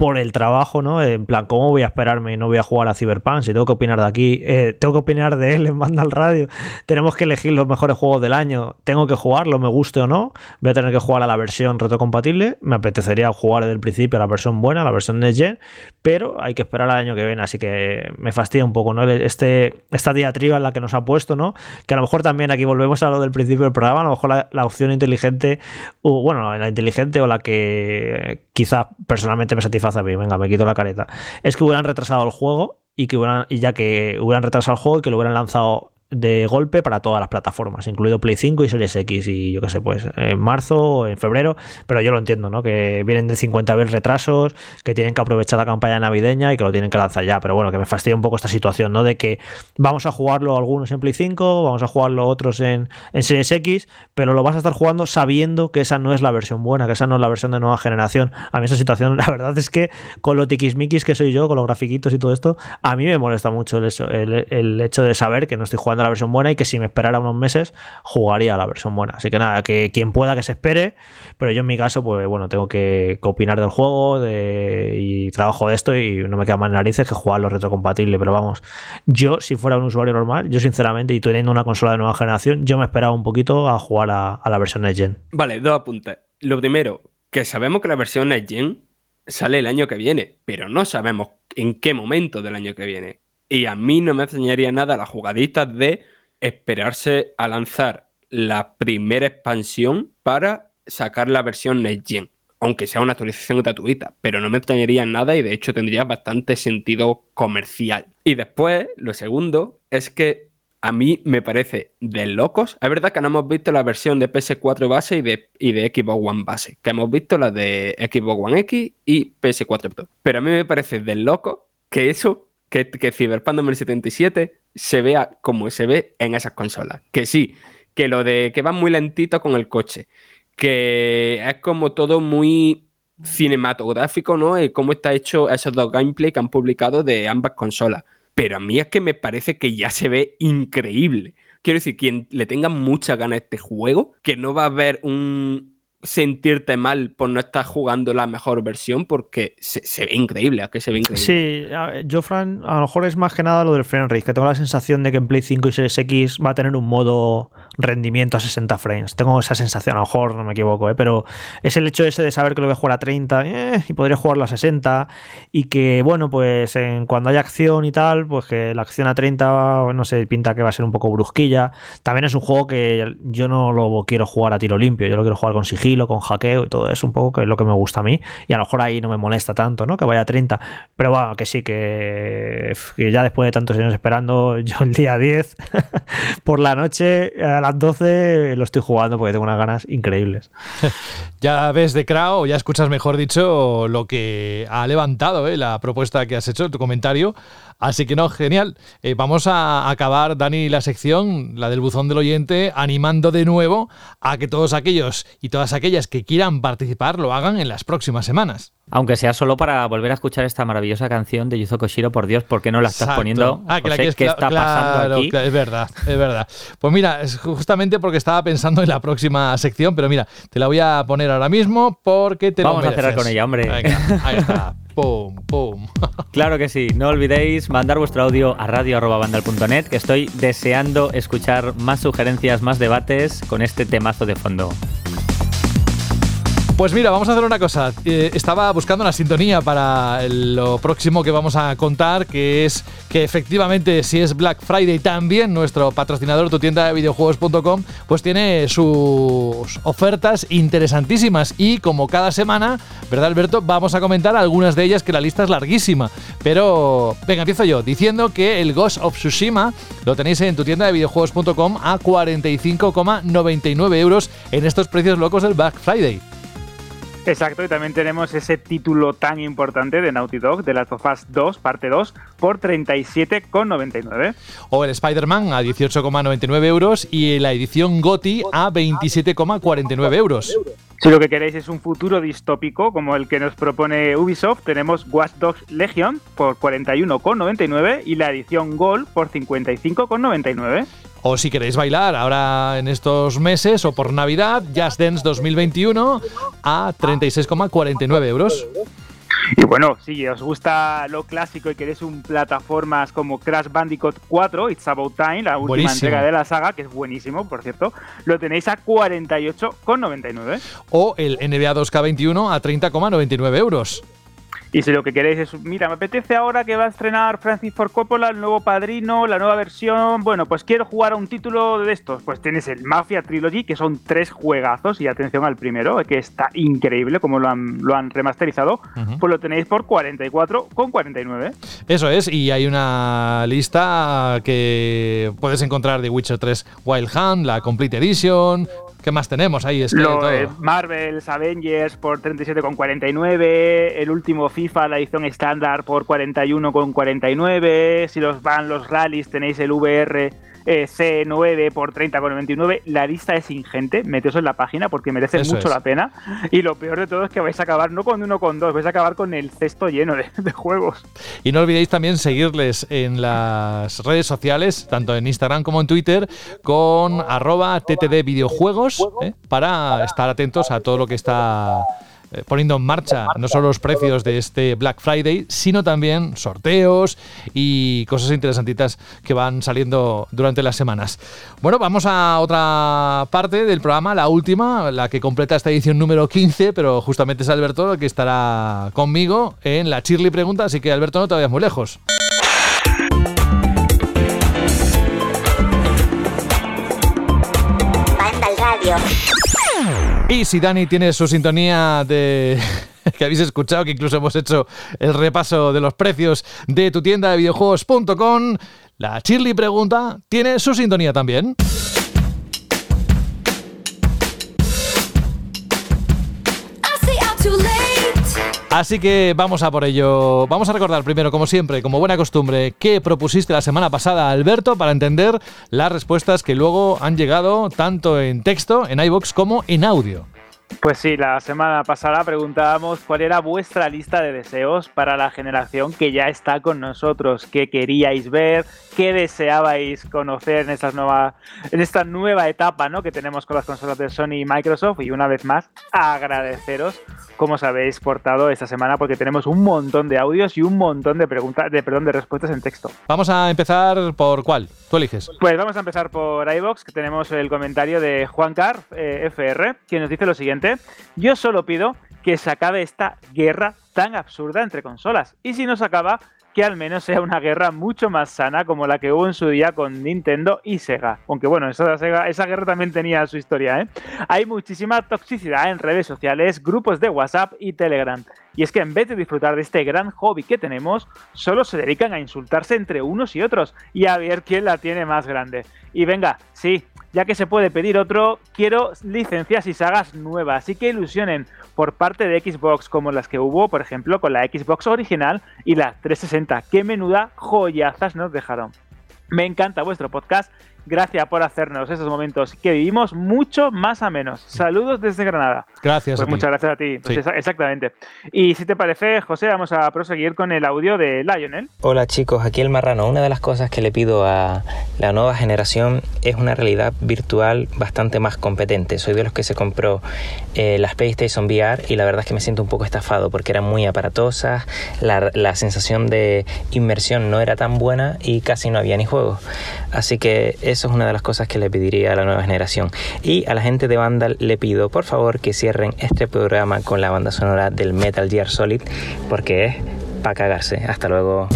por el trabajo, ¿no? En plan, ¿cómo voy a esperarme y no voy a jugar a Cyberpunk? Si tengo que opinar de aquí, eh, tengo que opinar de él en Banda al Radio. [LAUGHS] Tenemos que elegir los mejores juegos del año. Tengo que jugarlo, me guste o no. Voy a tener que jugar a la versión retrocompatible. Me apetecería jugar desde el principio a la versión buena, la versión de Gen, pero hay que esperar al año que viene, así que me fastidia un poco, ¿no? Este, esta diatriba en la que nos ha puesto, ¿no? Que a lo mejor también aquí volvemos a lo del principio del programa, a lo mejor la, opción inteligente, o bueno, la inteligente o la que quizá personalmente me satisface a mí, venga, me quito la careta, es que hubieran retrasado el juego y que hubieran, y ya que hubieran retrasado el juego y que lo hubieran lanzado de golpe para todas las plataformas, incluido Play 5 y Series X y yo qué sé, pues en marzo o en febrero, pero yo lo entiendo, ¿no? Que vienen de 50.000 retrasos, que tienen que aprovechar la campaña navideña y que lo tienen que lanzar ya, pero bueno, que me fastidia un poco esta situación, ¿no? De que vamos a jugarlo algunos en Play 5, vamos a jugarlo otros en, en Series X, pero lo vas a estar jugando sabiendo que esa no es la versión buena, que esa no es la versión de nueva generación. A mí esa situación, [LAUGHS] la verdad es que con lo tiquismiquis que soy yo, con los grafiquitos y todo esto, a mí me molesta mucho el, el, el hecho de saber que no estoy jugando la versión buena y que si me esperara unos meses jugaría la versión buena. Así que nada, que quien pueda que se espere, pero yo en mi caso, pues bueno, tengo que, opinar del juego y trabajo de esto y no me queda más narices que jugarlo retrocompatible. Pero vamos, yo si fuera un usuario normal, yo sinceramente, y teniendo una consola de nueva generación, yo me esperaba un poquito a jugar a, a la versión Next Gen. Vale, dos apuntes. Lo primero, que sabemos que la versión Next Gen sale el año que viene, pero no sabemos en qué momento del año que viene. Y a mí no me enseñaría nada las jugaditas de esperarse a lanzar la primera expansión para sacar la versión Next Gen, aunque sea una actualización gratuita, pero no me extrañaría nada y de hecho tendría bastante sentido comercial. Y después, lo segundo es que a mí me parece de locos. Es verdad que no hemos visto la versión de PS4 base y de, y de Xbox One base, que hemos visto la de Xbox One X y PS4 Pro. Pero a mí me parece de loco que eso, que, que Cyberpunk 2077 se vea como se ve en esas consolas. Que sí, que lo de que va muy lentito con el coche, que es como todo muy cinematográfico, ¿no? Y cómo está hecho esos dos gameplay que han publicado de ambas consolas pero a mí es que me parece que ya se ve increíble. Quiero decir, quien le tenga mucha gana a este juego, que no va a haber un sentirte mal por no estar jugando la mejor versión, porque se, ve increíble, ¿a que se ve increíble? Sí, yo, Fran, a lo mejor es más que nada lo del frame rate, que tengo la sensación de que en Play 5 y Series X va a tener un modo rendimiento a 60 frames. Tengo esa sensación, a lo mejor no me equivoco, ¿eh? pero es el hecho ese de saber que lo voy a jugar a 30 eh, y podría jugarlo a 60 y que, bueno, pues cuando haya acción y tal, pues que la acción a 30, no sé, pinta que va a ser un poco brusquilla. También es un juego que yo no lo quiero jugar a tiro limpio, yo lo quiero jugar con sigilo, con hackeo y todo eso, un poco que es lo que me gusta a mí y a lo mejor ahí no me molesta tanto, ¿no? Que vaya a 30, pero bueno, que sí, que ya después de tantos años esperando, [LAUGHS] yo el día 10 [LAUGHS] por la noche a las 12 lo estoy jugando porque tengo unas ganas increíbles. [LAUGHS] ya ves de Crow, ya escuchas mejor dicho lo que ha levantado ¿eh? la propuesta que has hecho, tu comentario. Así que no, genial. Eh, vamos a acabar, Dani, la sección, la del buzón del oyente, animando de nuevo a que todos aquellos y todas aquellas que quieran participar lo hagan en las próximas semanas. Aunque sea solo para volver a escuchar esta maravillosa canción de Yuzo Koshiro, por Dios, ¿por qué no la estás poniendo? Ah, que la ¿Qué está pasando aquí? es verdad, es verdad. Pues mira, es justamente porque estaba pensando en la próxima sección, pero mira, te la voy a poner ahora mismo porque te Vamos a cerrar con ella, hombre. ahí está. [LAUGHS] pum, pum. [LAUGHS] claro que sí. No olvidéis mandar vuestro audio a radio.bandal.net, que estoy deseando escuchar más sugerencias, más debates con este temazo de fondo. Pues mira, vamos a hacer una cosa. Eh, estaba buscando una sintonía para lo próximo que vamos a contar, que es que efectivamente si es Black Friday también nuestro patrocinador, tu tienda de videojuegos.com, pues tiene sus ofertas interesantísimas y como cada semana, ¿verdad Alberto? Vamos a comentar algunas de ellas que la lista es larguísima. Pero venga, empiezo yo diciendo que el Ghost of Tsushima lo tenéis en tu tienda de videojuegos.com a 45,99 euros en estos precios locos del Black Friday. Exacto, y también tenemos ese título tan importante de Naughty Dog, de Last of Us 2, parte 2, por 37,99. O el Spider-Man a 18,99 euros y la edición GOTI a 27,49 euros. Si lo que queréis es un futuro distópico como el que nos propone Ubisoft, tenemos Watch Dogs Legion por 41,99 y la edición Gold por 55,99. O si queréis bailar ahora en estos meses o por Navidad, Just Dance 2021 a 36,49 euros. Y bueno, si os gusta lo clásico y queréis un plataformas como Crash Bandicoot 4, It's About Time, la última entrega de la saga, que es buenísimo, por cierto, lo tenéis a 48,99. O el NBA 2K21 a 30,99 euros. Y si lo que queréis es, mira, me apetece ahora que va a estrenar Francis Ford Coppola, el nuevo padrino, la nueva versión, bueno, pues quiero jugar a un título de estos. Pues tienes el Mafia Trilogy, que son tres juegazos, y atención al primero, que está increíble como lo han, lo han remasterizado, pues lo tenéis por 44,49. Eso es, y hay una lista que puedes encontrar de Witcher 3 Wild Hunt, la Complete Edition, ¿Qué más tenemos ahí? Es Lo, Marvel's Avengers por 37,49. El último FIFA, la edición estándar por 41,49. Si los van los rallies, tenéis el VR eh, C9 por 30,99. La lista es ingente, meteos en la página porque merece Eso mucho es. la pena. Y lo peor de todo es que vais a acabar no con uno con dos, vais a acabar con el cesto lleno de, de juegos. Y no olvidéis también seguirles en las redes sociales, tanto en Instagram como en Twitter, con arroba ttd videojuegos, ¿eh? para estar atentos a todo lo que está eh, poniendo en marcha, no solo los precios de este Black Friday, sino también sorteos y cosas interesantitas que van saliendo durante las semanas. Bueno, vamos a otra parte del programa, la última, la que completa esta edición número 15, pero justamente es Alberto el que estará conmigo en la Chirly Pregunta, así que Alberto no te vayas muy lejos. Y si Dani tiene su sintonía de [LAUGHS] que habéis escuchado, que incluso hemos hecho el repaso de los precios de tu tienda de videojuegos.com, la Chirly pregunta tiene su sintonía también. Así que vamos a por ello. Vamos a recordar primero, como siempre, como buena costumbre, qué propusiste la semana pasada, Alberto, para entender las respuestas que luego han llegado tanto en texto, en iBox, como en audio. Pues sí, la semana pasada preguntábamos cuál era vuestra lista de deseos para la generación que ya está con nosotros, qué queríais ver, qué deseabais conocer en esta nueva, en esta nueva etapa ¿no? que tenemos con las consolas de Sony y Microsoft. Y una vez más, agradeceros cómo os habéis portado esta semana porque tenemos un montón de audios y un montón de preguntas, de, perdón, de respuestas en texto. Vamos a empezar por cuál. Tú eliges. Pues vamos a empezar por iBox, que tenemos el comentario de Juan Car, eh, FR, que nos dice lo siguiente. Yo solo pido que se acabe esta guerra tan absurda entre consolas. Y si no se acaba, que al menos sea una guerra mucho más sana como la que hubo en su día con Nintendo y Sega. Aunque bueno, esa, esa guerra también tenía su historia, ¿eh? Hay muchísima toxicidad en redes sociales, grupos de WhatsApp y Telegram. Y es que en vez de disfrutar de este gran hobby que tenemos, solo se dedican a insultarse entre unos y otros y a ver quién la tiene más grande. Y venga, sí, ya que se puede pedir otro, quiero licencias y sagas nuevas y que ilusionen por parte de Xbox como las que hubo, por ejemplo, con la Xbox original y la 360. Qué menuda joyazas nos dejaron. Me encanta vuestro podcast. Gracias por hacernos esos momentos que vivimos mucho más a menos. Saludos desde Granada. Gracias. Pues a ti. muchas gracias a ti. Pues Sí. esa- exactamente. Y si te parece, José, vamos a proseguir con el audio de Lionel. Hola chicos, aquí el marrano. Una de las cosas que le pido a la nueva generación es una realidad virtual bastante más competente. Soy de los que se compró eh, las PlayStation VR y la verdad es que me siento un poco estafado porque eran muy aparatosas, la, la sensación de inmersión no era tan buena y casi no había ni juegos. Así que eso es una de las cosas que le pediría a la nueva generación. Y a la gente de Vandal le pido por favor que cierren este programa con la banda sonora del Metal Gear Solid porque es para cagarse. Hasta luego.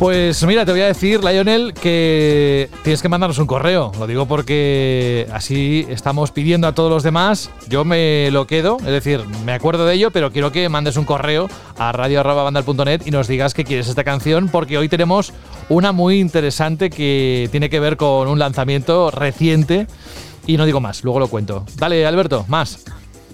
Pues mira, te voy a decir, Lionel, que tienes que mandarnos un correo. Lo digo porque así estamos pidiendo a todos los demás. Yo me lo quedo, es decir, me acuerdo de ello, pero quiero que mandes un correo a radio.bandal.net y nos digas que quieres esta canción, porque hoy tenemos una muy interesante que tiene que ver con un lanzamiento reciente. Y no digo más, luego lo cuento. Dale, Alberto, más.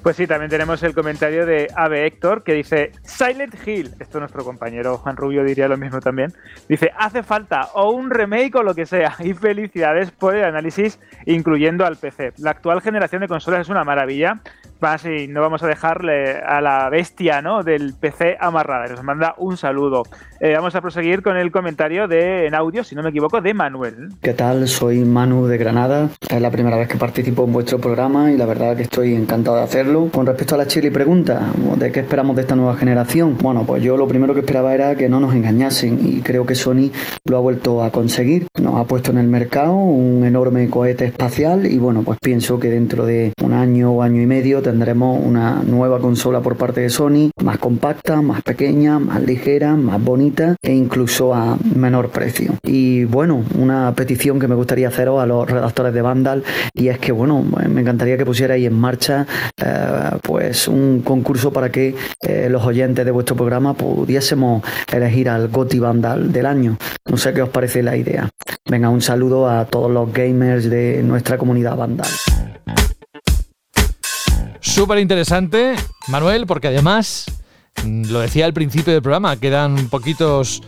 Pues sí, también tenemos el comentario de Ave Héctor que dice Silent Hill. Esto nuestro compañero Juan Rubio diría lo mismo también. Dice, hace falta o un remake o lo que sea. Y felicidades por el análisis, incluyendo al PC. La actual generación de consolas es una maravilla. Más y no vamos a dejarle a la bestia ¿no? del PC amarrada. Nos manda un saludo. Eh, vamos a proseguir con el comentario de en audio, si no me equivoco, de Manuel. ¿Qué tal? Soy Manu de Granada. Es la primera vez que participo en vuestro programa y la verdad que estoy encantado de hacerlo. Con respecto a la chile pregunta, ¿de qué esperamos de esta nueva generación? Bueno, pues yo lo primero que esperaba era que no nos engañasen y creo que Sony lo ha vuelto a conseguir. Nos ha puesto en el mercado un enorme cohete espacial y bueno, pues pienso que dentro de un año o año y medio tendremos una nueva consola por parte de Sony, más compacta, más pequeña, más ligera, más bonita e incluso a menor precio. Y bueno, una petición que me gustaría haceros a los redactores de Vandal y es que bueno, me encantaría que pusierais en marcha eh, pues un concurso para que eh, los oyentes de vuestro programa pudiésemos elegir al Goti Vandal del año. No sé qué os parece la idea. Venga, un saludo a todos los gamers de nuestra comunidad Vandal. Súper interesante, Manuel, porque además, mm, lo decía al principio del programa, quedan poquitos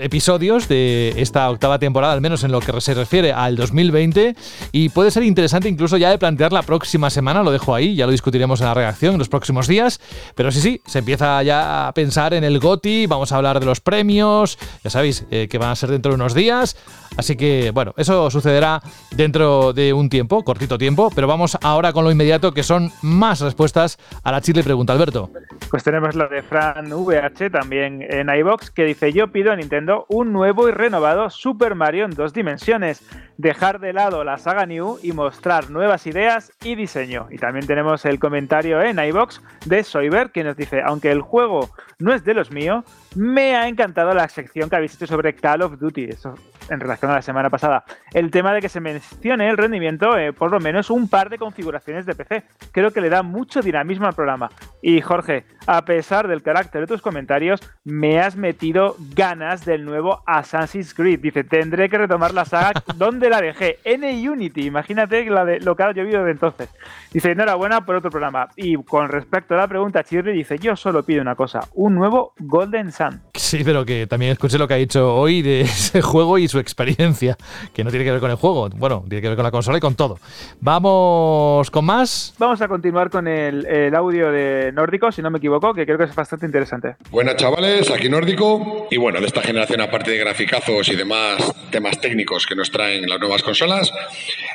episodios de esta octava temporada, al menos en lo que se refiere al 2020, y puede ser interesante incluso ya de plantear la próxima semana, lo dejo ahí, ya lo discutiremos en la redacción en los próximos días, pero sí, sí, se empieza ya a pensar en el GOTI, vamos a hablar de los premios, ya sabéis eh, que van a ser dentro de unos días, así que bueno, eso sucederá dentro de un tiempo, cortito tiempo, pero vamos ahora con lo inmediato, que son más respuestas a la Chile Pregunta, Alberto. Pues tenemos la de Fran VH también en iBox que dice: Yo pido a Nintendo un nuevo y renovado Super Mario en dos dimensiones, dejar de lado la saga New y mostrar nuevas ideas y diseño. Y también tenemos el comentario en iBox de Soyber que nos dice: Aunque el juego no es de los míos, me ha encantado la sección que habéis hecho sobre Call of Duty. Eso en relación a la semana pasada. El tema de que se mencione el rendimiento, eh, por lo menos un par de configuraciones de PC. Creo que le da mucho dinamismo al programa. Y Jorge, a pesar del carácter de tus comentarios, me has metido ganas del nuevo Assassin's Creed. Dice, tendré que retomar la saga [LAUGHS] donde la dejé, en Unity. Imagínate la de, lo que ha llovido de entonces. Dice, enhorabuena por otro programa. Y con respecto a la pregunta, Chirri dice, yo solo pido una cosa, un nuevo Golden Sun. Sí, pero que también escuché lo que ha dicho hoy de [LAUGHS] ese juego y su experiencia, [LAUGHS] que no tiene que ver con el juego, bueno, tiene que ver con la consola y con todo. Vamos con más. Vamos a continuar con el, el audio de Nórdico, si no me equivoco, que creo que es bastante interesante. Buenas chavales, aquí Nórdico. Y bueno, de esta generación, aparte de graficazos y demás temas técnicos que nos traen las nuevas consolas,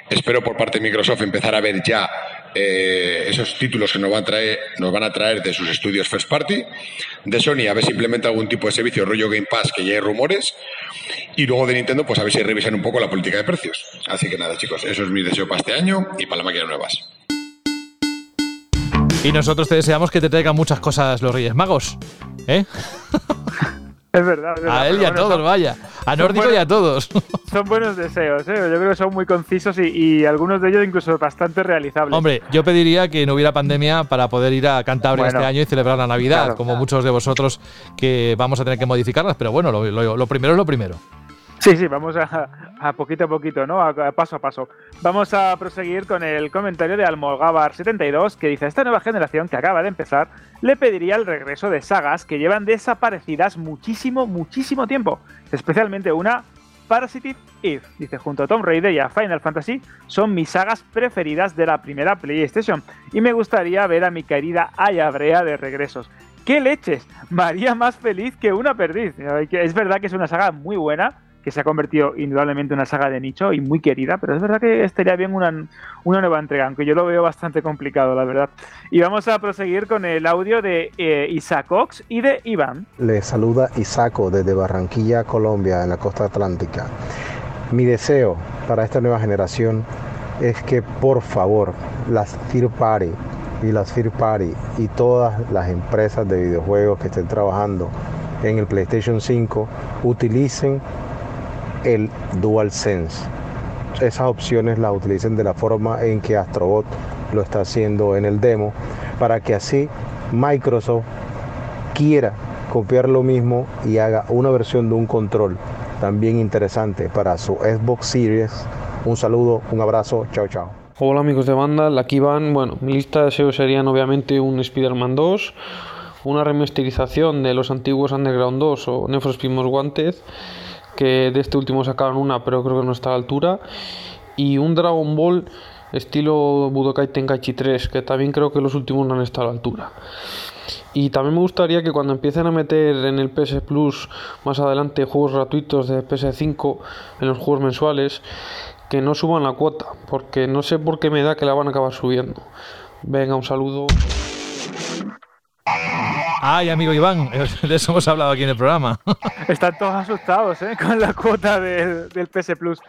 espero por parte de Microsoft empezar a ver ya eh, esos títulos que nos van, a traer, nos van a traer de sus estudios first party. De Sony, a ver si implementa algún tipo de servicio rollo Game Pass, que ya hay rumores. Y luego de Nintendo, pues a ver si revisan un poco la política de precios. Así que nada, chicos, eso es mi deseo para este año y para las máquinas nuevas. Y nosotros te deseamos que te traigan muchas cosas los Reyes Magos. ¿Eh? [LAUGHS] Es verdad, es verdad. A él y a todos, son- vaya. A Nórdico buenos- y a todos. [LAUGHS] Son buenos deseos, ¿eh? yo creo que son muy concisos y, y algunos de ellos incluso bastante realizables. Hombre, yo pediría que no hubiera pandemia para poder ir a Cantabria Bueno, este año y celebrar la Navidad, claro. como muchos de vosotros que vamos a tener que modificarlas, pero bueno, lo, lo- lo primero es lo primero. Sí, sí, vamos a, poquito a poquito, ¿no? A, paso a paso. Vamos a proseguir con el comentario de Almogávar72 que dice: Esta nueva generación que acaba de empezar le pediría el regreso de sagas que llevan desaparecidas muchísimo, muchísimo tiempo. Especialmente una Parasitive Eve. Dice: Junto a Tomb Raider y a Final Fantasy son mis sagas preferidas de la primera PlayStation. Y me gustaría ver a mi querida Aya Brea de regresos. ¡Qué leches! María más feliz que una perdiz. Es verdad que es una saga muy buena, que se ha convertido indudablemente en una saga de nicho y muy querida, pero es verdad que estaría bien una, una nueva entrega, aunque yo lo veo bastante complicado, la verdad. Y vamos a proseguir con el audio de eh, Isaac Ox y de Iván. Le saluda Isaco desde Barranquilla, Colombia, en la costa atlántica. Mi deseo para esta nueva generación es que por favor las third party y las third party y todas las empresas de videojuegos que estén trabajando en el PlayStation 5 utilicen el DualSense. Esas opciones las utilicen de la forma en que Astrobot lo está haciendo en el demo para que así Microsoft quiera copiar lo mismo y haga una versión de un control también interesante para su Xbox Series. Un saludo, un abrazo, chao chao. Hola amigos de banda, aquí van. Bueno, mi lista de deseos serían obviamente un Spider-Man 2, una remasterización de los antiguos Underground 2 o Speed Most Wanted, que de este último sacaron una pero creo que no está a la altura, y un Dragon Ball estilo Budokai Tenkaichi 3, que también creo que los últimos no han estado a la altura. Y también me gustaría que cuando empiecen a meter en el PS Plus más adelante juegos gratuitos de PS5 en los juegos mensuales, que no suban la cuota, porque no sé por qué me da que la van a acabar subiendo. Venga, un saludo. Ay, amigo Iván, [LAUGHS] de eso hemos hablado aquí en el programa. [LAUGHS] Están todos asustados ¿eh? con la cuota del, PS Plus.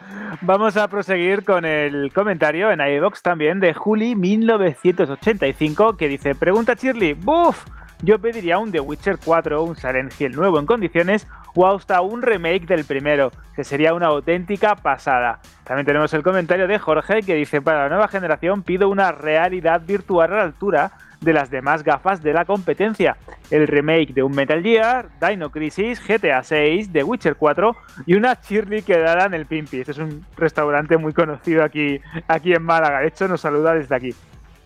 Vamos a proseguir con el comentario en iVox también de Juli1985 que dice: Pregunta Shirley, ¡buf! Yo pediría un The Witcher 4 un Silent Hill nuevo en condiciones o hasta un remake del primero, que sería una auténtica pasada. También tenemos el comentario de Jorge que dice: Para la nueva generación pido una realidad virtual a la altura de las demás gafas de la competencia. El remake de un Metal Gear, Dino Crisis, GTA 6, The Witcher 4 y una Shirley quedada en el Pimpi. Este es un restaurante muy conocido aquí, aquí en Málaga. De hecho, nos saluda desde aquí.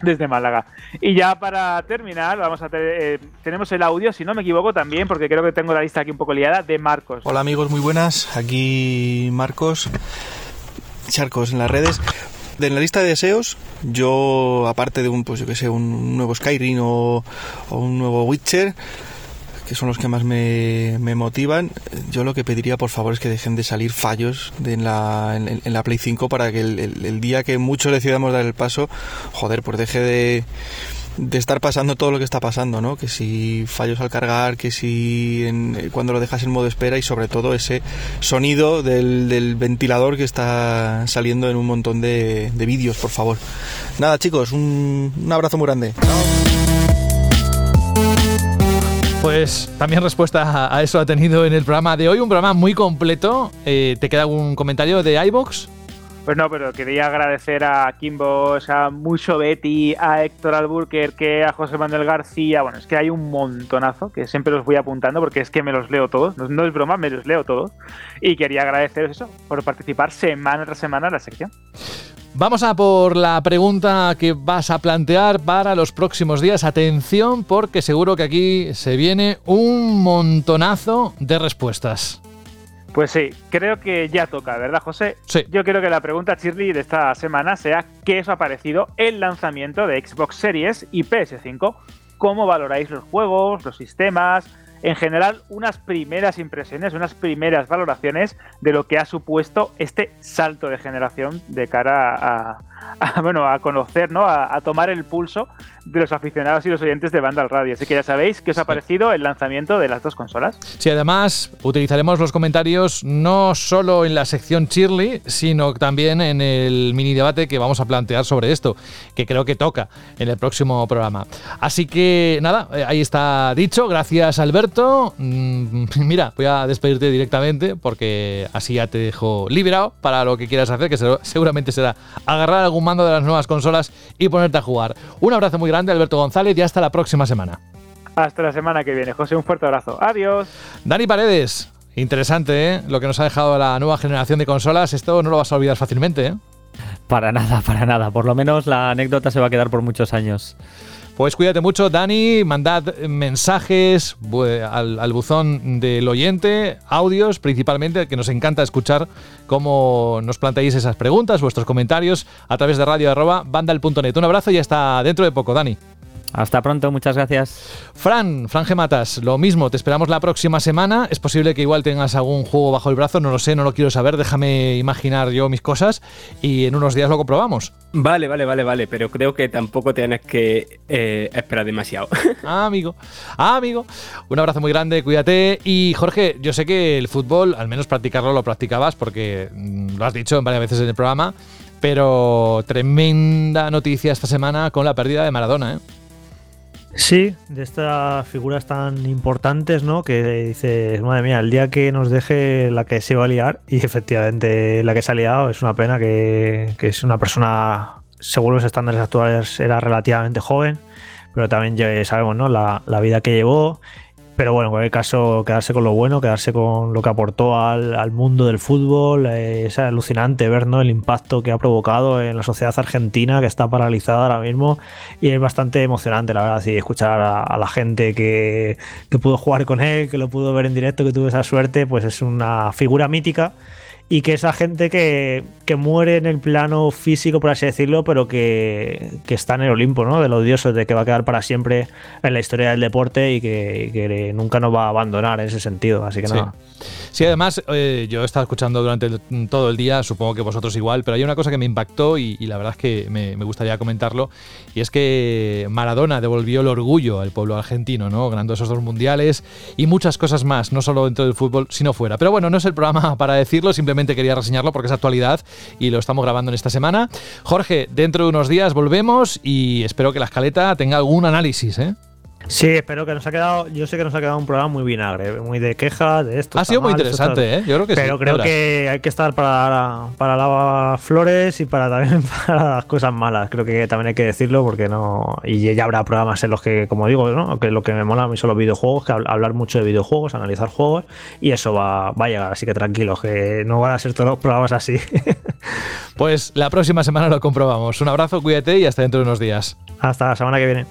desde Málaga. Y ya para terminar, vamos a eh, tenemos el audio, si no me equivoco también, porque creo que tengo la lista aquí un poco liada, de Marcos. Hola amigos, muy buenas. Aquí Marcos, Charcos en las redes. En la lista de deseos, yo, aparte de un, pues yo que sé, un nuevo Skyrim o, o un nuevo Witcher, que son los que más me, me, motivan, yo lo que pediría por favor es que dejen de salir fallos en, la, en, la Play 5 para que el, día que muchos decidamos dar el paso, joder, pues deje de, de estar pasando todo lo que está pasando, ¿no? Que si fallos al cargar, que si en, cuando lo dejas en modo espera y sobre todo ese sonido del, del ventilador que está saliendo en un montón de, de vídeos, por favor. Nada chicos, un, un abrazo muy grande. Pues también respuesta a eso ha tenido en el programa de hoy, un programa muy completo. Eh, ¿Te queda algún comentario de iBox? Pues no, pero quería agradecer a Kimbo, a Mucho Betty, a Héctor Alburquerque, a José Manuel García. Bueno, es que hay un montonazo que siempre los voy apuntando porque es que me los leo todos. No, no es broma, me los leo todos. Y quería agradeceros eso, por participar semana tras semana en la sección. Vamos a por la pregunta que vas a plantear para los próximos días. Atención, porque seguro que aquí se viene un montonazo de respuestas. Pues sí, creo que ya toca, ¿verdad, José? Sí. Yo quiero que la pregunta Shirley de esta semana sea ¿qué os ha parecido el lanzamiento de Xbox Series y PS5? ¿Cómo valoráis los juegos, los sistemas? En general, unas primeras impresiones, unas primeras valoraciones de lo que ha supuesto este salto de generación de cara a, [LAUGHS] a bueno, a conocer, ¿no? A, a, tomar el pulso de los aficionados y los oyentes de Banda al Radio. Así que ya sabéis qué os ha parecido el lanzamiento de las dos consolas. Sí, además utilizaremos los comentarios no solo en la sección Shirley, sino también en el mini debate que vamos a plantear sobre esto, que creo que toca en el próximo programa. Así que nada, ahí está dicho. Gracias, Alberto. [LAUGHS] Mira, voy a despedirte directamente porque así ya te dejo liberado para lo que quieras hacer, que seguramente será agarrar algún mando de las nuevas consolas y ponerte a jugar. Un abrazo muy grande, Alberto González, y hasta la próxima semana. Hasta la semana que viene, José, un fuerte abrazo. Adiós. Dani Paredes, interesante, ¿eh? Lo que nos ha dejado la nueva generación de consolas, esto no lo vas a olvidar fácilmente, ¿eh? Para nada, para nada. Por lo menos la anécdota se va a quedar por muchos años. Pues cuídate mucho, Dani. Mandad mensajes al, al, buzón del oyente, audios principalmente, que nos encanta escuchar cómo nos planteáis esas preguntas, vuestros comentarios a través de radio arroba bandal.net. Un abrazo y hasta dentro de poco, Dani. Hasta pronto, muchas gracias. Fran, Fran Gematas, lo mismo, te esperamos la próxima semana. Es posible que igual tengas algún juego bajo el brazo, no lo sé, no lo quiero saber, déjame imaginar yo mis cosas y en unos días lo comprobamos. Vale, vale, vale, vale, pero creo que tampoco tienes que eh, esperar demasiado. [LAUGHS] Ah, amigo, ah, amigo. Un abrazo muy grande, cuídate. Y Jorge, yo sé que el fútbol, al menos practicarlo, lo practicabas porque mm, lo has dicho varias veces en el programa, pero tremenda noticia esta semana con la pérdida de Maradona, ¿eh? Sí, de estas figuras tan importantes, ¿no? Que dices, madre mía, el día que nos deje la que se va a liar, y efectivamente la que se ha liado es una pena que, es una persona, según los estándares actuales, era relativamente joven, pero también ya sabemos, ¿no? La vida que llevó pero bueno, en cualquier caso, quedarse con lo bueno, quedarse con lo que aportó al, al mundo del fútbol. Eh, es alucinante ver ¿no? el impacto que ha provocado en la sociedad argentina, que está paralizada ahora mismo. Y es bastante emocionante, la verdad, sí, escuchar a, a la gente que, que pudo jugar con él, que lo pudo ver en directo, que tuvo esa suerte, pues es una figura mítica y que esa gente que, que, muere en el plano físico, por así decirlo, pero que, que, está en el Olimpo, ¿no? De los dioses, de que va a quedar para siempre en la historia del deporte y que, que nunca nos va a abandonar en ese sentido. Así que sí. nada. Sí, además, eh, yo he estado escuchando durante todo el día, supongo que vosotros igual, pero hay una cosa que me impactó y, la verdad es que me, me, gustaría comentarlo, y es que Maradona devolvió el orgullo al pueblo argentino, ¿no? Ganando esos dos mundiales y muchas cosas más, no solo dentro del fútbol, sino fuera. Pero bueno, no es el programa [LAUGHS] para decirlo, simplemente quería reseñarlo porque es actualidad y lo estamos grabando en esta semana. Jorge, dentro de unos días volvemos y espero que la escaleta tenga algún análisis, ¿eh? Sí, espero que nos ha quedado. Yo sé que nos ha quedado un programa muy vinagre, muy de quejas, de esto. Ha sido muy interesante, ¿eh? Yo creo que Pero sí, creo que hay que estar para, para las flores y para también [LAUGHS] para las cosas malas. Creo que también hay que decirlo porque no. Y ya habrá programas en los que, como digo, ¿no? que lo que me mola a mí son los videojuegos, que hablar mucho de videojuegos, analizar juegos, y eso va, va a llegar. Así que tranquilos, que no van a ser todos los programas así. [LAUGHS] Pues la próxima semana lo comprobamos. Un abrazo, cuídate y hasta dentro de unos días. Hasta la semana que viene.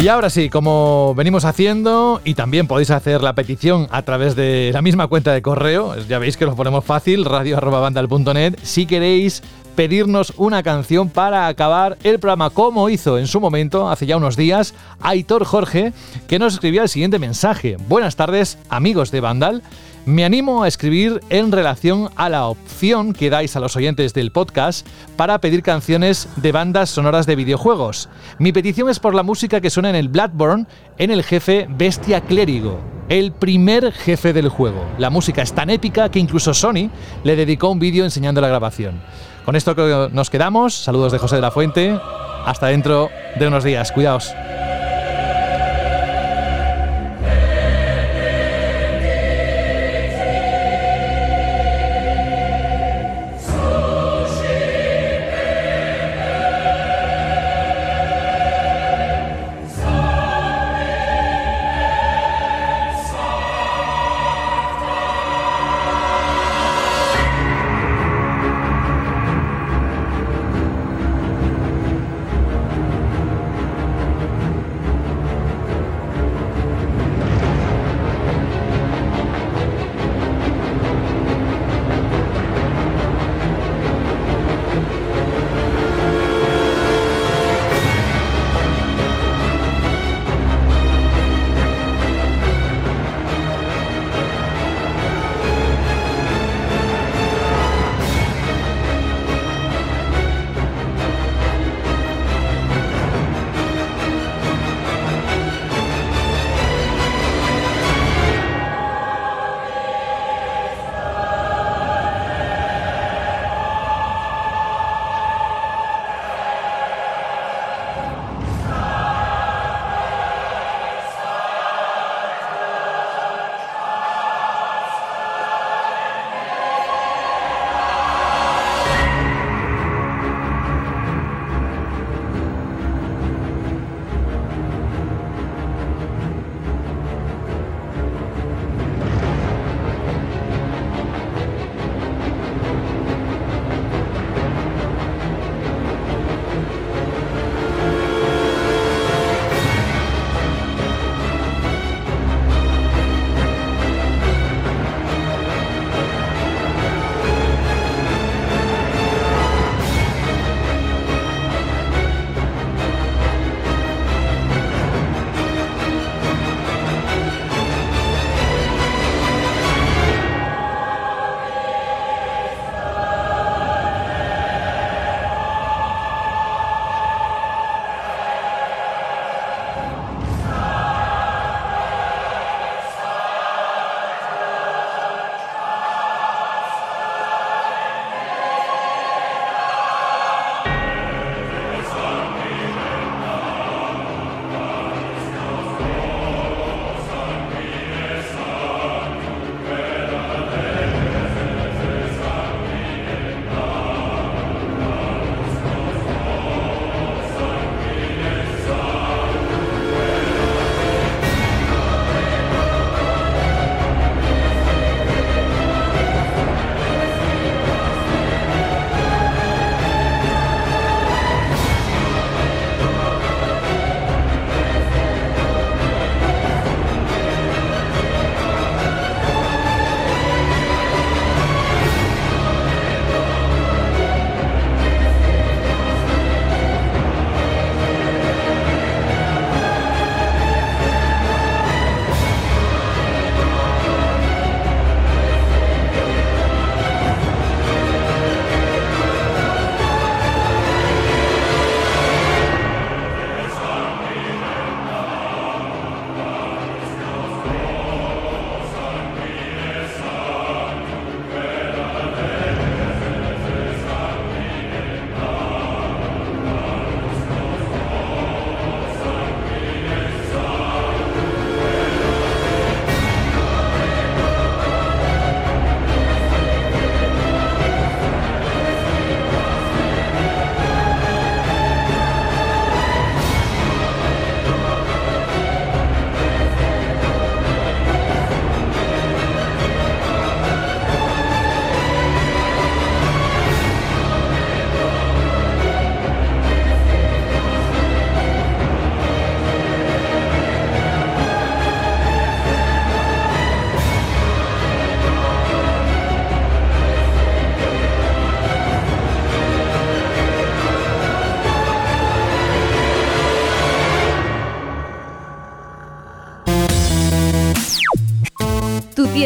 Y ahora sí, como venimos haciendo, y también podéis hacer la petición a través de la misma cuenta de correo, ya veis que lo ponemos fácil, radio.bandal.net, si queréis pedirnos una canción para acabar el programa, como hizo en su momento, hace ya unos días, Aitor Jorge, que nos escribía el siguiente mensaje. Buenas tardes, amigos de Vandal. Me animo a escribir en relación a la opción que dais a los oyentes del podcast para pedir canciones de bandas sonoras de videojuegos. Mi petición es por la música que suena en el Bloodborne en el jefe Bestia Clérigo, el primer jefe del juego. La música es tan épica que incluso Sony le dedicó un vídeo enseñando la grabación. Con esto nos quedamos. Saludos de José de la Fuente. Hasta dentro de unos días. Cuidaos.